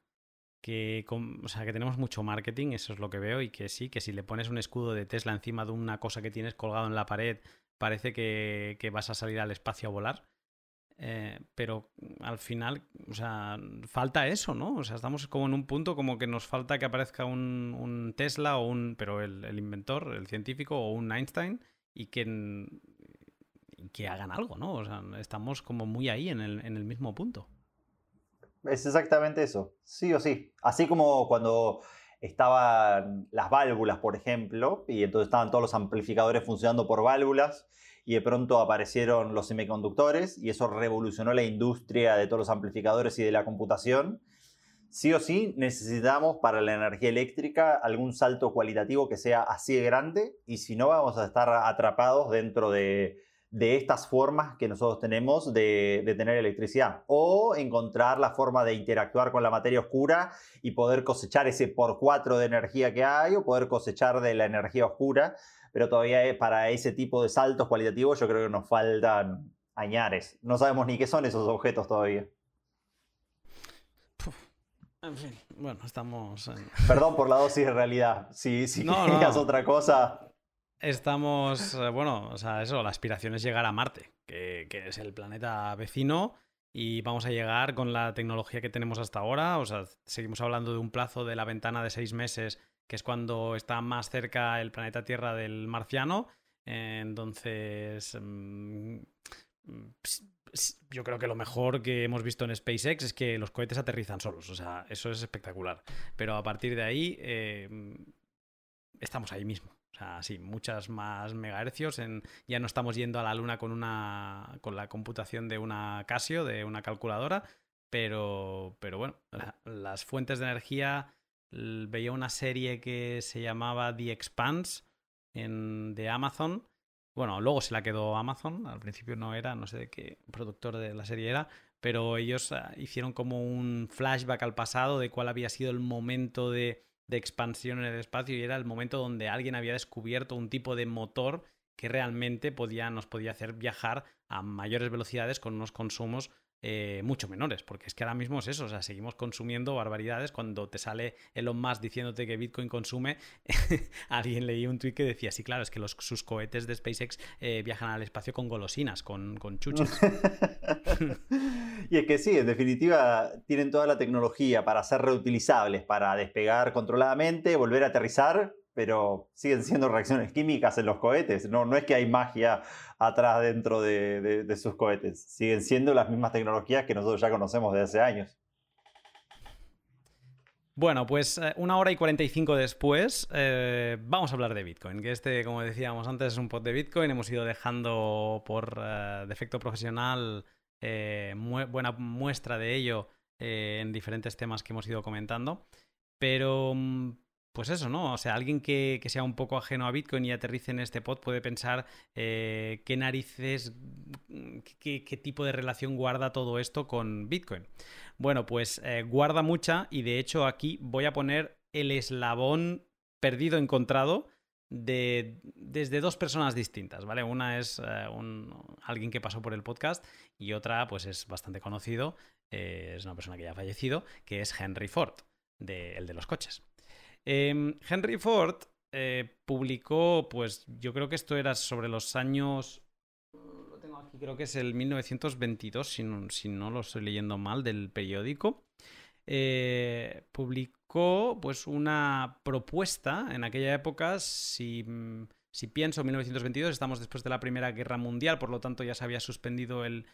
que, o sea, que tenemos mucho marketing, eso es lo que veo, y que sí, que si le pones un escudo de Tesla encima de una cosa que tienes colgado en la pared, parece que, vas a salir al espacio a volar. Eh, pero al final, o sea, falta eso, ¿no? O sea, estamos como en un punto como que nos falta que aparezca un, Tesla o un, pero el, inventor, el científico o un Einstein y que, que hagan algo, ¿no? O sea, estamos como muy ahí en el, en el mismo punto. Es exactamente eso, sí o sí. Así como cuando estaban las válvulas, por ejemplo, y entonces estaban todos los amplificadores funcionando por válvulas y de pronto aparecieron los semiconductores y eso revolucionó la industria de todos los amplificadores y de la computación. Sí o sí necesitamos para la energía eléctrica algún salto cualitativo que sea así de grande y si no vamos a estar atrapados dentro de, estas formas que nosotros tenemos de, de, tener electricidad. O encontrar la forma de interactuar con la materia oscura y poder cosechar ese por cuatro de energía que hay o poder cosechar de la energía oscura pero todavía eh, para ese tipo de saltos cualitativos yo creo que nos faltan añares. No sabemos ni qué son esos objetos todavía. En fin, bueno, estamos... Perdón por la dosis de realidad. Si, si no, otra cosa... Estamos, eh, bueno, o sea, eso, la aspiración es llegar a Marte, que, es el planeta vecino, y vamos a llegar con la tecnología que tenemos hasta ahora. O sea, seguimos hablando de un plazo de la ventana de seis meses que es cuando está más cerca el planeta Tierra del marciano. Entonces, mm, yo creo que lo mejor que hemos visto en SpaceX es que los cohetes aterrizan solos. O sea, eso es espectacular. Pero a partir de ahí, eh, estamos ahí mismo. Sea, sí, muchas más megahercios. En, ya no estamos yendo a la Luna con, una, con la computación de una Casio, de una calculadora. Pero, pero bueno, las fuentes de energía veía una serie que se llamaba The Expanse en, de Amazon. Bueno, luego se la quedó Amazon, al principio no era, no sé de qué productor de la serie era, pero ellos ah, hicieron como un flashback al pasado de cuál había sido el momento de, de expansión en el espacio y era el momento donde alguien había descubierto un tipo de motor que realmente podía, nos podía hacer viajar a mayores velocidades con unos consumos eh, mucho menores, porque es que ahora mismo es eso, o sea, seguimos consumiendo barbaridades. Cuando te sale Elon Musk diciéndote que Bitcoin consume, (laughs) alguien leí un tweet que decía, sí, claro, es que los, sus cohetes de SpaceX eh, viajan al espacio con golosinas, con, con chuches. (laughs) y es que sí, en definitiva, tienen toda la tecnología para ser reutilizables, para despegar controladamente, volver a aterrizar pero siguen siendo reacciones químicas en los cohetes. No, no es que hay magia atrás dentro de, sus cohetes. Siguen siendo las mismas tecnologías que nosotros ya conocemos desde hace años. Bueno, pues eh, una hora y 45 después eh, vamos a hablar de Bitcoin, que este, como decíamos antes, es un pod de Bitcoin. Hemos ido dejando por eh, defecto profesional buena muestra de ello en diferentes temas que hemos ido comentando. Pero mm, pues eso, ¿no? O sea, alguien que, sea un poco ajeno a Bitcoin y aterrice en este pod puede pensar eh, qué narices, qué, tipo de relación guarda todo esto con Bitcoin. Bueno, pues eh, guarda mucha y de hecho aquí voy a poner el eslabón perdido encontrado de, desde dos personas distintas, ¿vale? Una es eh, un, alguien que pasó por el podcast y otra, pues es bastante conocido, es una persona que ya ha fallecido, que es Henry Ford, el de los coches. Em, Henry Ford eh, publicó, pues yo creo que esto era sobre los años... Lo tengo aquí, creo que es el 1922, si no, lo estoy leyendo mal, del periódico. publicó pues una propuesta en aquella época, si, si pienso 1922, estamos después de la Primera Guerra Mundial, por lo tanto ya se había suspendido el,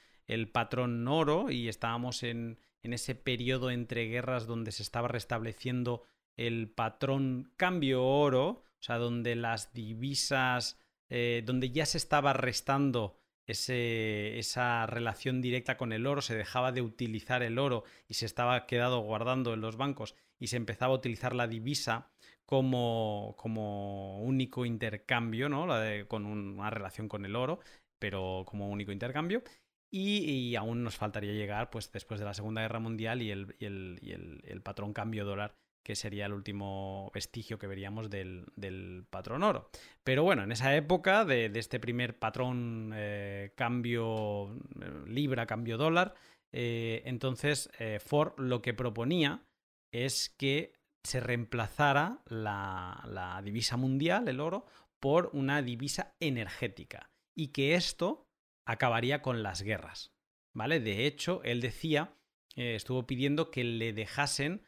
patrón oro y estábamos en, ese periodo entre guerras donde se estaba restableciendo el patrón cambio oro, o sea, donde las divisas, eh, donde ya se estaba restando esa relación directa con el oro, se dejaba de utilizar el oro y se estaba quedado guardando en los bancos y se empezaba a utilizar la divisa como, como único intercambio, ¿no? con una relación con el oro, pero como único intercambio. Y, aún nos faltaría llegar, pues, después de la Segunda Guerra Mundial y el, y el, patrón cambio dólar que sería el último vestigio que veríamos del, patrón oro. Pero bueno, en esa época de, este primer patrón eh, cambio eh, libra, cambio dólar, eh, entonces Ford lo que proponía es que se reemplazara la, divisa mundial, el oro, por una divisa energética y que esto acabaría con las guerras. ¿Vale? De hecho, él decía, estuvo pidiendo que le dejasen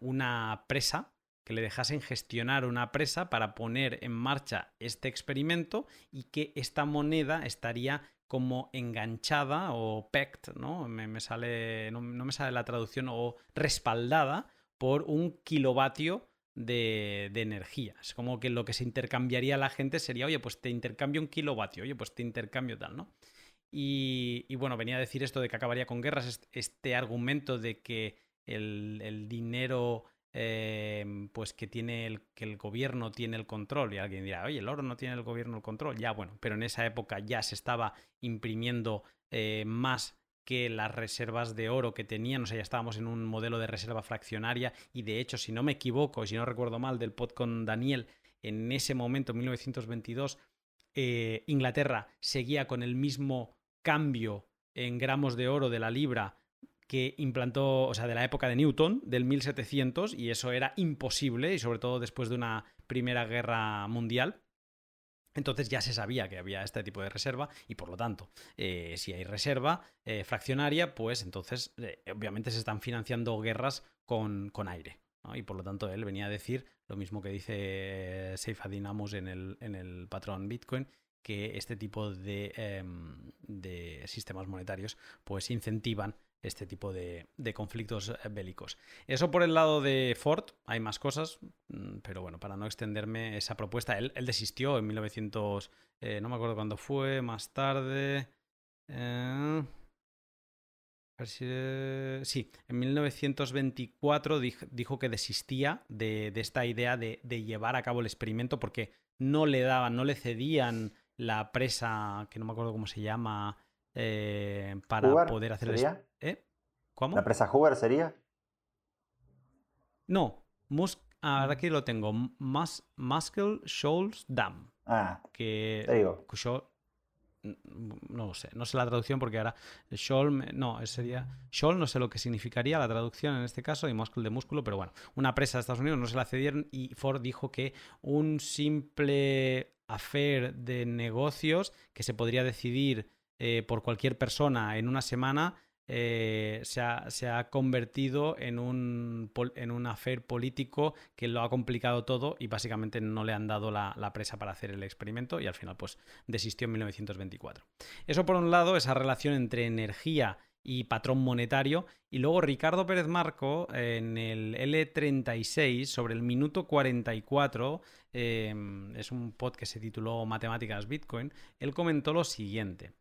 una presa, que le dejasen gestionar una presa para poner en marcha este experimento y que esta moneda estaría como enganchada o pecked, ¿no? Me, sale, no, me sale la traducción, o respaldada por un kilovatio de, energía. Es como que lo que se intercambiaría la gente sería, oye, pues te intercambio un kilovatio, oye, pues te intercambio tal, ¿no? Y, bueno, venía a decir esto de que acabaría con guerras, este argumento de que el, dinero eh, pues que tiene el, que el gobierno tiene el control y alguien dirá, oye, el oro no tiene el gobierno el control, ya bueno, pero en esa época ya se estaba imprimiendo eh, más que las reservas de oro que tenían, o sea, ya estábamos en un modelo de reserva fraccionaria y de hecho, si no me equivoco, si no recuerdo mal del pod con Daniel, en ese momento, en 1922, eh, Inglaterra seguía con el mismo cambio en gramos de oro de la libra que implantó, o sea, de la época de Newton, del 1700, y eso era imposible, y sobre todo después de una Primera Guerra Mundial. Entonces ya se sabía que había este tipo de reserva y por lo tanto, eh, si hay reserva eh, fraccionaria, pues entonces eh, obviamente se están financiando guerras con, aire. Y por lo tanto él venía a decir lo mismo que dice Seifa Dynamos en el, en el patrón Bitcoin, que este tipo de, em, de sistemas monetarios pues incentivan este tipo de, conflictos eh, bélicos. Eso por el lado de Ford, hay más cosas, mm, pero bueno, para no extenderme esa propuesta, él, desistió en 1900, eh, no me acuerdo cuándo fue, más tarde... Eh, sí, en 1924 dijo que desistía de, esta idea de, llevar a cabo el experimento porque no le daban, no le cedían la presa, que no me acuerdo cómo se llama, eh, para poder hacer ¿sería? ¿Eh? ¿Cómo? ¿La presa Hoover sería? No, Musk... ahora aquí lo tengo. Mus Muscle Shoals Dam. Ah, que, te digo. no lo sé, no sé la traducción porque ahora Shoal, no, sería Shoal, no sé lo que significaría la traducción en este caso y muscle de músculo, pero bueno, una presa de Estados Unidos no se la cedieron y Ford dijo que un simple affair de negocios que se podría decidir eh, por cualquier persona en una semana eh, se, ha, convertido en un, en político que lo ha complicado todo y básicamente no le han dado la, presa para hacer el experimento y al final pues desistió en 1924. Eso por un lado, esa relación entre energía y patrón monetario. Y luego Ricardo Pérez Marco en el L36 sobre el minuto 44, em, es un pod que se tituló Matemáticas Bitcoin, él comentó lo siguiente.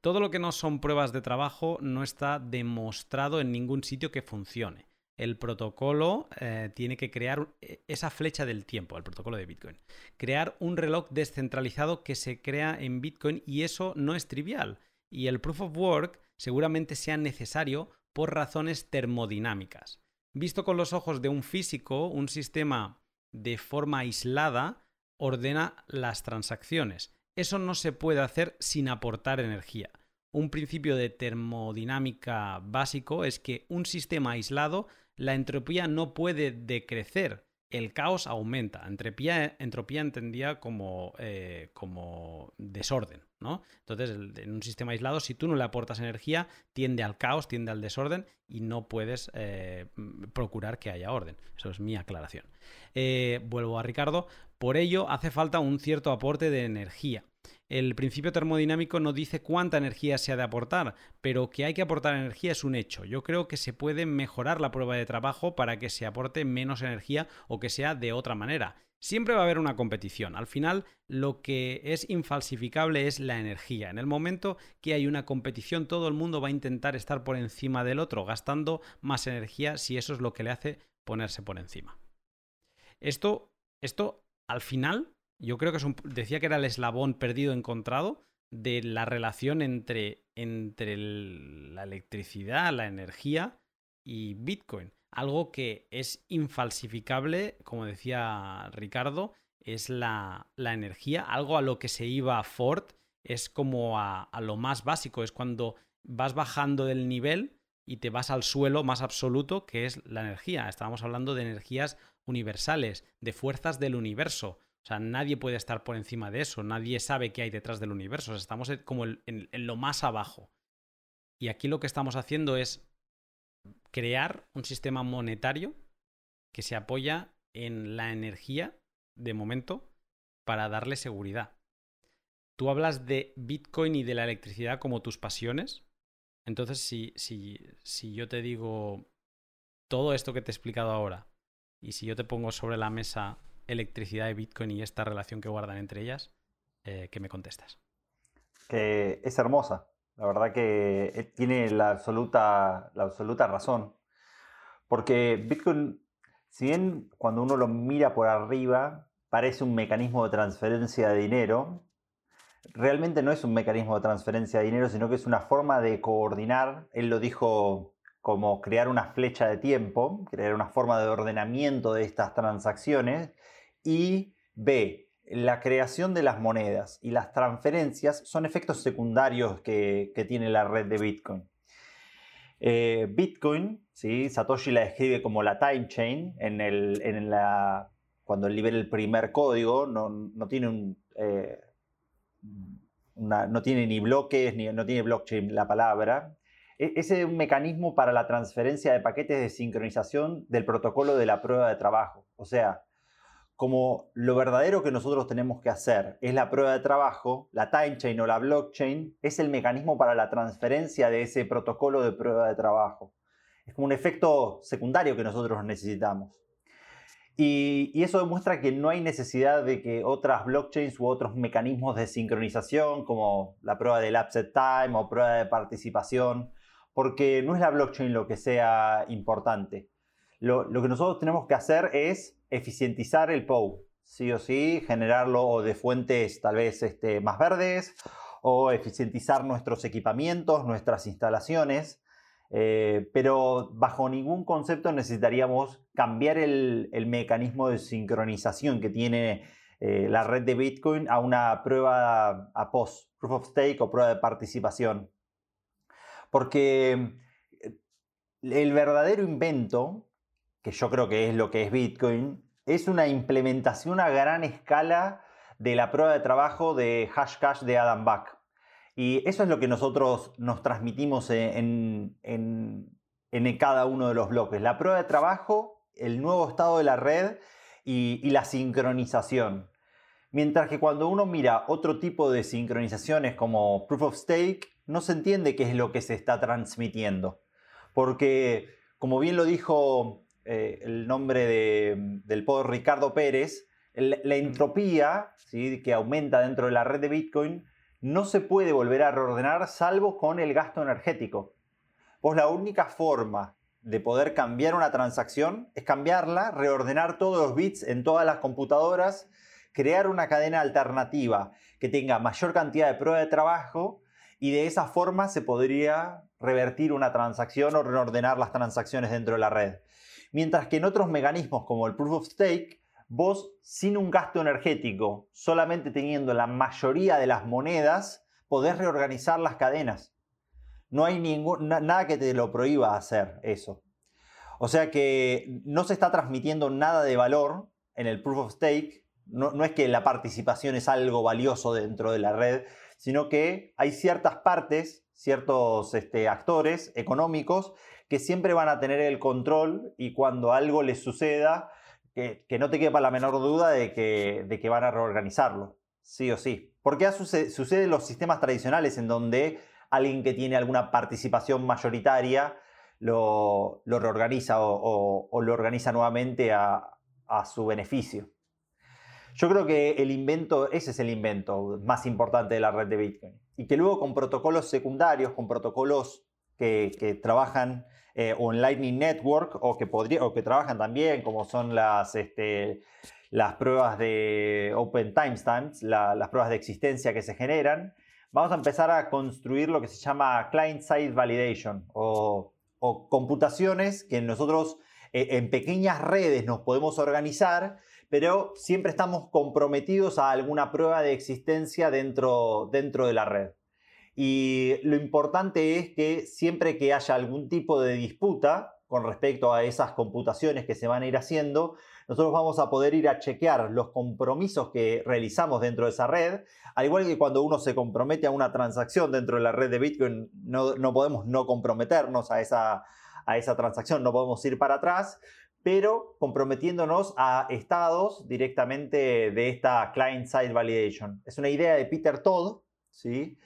Todo lo que no son pruebas de trabajo no está demostrado en ningún sitio que funcione. El protocolo eh, tiene que crear eh, esa flecha del tiempo, el protocolo de Bitcoin. Crear un reloj descentralizado que se crea en Bitcoin y eso no es trivial. Y el proof of work seguramente sea necesario por razones termodinámicas. Visto con los ojos de un físico, un sistema de forma aislada ordena las transacciones. Eso no se puede hacer sin aportar energía. Un principio de termodinámica básico es que un sistema aislado, la entropía no puede decrecer, el caos aumenta. Entropía, entropía entendía como, eh, como desorden, ¿no? Entonces, en un sistema aislado, si tú no le aportas energía, tiende al caos, tiende al desorden y no puedes eh, procurar que haya orden. Eso es mi aclaración. Eh, vuelvo a Ricardo. Por ello, hace falta un cierto aporte de energía. El principio termodinámico no dice cuánta energía se ha de aportar, pero que hay que aportar energía es un hecho. Yo creo que se puede mejorar la prueba de trabajo para que se aporte menos energía o que sea de otra manera. Siempre va a haber una competición. Al final, lo que es infalsificable es la energía. En el momento que hay una competición, todo el mundo va a intentar estar por encima del otro, gastando más energía si eso es lo que le hace ponerse por encima. Esto, esto al final yo creo que es un, decía que era el eslabón perdido encontrado de la relación entre, entre la electricidad, la energía y Bitcoin. Algo que es infalsificable, como decía Ricardo, es la, la energía, algo a lo que se iba Ford, es como a, a lo más básico, es cuando vas bajando del nivel y te vas al suelo más absoluto, que es la energía. Estábamos hablando de energías universales, de fuerzas del universo. O sea, nadie puede estar por encima de eso, nadie sabe qué hay detrás del universo, estamos como en, en lo más abajo. Y aquí lo que estamos haciendo es crear un sistema monetario que se apoya en la energía, de momento, para darle seguridad. Tú hablas de Bitcoin y de la electricidad como tus pasiones. Entonces, si, si, si yo te digo todo esto que te he explicado ahora, y si yo te pongo sobre la mesa electricidad de Bitcoin y esta relación que guardan entre ellas, eh, ¿qué me contestas? Que es hermosa. La verdad que eh, tiene la absoluta, la absoluta razón. Porque Bitcoin, si bien cuando uno lo mira por arriba, parece un mecanismo de transferencia de dinero, realmente no es un mecanismo de transferencia de dinero, sino que es una forma de coordinar, él lo dijo como crear una flecha de tiempo, crear una forma de ordenamiento de estas transacciones y B, la creación de las monedas y las transferencias son efectos secundarios que, tiene la red de Bitcoin. Eh, Bitcoin. Satoshi la describe como la time chain, en, el, cuando libera el primer código, no, tiene un, eh, no tiene ni bloques, ni, no tiene blockchain la palabra. E, ese es un mecanismo para la transferencia de paquetes de sincronización del protocolo de la prueba de trabajo. O sea, como lo verdadero que nosotros tenemos que hacer es la prueba de trabajo, la time chain o la blockchain es el mecanismo para la transferencia de ese protocolo de prueba de trabajo. Es como un efecto secundario que nosotros necesitamos. Y, y, eso demuestra que no hay necesidad de que otras blockchains u otros mecanismos de sincronización, como la prueba del upset time o prueba de participación, porque no es la blockchain lo que sea importante. Lo, lo que nosotros tenemos que hacer es eficientizar el POW, sí o sí, generarlo de fuentes tal vez este, más verdes o eficientizar nuestros equipamientos, nuestras instalaciones, eh, pero bajo ningún concepto necesitaríamos cambiar el, mecanismo de sincronización que tiene eh, la red de Bitcoin a una prueba a post, proof of stake o prueba de participación. Porque el verdadero invento que yo creo que es lo que es Bitcoin, es una implementación a gran escala de la prueba de trabajo de Hashcash de Adam Back. Y eso es lo que nosotros nos transmitimos en, cada uno de los bloques. La prueba de trabajo, el nuevo estado de la red y, y la sincronización. Mientras que cuando uno mira otro tipo de sincronizaciones como Proof of Stake, no se entiende qué es lo que se está transmitiendo. Porque, como bien lo dijo eh, el nombre del poder Ricardo Pérez, la entropía ¿sí? que aumenta dentro de la red de Bitcoin no se puede volver a reordenar salvo con el gasto energético. Pues la única forma de poder cambiar una transacción es cambiarla, reordenar todos los bits en todas las computadoras, crear una cadena alternativa que tenga mayor cantidad de prueba de trabajo y de esa forma se podría revertir una transacción o reordenar las transacciones dentro de la red. Mientras que en otros mecanismos como el Proof of Stake vos sin un gasto energético, solamente teniendo la mayoría de las monedas, podés reorganizar las cadenas. No hay ningún, nada que te lo prohíba hacer eso. O sea que no se está transmitiendo nada de valor en el proof of stake. No, no es que la participación es algo valioso dentro de la red, sino que hay ciertas partes, ciertos este, actores económicos que siempre van a tener el control y cuando algo les suceda, que, no te quepa la menor duda de que, de que van a reorganizarlo, sí o sí. Porque sucede, sucede en los sistemas tradicionales en donde alguien que tiene alguna participación mayoritaria lo, reorganiza o, lo organiza nuevamente a, a su beneficio. Yo creo que el invento, ese es el invento más importante de la red de Bitcoin. Y que luego con protocolos secundarios, con protocolos que, trabajan eh, en Lightning Network o que, podría, o que trabajan también, como son las, este, las pruebas de Open Timestamps, las pruebas de existencia que se generan, vamos a empezar a construir lo que se llama Client-Side Validation o, o computaciones que nosotros eh, en pequeñas redes nos podemos organizar, pero siempre estamos comprometidos a alguna prueba de existencia dentro, dentro de la red. Y lo importante es que siempre que haya algún tipo de disputa con respecto a esas computaciones que se van a ir haciendo, nosotros vamos a poder ir a chequear los compromisos que realizamos dentro de esa red, al igual que cuando uno se compromete a una transacción dentro de la red de Bitcoin, no, podemos no comprometernos a esa, a esa transacción, no podemos ir para atrás, pero comprometiéndonos a estados directamente de esta client-side validation. Es una idea de Peter Todd, ¿sí?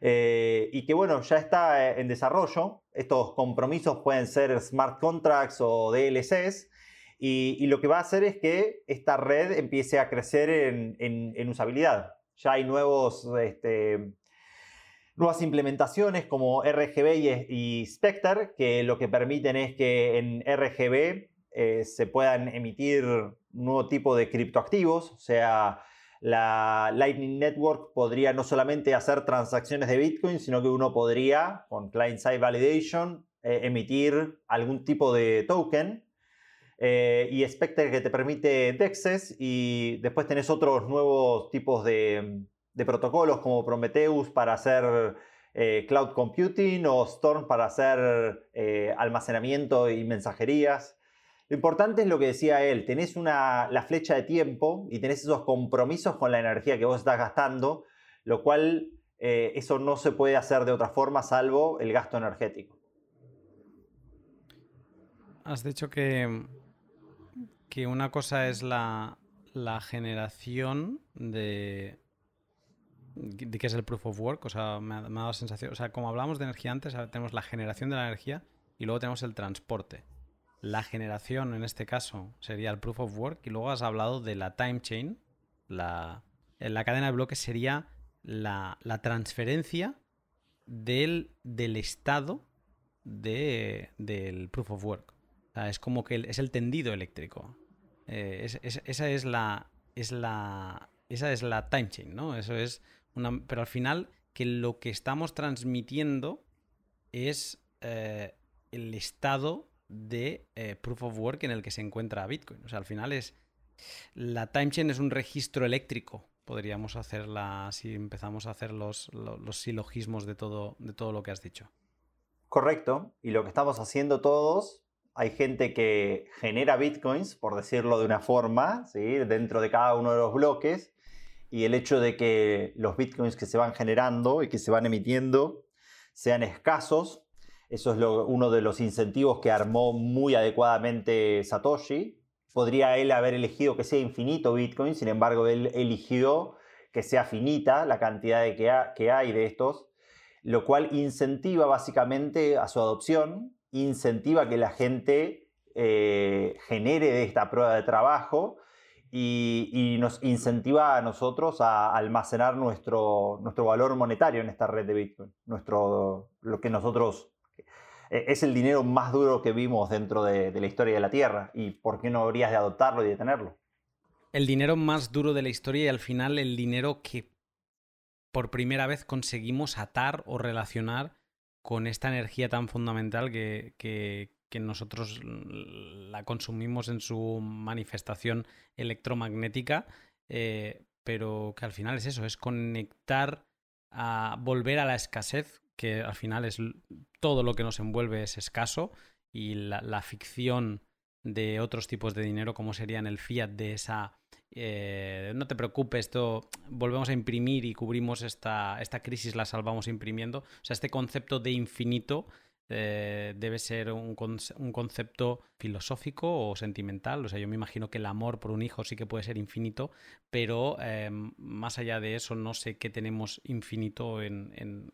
Eh, y que bueno, ya está eh, en desarrollo. Estos compromisos pueden ser smart contracts o DLCs. Y, lo que va a hacer es que esta red empiece a crecer en, usabilidad. Ya hay nuevos, este, nuevas implementaciones como RGB y, Spectre, que lo que permiten es que en RGB eh, se puedan emitir nuevo tipo de criptoactivos, o sea, la Lightning Network podría no solamente hacer transacciones de Bitcoin, sino que uno podría, con Client-Side Validation, eh, emitir algún tipo de token. Eh, y Spectre que te permite DEXs y después tenés otros nuevos tipos de, protocolos como Prometheus para hacer eh, cloud computing o Storm para hacer almacenamiento y mensajerías. Lo importante es lo que decía él, tenés una, la flecha de tiempo y tenés esos compromisos con la energía que vos estás gastando, lo cual eh, eso no se puede hacer de otra forma salvo el gasto energético. Has dicho que, que una cosa es la, generación de, de qué es el proof of work, o sea, me ha, me ha la sensación, o sea, como hablamos de energía antes, tenemos la generación de la energía y luego tenemos el transporte la generación en este caso sería el proof of work y luego has hablado de la time chain, la, la cadena de bloques sería la, transferencia del, del estado de, del proof of work. es como que es el tendido eléctrico. Eh, esa es la, es la. Esa es la time chain, ¿no? Eso es Pero al final, que lo que estamos transmitiendo es eh, el estado de eh, Proof of Work en el que se encuentra Bitcoin. O sea, al final es... La timechain es un registro eléctrico. Podríamos hacerla si empezamos a hacer los, silogismos de todo, de todo lo que has dicho. Correcto. Y lo que estamos haciendo todos, hay gente que genera bitcoins, por decirlo de una forma, ¿sí? dentro de cada uno de los bloques. Y el hecho de que los bitcoins que se van generando y que se van emitiendo sean escasos eso es uno de los incentivos que armó muy adecuadamente Satoshi. Podría él haber elegido que sea infinito Bitcoin, sin embargo, él eligió que sea finita la cantidad de que, hay de estos, lo cual incentiva básicamente a su adopción, incentiva que la gente eh, genere de esta prueba de trabajo y, nos incentiva a nosotros a almacenar nuestro, nuestro valor monetario en esta red de Bitcoin, nuestro, lo que nosotros e, es el dinero más duro que vimos dentro de, la historia de la Tierra. ¿Y por qué no habrías de adoptarlo y de tenerlo? El dinero más duro de la historia y al final el dinero que por primera vez conseguimos atar o relacionar con esta energía tan fundamental que, que nosotros la consumimos en su manifestación electromagnética, eh, pero que al final es eso, es conectar a volver a la escasez, que al final es todo lo que nos envuelve es escaso y la, ficción de otros tipos de dinero, como serían el fiat de esa... Eh, no te preocupes, esto volvemos a imprimir y cubrimos esta, esta crisis, la salvamos imprimiendo. O sea, este concepto de infinito eh, debe ser un, concepto filosófico o sentimental. O sea, yo me imagino que el amor por un hijo sí que puede ser infinito, pero em, más allá de eso no sé qué tenemos infinito en,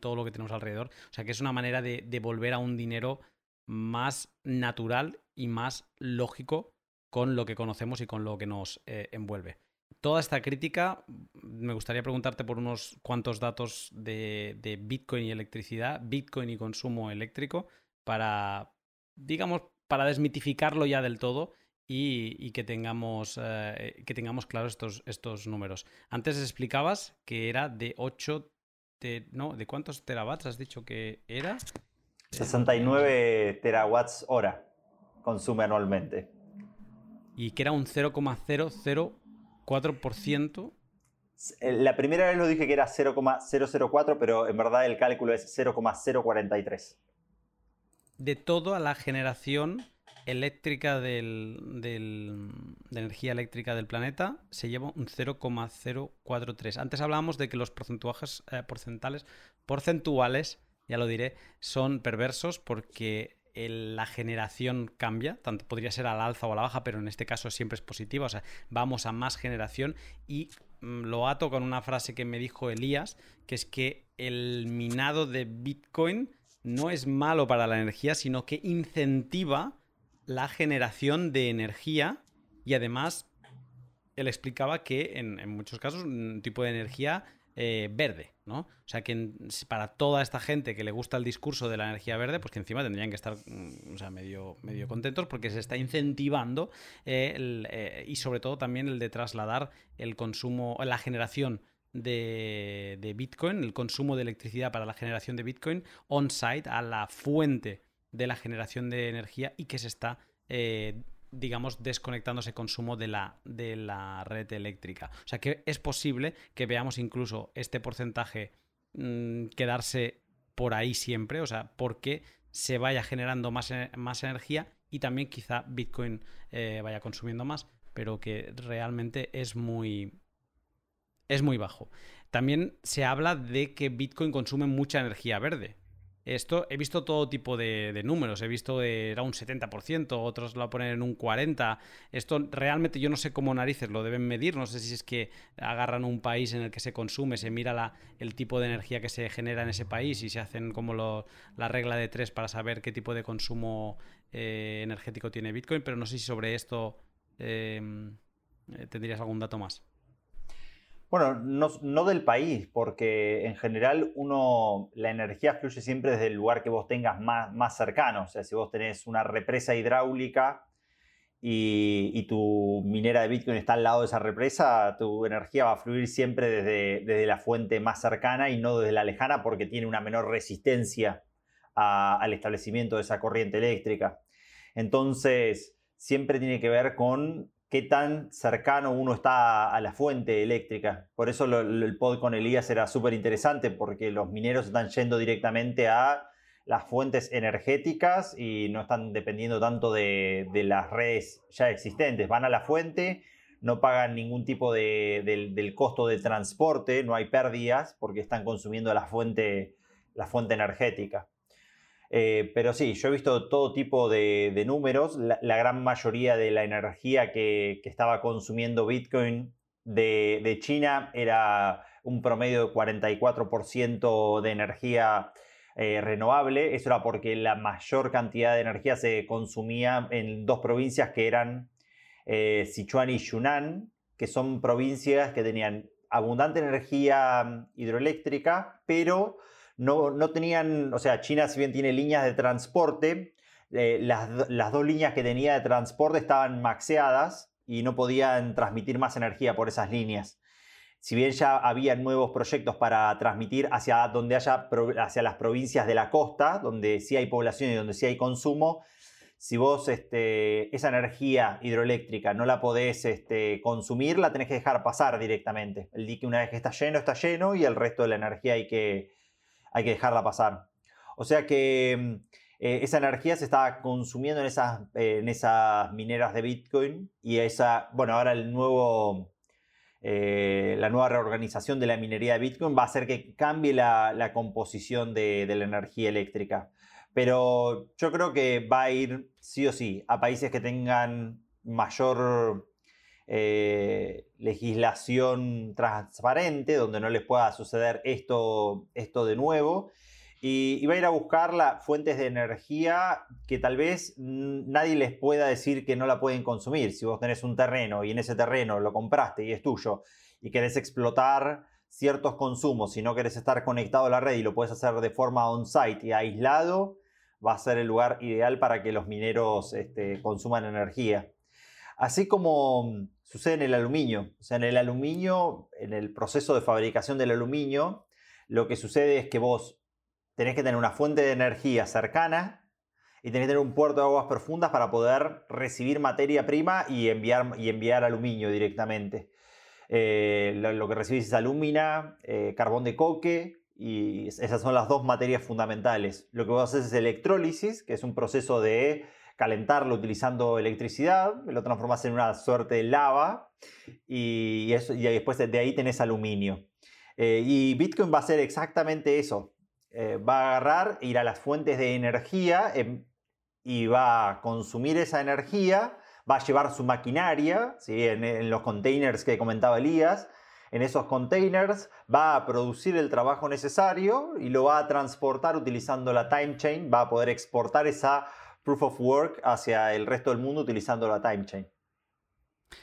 todo lo que tenemos alrededor. O sea, que es una manera de, volver a un dinero más natural y más lógico con lo que conocemos y con lo que nos eh, envuelve toda esta crítica, me gustaría preguntarte por unos cuantos datos de, Bitcoin y electricidad, Bitcoin y consumo eléctrico, para, digamos, para desmitificarlo ya del todo y, que, tengamos, eh, que tengamos claros estos, estos números. Antes explicabas que era de 8, no, ¿de cuántos terawatts has dicho que era? 69 terawatts hora consume anualmente. Y que era un 0,00 4%. Eh, la primera vez lo dije que era 0,004, pero en verdad el cálculo es 0,043. De toda la generación eléctrica del, de energía eléctrica del planeta se lleva un 0,043. Antes hablábamos de que los porcentuales, eh, porcentuales, porcentuales, ya lo diré, son perversos porque la generación cambia, tanto podría ser al alza o a la baja, pero en este caso siempre es positiva, o sea, vamos a más generación. Y mm, lo ato con una frase que me dijo Elías, que es que el minado de Bitcoin no es malo para la energía, sino que incentiva la generación de energía. Y además él explicaba que en, muchos casos un tipo de energía eh, verde, ¿no? O sea que para toda esta gente que le gusta el discurso de la energía verde, pues que encima tendrían que estar mm, sea, medio, medio contentos porque se está incentivando eh, eh, y sobre todo también el de trasladar el consumo, la generación de, de, Bitcoin, el consumo de electricidad para la generación de Bitcoin on-site a la fuente de la generación de energía y que se está digamos, desconectándose consumo de la, de la red eléctrica. O sea que es posible que veamos incluso este porcentaje mm, quedarse por ahí siempre, o sea, porque se vaya generando más, e, más energía y también quizá Bitcoin eh, vaya consumiendo más, pero que realmente es muy, es muy bajo. También se habla de que Bitcoin consume mucha energía verde. Esto he visto todo tipo de, números, he visto era un 70%, otros lo ponen en un 40%. Esto realmente yo no sé cómo narices lo deben medir, no sé si es que agarran un país en el que se consume, se mira la, el tipo de energía que se genera en ese país y se hacen como la regla de tres para saber qué tipo de consumo eh, energético tiene Bitcoin, pero no sé si sobre esto eh, tendrías algún dato más. Bueno, no, del país, porque en general uno, la energía fluye siempre desde el lugar que vos tengas más, más cercano. O sea, si vos tenés una represa hidráulica y, tu minera de Bitcoin está al lado de esa represa, tu energía va a fluir siempre desde, desde la fuente más cercana y no desde la lejana porque tiene una menor resistencia al establecimiento de esa corriente eléctrica. Entonces, siempre tiene que ver con qué tan cercano uno está a la fuente eléctrica. Por eso el pod con Elías era súper interesante, porque los mineros están yendo directamente a las fuentes energéticas y no están dependiendo tanto de, las redes ya existentes. Van a la fuente, no pagan ningún tipo de, del, costo de transporte, no hay pérdidas porque están consumiendo la fuente, la fuente energética. Eh, pero sí, yo he visto todo tipo de, números. La, gran mayoría de la energía que, estaba consumiendo Bitcoin de, China era un promedio de 44% de energía eh, renovable. Eso era porque la mayor cantidad de energía se consumía en dos provincias que eran eh, Sichuan y Yunnan, que son provincias que tenían abundante energía mm, hidroeléctrica, pero no, tenían, o sea, China si bien tiene líneas de transporte, eh, las, dos líneas que tenía de transporte estaban maxeadas y no podían transmitir más energía por esas líneas. Si bien ya había nuevos proyectos para transmitir hacia donde haya, hacia las provincias de la costa, donde sí hay población y donde sí hay consumo, si vos este, esa energía hidroeléctrica no la podés este, consumir, la tenés que dejar pasar directamente. El dique una vez que está lleno, está lleno y el resto de la energía hay que, hay que dejarla pasar. O sea que mm, eh, esa energía se está consumiendo en esas, en esas mineras de Bitcoin y esa, bueno, ahora el nuevo, eh, la nueva reorganización de la minería de Bitcoin va a hacer que cambie la, composición de, la energía eléctrica. Pero yo creo que va a ir sí o sí a países que tengan mayor eh, legislación transparente, donde no les pueda suceder esto, esto de nuevo y, va a ir a buscar las fuentes de energía que tal vez nadie les pueda decir que no la pueden consumir. Si vos tenés un terreno y en ese terreno lo compraste y es tuyo y querés explotar ciertos consumos, si no querés estar conectado a la red y lo puedes hacer de forma on-site y aislado, va a ser el lugar ideal para que los mineros este, consuman energía. Así como sucede en el aluminio. O sea, en el aluminio, en el proceso de fabricación del aluminio, lo que sucede es que vos tenés que tener una fuente de energía cercana y tenés que tener un puerto de aguas profundas para poder recibir materia prima y enviar, y enviar aluminio directamente. Eh, lo, que recibís es alúmina, eh, carbón de coque y esas son las dos materias fundamentales. Lo que vos haces es electrólisis, que es un proceso de calentarlo utilizando electricidad, lo transformas en una suerte de lava y, eso, y después de ahí tenés aluminio. Eh, y Bitcoin va a ser exactamente eso. Eh, va a agarrar, ir a las fuentes de energía em, y va a consumir esa energía, va a llevar su maquinaria ¿sí? en, los containers que comentaba Elías. En esos containers va a producir el trabajo necesario y lo va a transportar utilizando la time chain, va a poder exportar esa proof of work hacia el resto del mundo utilizando la time chain.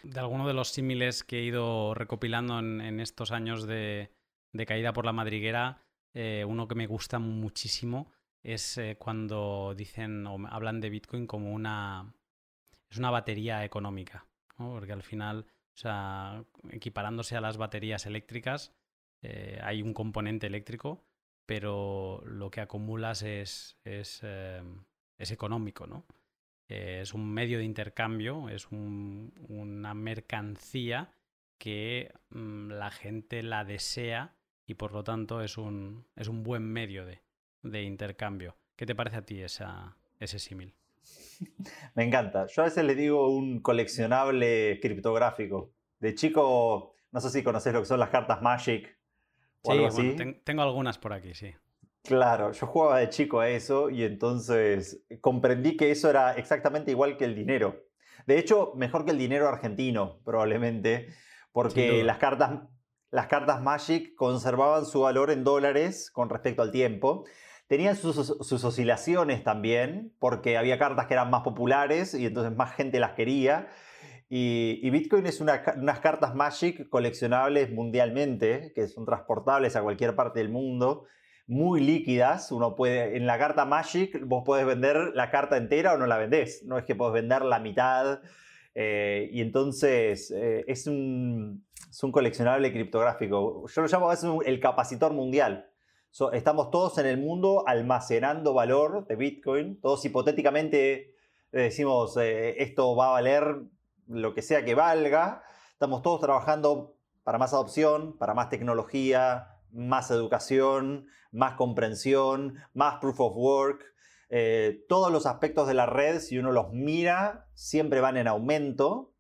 De alguno de los símiles que he ido recopilando en, estos años de, caída por la madriguera, eh, uno que me gusta muchísimo es eh, cuando dicen o hablan de Bitcoin como una es una batería económica, porque al final, o sea, equiparándose a las baterías eléctricas, eh, hay un componente eléctrico, pero lo que acumulas es, es, es económico, ¿no? es un medio de intercambio, es una mercancía que mm, la gente la desea y por lo tanto es un, es un buen medio de, intercambio. ¿Qué te parece a ti esa, ese símil? (laughs) Me encanta. Yo a veces le digo un coleccionable criptográfico. De chico, no sé si conoces lo que son las cartas Magic o algo así. tengo algunas por aquí, sí. Claro, yo jugaba de chico a eso y entonces comprendí que eso era exactamente igual que el dinero. De hecho, mejor que el dinero argentino, probablemente, porque las cartas, las cartas Magic conservaban su valor en dólares con respecto al tiempo. Tenían sus, oscilaciones también, porque había cartas que eran más populares y entonces más gente las quería. Y, Bitcoin es unas cartas Magic coleccionables mundialmente, que son transportables a cualquier parte del mundo, muy líquidas. Uno puede, en la carta Magic, vos podés vender la carta entera o no la vendés. No es que podés vender la mitad. Eh, y entonces eh, es un, es un coleccionable criptográfico. Yo lo llamo a el capacitor mundial. estamos todos en el mundo almacenando valor de Bitcoin. Todos hipotéticamente decimos, eh, esto va a valer lo que sea que valga. Estamos todos trabajando para más adopción, para más tecnología, más educación, más comprensión, más proof of work. Eh, todos los aspectos de la red, si uno los mira, siempre van en aumento.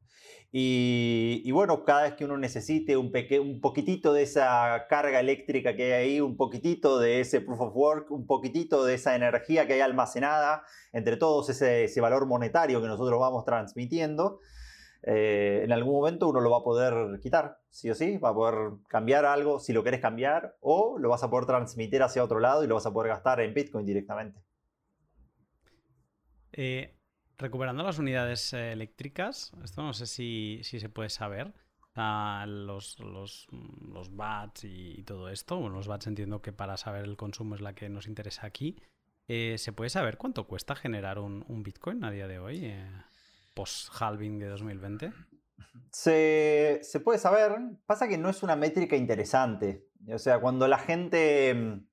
Y, bueno, cada vez que uno necesite un, un poquitito de esa carga eléctrica que hay ahí, un poquitito de ese proof of work, un poquitito de esa energía que hay almacenada, entre todos ese, valor monetario que nosotros vamos transmitiendo, eh, en algún momento uno lo va a poder quitar, sí o sí, va a poder cambiar algo si lo querés cambiar, o lo vas a poder transmitir hacia otro lado y lo vas a poder gastar en Bitcoin directamente. Eh, Recuperando las unidades eh, eléctricas, esto no sé si, se puede saber. los, los, los, bats y, todo esto. Bueno, los bats entiendo que para saber el consumo es la que nos interesa aquí. ¿Se puede saber cuánto cuesta generar un, Bitcoin a día de hoy, eh, post-halving de 2020? Se, se, puede saber. Pasa que no es una métrica interesante. O sea, cuando la gente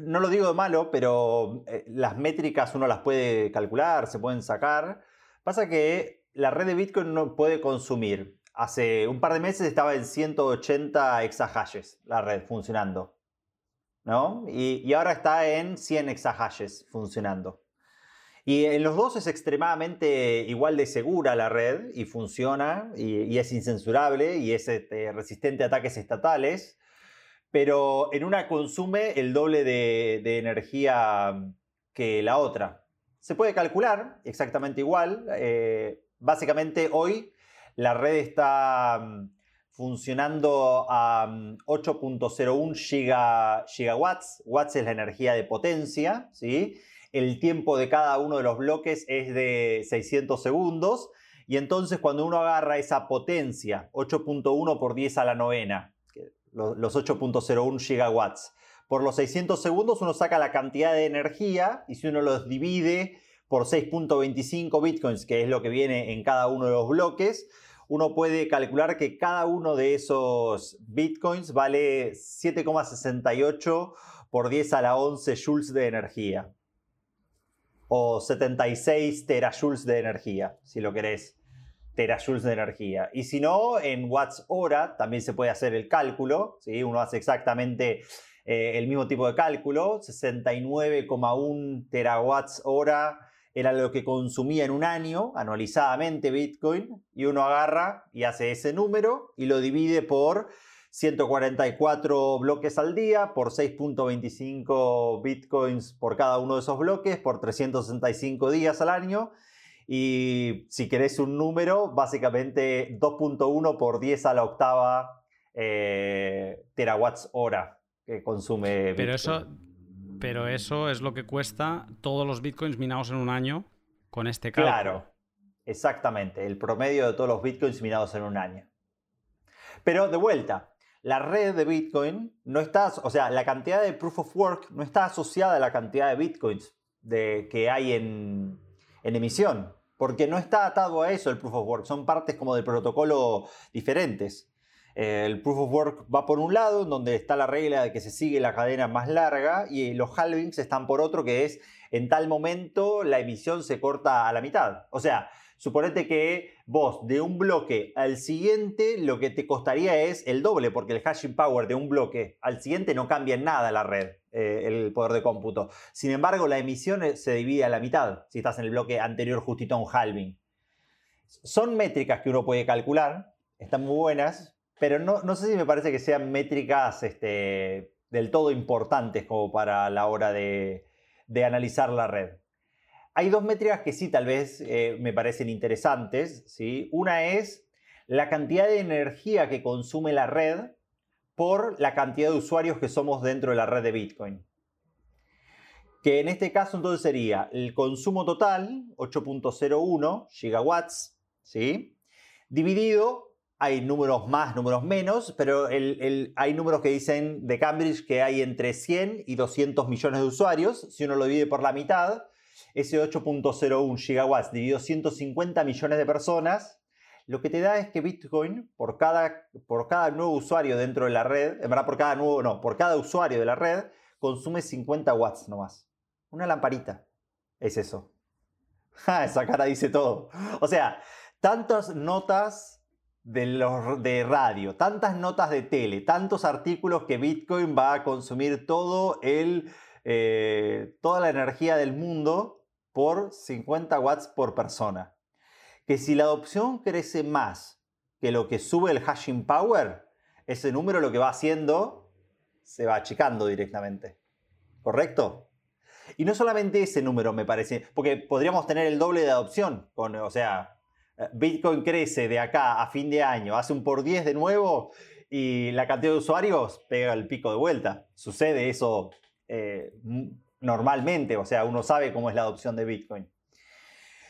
no lo digo de malo, pero eh, las métricas uno las puede calcular, se pueden sacar. Pasa que la red de Bitcoin no puede consumir. Hace un par de meses estaba en 180 exahashes la red funcionando. ¿no? Y, y ahora está en 100 exahashes funcionando. Y en los dos es extremadamente igual de segura la red y funciona y, es incensurable y es este, resistente a ataques estatales, pero en una consume el doble de, energía que la otra. Se puede calcular exactamente igual. Eh, básicamente hoy la red está mm, funcionando a 8.01 mm, gigawatts. Watts es la energía de potencia, ¿sí? El tiempo de cada uno de los bloques es de 600 segundos. Y entonces cuando uno agarra esa potencia, 8.1 por 10 a la novena, los 8.01 gigawatts, por los 600 segundos uno saca la cantidad de energía y si uno los divide por 6.25 bitcoins, que es lo que viene en cada uno de los bloques, uno puede calcular que cada uno de esos bitcoins vale 7,68 por 10 a la 11 joules de energía o 76 terajoules de energía, si lo querés, terajoules de energía. Y si no, en watts hora también se puede hacer el cálculo, ¿sí? uno hace exactamente eh, el mismo tipo de cálculo, 69,1 terawatts hora era lo que consumía en un año anualizadamente Bitcoin, y uno agarra y hace ese número y lo divide por 144 bloques al día por 6.25 bitcoins por cada uno de esos bloques por 365 días al año. Y si querés un número, básicamente 2.1 por 10 a la octava eh, terawatts hora que consume. Pero eso, pero eso es lo que cuesta todos los bitcoins minados en un año con este cálculo. Claro, exactamente. El promedio de todos los bitcoins minados en un año. Pero de vuelta, la red de Bitcoin no está, o sea, la cantidad de proof of work no está asociada a la cantidad de Bitcoins de, que hay en, emisión, porque no está atado a eso el proof of work, son partes como del protocolo diferentes. El proof of work va por un lado, donde está la regla de que se sigue la cadena más larga, y los halvings están por otro, que es en tal momento la emisión se corta a la mitad. O sea, Suponete que vos de un bloque al siguiente lo que te costaría es el doble, porque el hashing power de un bloque al siguiente no cambia en nada la red, eh, el poder de cómputo. Sin embargo, la emisión eh, se divide a la mitad si estás en el bloque anterior justito a un halving. Son métricas que uno puede calcular, están muy buenas, pero no, no sé si me parece que sean métricas este, del todo importantes como para la hora de analizar la red. Hay dos métricas que sí tal vez eh, me parecen interesantes. ¿sí? Una es la cantidad de energía que consume la red por la cantidad de usuarios que somos dentro de la red de Bitcoin. Que en este caso entonces sería el consumo total, 8.01 gigawatts, ¿sí? dividido, hay números más, números menos, pero hay números que dicen de Cambridge que hay entre 100 y 200 millones de usuarios. Si uno lo divide por la mitad, ese 8.01 gigawatts dividido 150 millones de personas, lo que te da es que Bitcoin, por cada, por cada nuevo usuario dentro de la red, en por cada nuevo, no, por cada usuario de la red, consume 50 watts nomás. Una lamparita. Es eso. (laughs) esa cara dice todo. O sea, tantas notas de radio, tantas notas de tele, tantos artículos que Bitcoin va a consumir todo el, eh, toda la energía del mundo por 50 watts por persona. Que si la adopción crece más que lo que sube el hashing power, ese número lo que va haciendo se va achicando directamente. ¿Correcto? Y no solamente ese número me parece, porque podríamos tener el doble de adopción, con, o sea, Bitcoin crece de acá a fin de año, hace un por 10 de nuevo y la cantidad de usuarios pega el pico de vuelta. Sucede eso eh, normalmente, o sea, uno sabe cómo es la adopción de Bitcoin,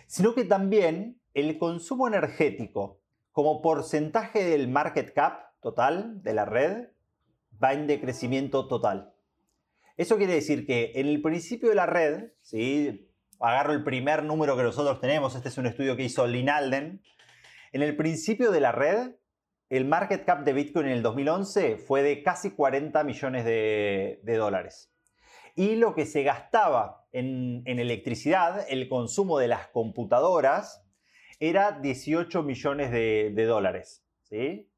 sino que también el consumo energético como porcentaje del market cap total de la red va en decrecimiento total. Eso quiere decir que en el principio de la red, ¿sí? agarro el primer número que nosotros tenemos, este es un estudio que hizo Linalden, en el principio de la red, el market cap de Bitcoin en el 2011 fue de casi 40 millones de dólares. Y lo que se gastaba en, electricidad, el consumo de las computadoras, era 18 millones de, de dólares. ¿sí?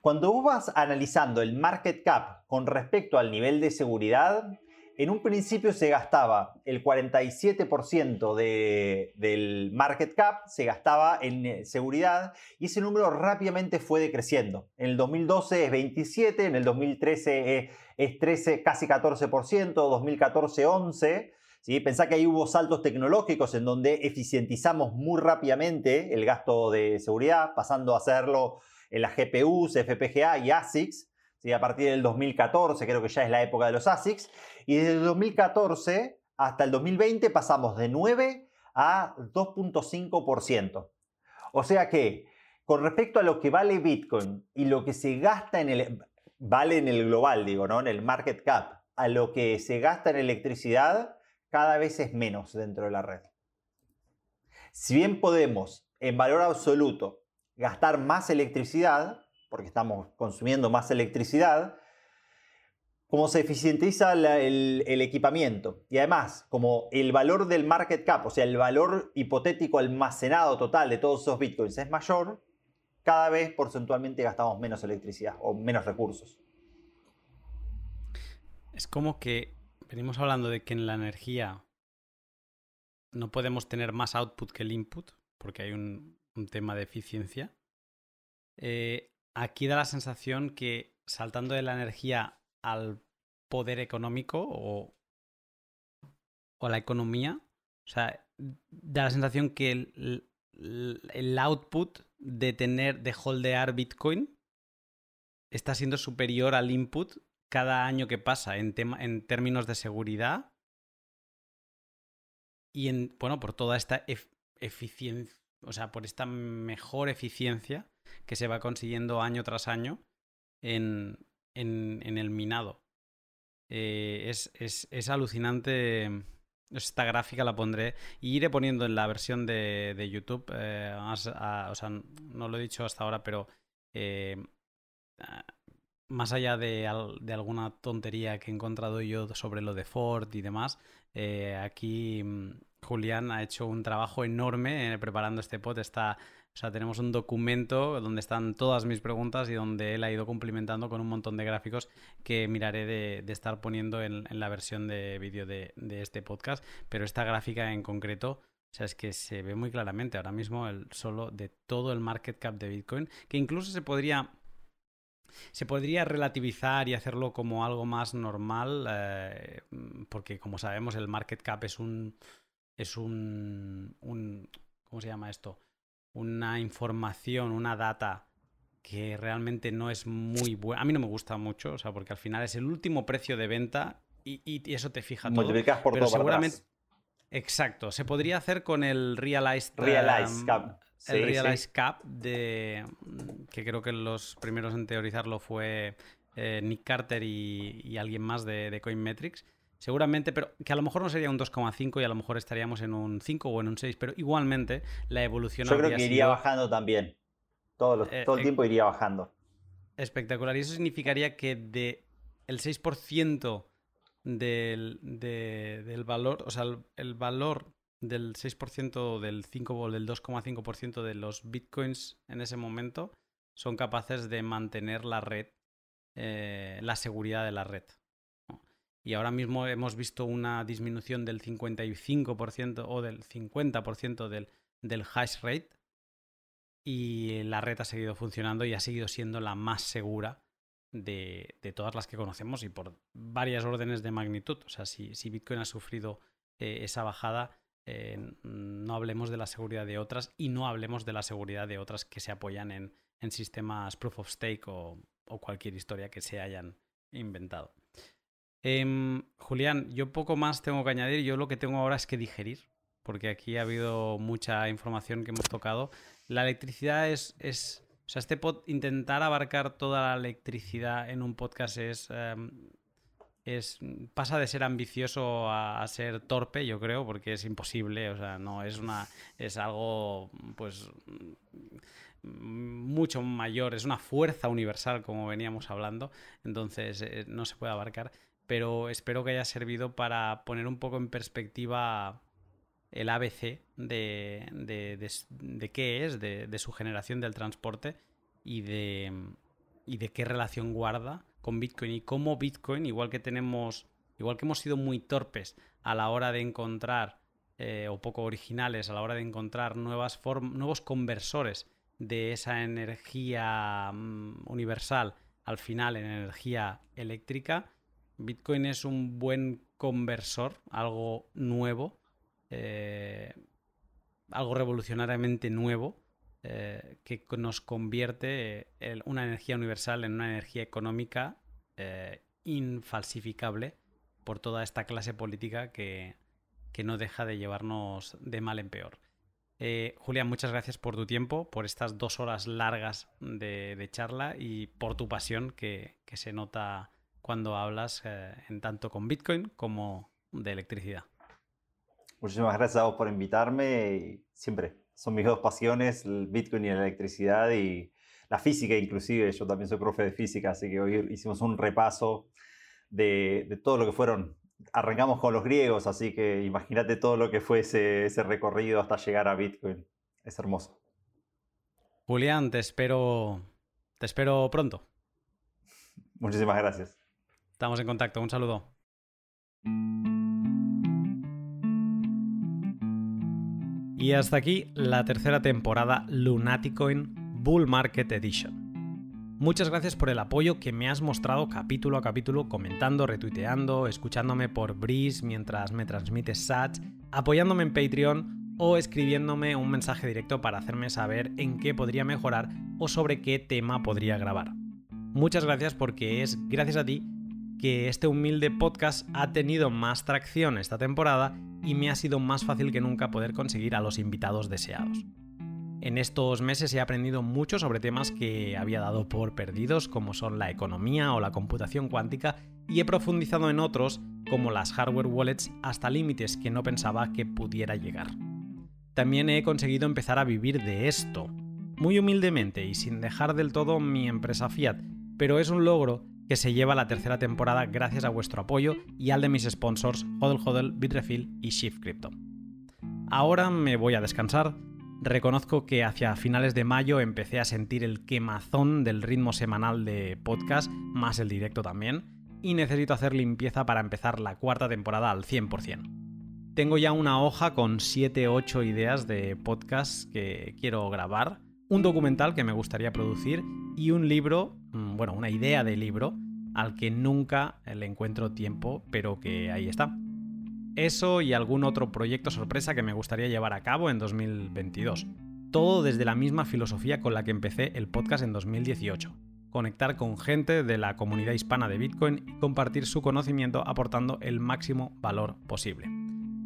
Cuando vos vas analizando el market cap con respecto al nivel de seguridad, en un principio se gastaba el 47% del market cap, se gastaba en eh, seguridad y ese número rápidamente fue decreciendo. En el 2012 es 27, en el 2013 es, 13, casi 14%, 2014 11%. ¿sí? Pensá que ahí hubo saltos tecnológicos en donde eficientizamos muy rápidamente el gasto de seguridad, pasando a hacerlo en las GPUs, FPGA y ASICs a partir del 2014, creo que ya es la época de los ASICs, y desde el 2014 hasta el 2020 pasamos de 9 a 2.5%. O sea que con respecto a lo que vale Bitcoin y lo que se gasta en el, vale en el global, digo, ¿no? En el market cap, a lo que se gasta en electricidad, cada vez es menos dentro de la red. Si bien podemos, en valor absoluto, gastar más electricidad, porque estamos consumiendo más electricidad, como se eficientiza el, equipamiento. Y además, como el valor del market cap, o sea, el valor hipotético almacenado total de todos esos bitcoins es mayor, cada vez porcentualmente gastamos menos electricidad o menos recursos. Es como que venimos hablando de que en la energía no podemos tener más output que el input, porque hay un, tema de eficiencia. Eh, aquí da la sensación que saltando de la energía al poder económico o, o la economía, o sea, da la sensación que el, el, output de tener, de holdear Bitcoin está siendo superior al input cada año que pasa en, tema, en términos de seguridad y en, bueno, por toda esta o sea, por esta mejor eficiencia que se va consiguiendo año tras año en, en, el minado. Eh, es, es, es, alucinante. Esta gráfica la pondré y iré poniendo en la versión de, de YouTube. Eh, o sea, no lo he dicho hasta ahora, pero eh, más allá de, de, alguna tontería que he encontrado yo sobre lo de Ford y demás, aquí mm, Julián ha hecho un trabajo enorme preparando este pod. Está o sea, tenemos un documento donde están todas mis preguntas y donde él ha ido cumplimentando con un montón de gráficos que miraré de, estar poniendo en, la versión de vídeo de, este podcast. Pero esta gráfica en concreto, o sea, es que se ve muy claramente ahora mismo el solo de todo el market cap de Bitcoin, que incluso se podría se podría relativizar y hacerlo como algo más normal, eh, porque como sabemos el market cap es un es un, un ¿cómo se llama esto? Una información, una data que realmente no es muy buena. A mí no me gusta mucho, o sea, porque al final es el último precio de venta y, eso te fija todo. Multiplicas por pero seguramente. Exacto. Se podría hacer con el Realized, um, Cap. el Realized Cap de que creo que los primeros en teorizarlo fue eh, Nick Carter y, alguien más de, de Coinmetrics. Seguramente, pero que a lo mejor no sería un 2,5 y a lo mejor estaríamos en un 5 o en un 6, pero igualmente la evolución Yo creo que iría bajando también. Todo, eh, todo el eh, tiempo iría bajando. Espectacular. Y eso significaría que de el 6% del, del valor, o sea, el, valor del 6% o del 5 o del 2,5% de los bitcoins en ese momento son capaces de mantener la red, eh, la seguridad de la red y ahora mismo hemos visto una disminución del 55% o del 50% del, del hash rate y la red ha seguido funcionando y ha seguido siendo la más segura de, todas las que conocemos y por varias órdenes de magnitud. O sea, si, Bitcoin ha sufrido eh, esa bajada, eh, no hablemos de la seguridad de otras y no hablemos de la seguridad de otras que se apoyan en, sistemas proof of stake o cualquier historia que se hayan inventado. Em, Julián, yo poco más tengo que añadir. Yo lo que tengo ahora es que digerir, porque aquí ha habido mucha información que hemos tocado. La electricidad es, o sea, este pod, intentar abarcar toda la electricidad en un podcast es, em, es pasa de ser ambicioso a, ser torpe, yo creo, porque es imposible. O sea, no es una es algo, pues mucho mayor, es una fuerza universal como veníamos hablando, entonces eh, no se puede abarcar pero espero que haya servido para poner un poco en perspectiva el ABC de, de, qué es, de, su generación del transporte y de, y de qué relación guarda con Bitcoin y cómo Bitcoin, igual que tenemos, igual que hemos sido muy torpes a la hora de encontrar eh, o poco originales a la hora de encontrar nuevas nuevos conversores de esa energía mm, universal al final en energía eléctrica, Bitcoin es un buen conversor, algo nuevo, eh, algo revolucionariamente nuevo, eh, que nos convierte una energía universal en una energía económica infalsificable por toda esta clase política que, que no deja de llevarnos de mal en peor. Eh, Julián, muchas gracias por tu tiempo, por estas dos horas largas de, charla y por tu pasión que, se nota cuando hablas eh, en tanto con Bitcoin como de electricidad. Muchísimas gracias a vos por invitarme. siempre son mis dos pasiones, el Bitcoin y la electricidad y la física inclusive. Yo también soy profe de física, así que hoy hicimos un repaso de, de todo lo que fueron arrancamos con los griegos, así que imagínate todo lo que fue ese, recorrido hasta llegar a Bitcoin. Es hermoso. Julián, te espero, te espero pronto. Muchísimas gracias. Estamos en contacto. Un saludo. Y hasta aquí la tercera temporada Lunaticoin Bull Market Edition. Muchas gracias por el apoyo que me has mostrado capítulo a capítulo, comentando, retuiteando, escuchándome por Breeze mientras me transmites sats, apoyándome en Patreon o escribiéndome un mensaje directo para hacerme saber en qué podría mejorar o sobre qué tema podría grabar. Muchas gracias porque es gracias a ti que este humilde podcast ha tenido más tracción esta temporada y me ha sido más fácil que nunca poder conseguir a los invitados deseados. En estos meses he aprendido mucho sobre temas que había dado por perdidos, como son la economía o la computación cuántica, y he profundizado en otros, como las hardware wallets, hasta límites que no pensaba que pudiera llegar. También he conseguido empezar a vivir de esto, muy humildemente y sin dejar del todo mi empresa Fiat, pero es un logro que se lleva la tercera temporada gracias a vuestro apoyo y al de mis sponsors Hodl Hodl, Bitrefill y Shift Crypto. Ahora me voy a descansar, Reconozco que hacia finales de mayo empecé a sentir el quemazón del ritmo semanal de podcast, más el directo también, y necesito hacer limpieza para empezar la cuarta temporada al 100%. Tengo ya una hoja con 7-8 ideas de podcast que quiero grabar, un documental que me gustaría producir y un libro, bueno, una idea de libro al que nunca le encuentro tiempo, pero que ahí está. Eso y algún otro proyecto sorpresa que me gustaría llevar a cabo en 2022. Todo desde la misma filosofía con la que empecé el podcast en 2018. Conectar con gente de la comunidad hispana de Bitcoin y compartir su conocimiento aportando el máximo valor posible.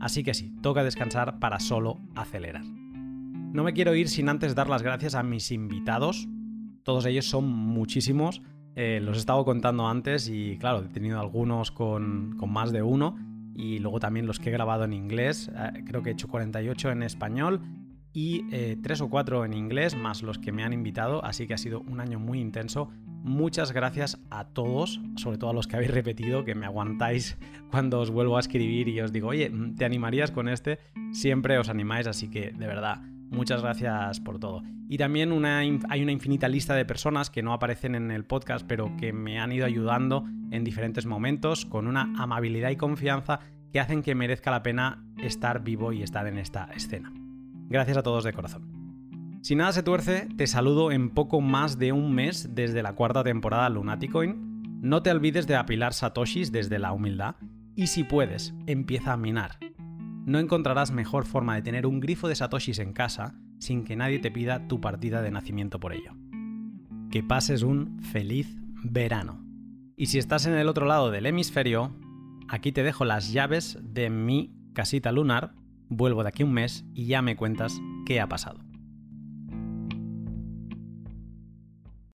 Así que sí, toca descansar para solo acelerar. No me quiero ir sin antes dar las gracias a mis invitados. Todos ellos son muchísimos. Eh, los he estado contando antes y claro, he tenido algunos con, más de uno y luego también los que he grabado en inglés. Eh, creo que he hecho 48 en español y eh, 3 o 4 en inglés, más los que me han invitado, así que ha sido un año muy intenso. Muchas gracias a todos, sobre todo a los que habéis repetido, que me aguantáis cuando os vuelvo a escribir y os digo, oye, ¿te animarías con este? Siempre os animáis, así que de verdad, Muchas gracias por todo. Y también hay una infinita lista de personas que no aparecen en el podcast, pero que me han ido ayudando en diferentes momentos con una amabilidad y confianza que hacen que merezca la pena estar vivo y estar en esta escena. Gracias a todos de corazón. Si nada se tuerce, te saludo en poco más de un mes desde la cuarta temporada Lunaticoin. No te olvides de apilar satoshis desde la humildad y si puedes, empieza a minar no encontrarás mejor forma de tener un grifo de satoshis en casa sin que nadie te pida tu partida de nacimiento por ello. Que pases un feliz verano. Y si estás en el otro lado del hemisferio, aquí te dejo las llaves de mi casita lunar, vuelvo de aquí un mes y ya me cuentas qué ha pasado.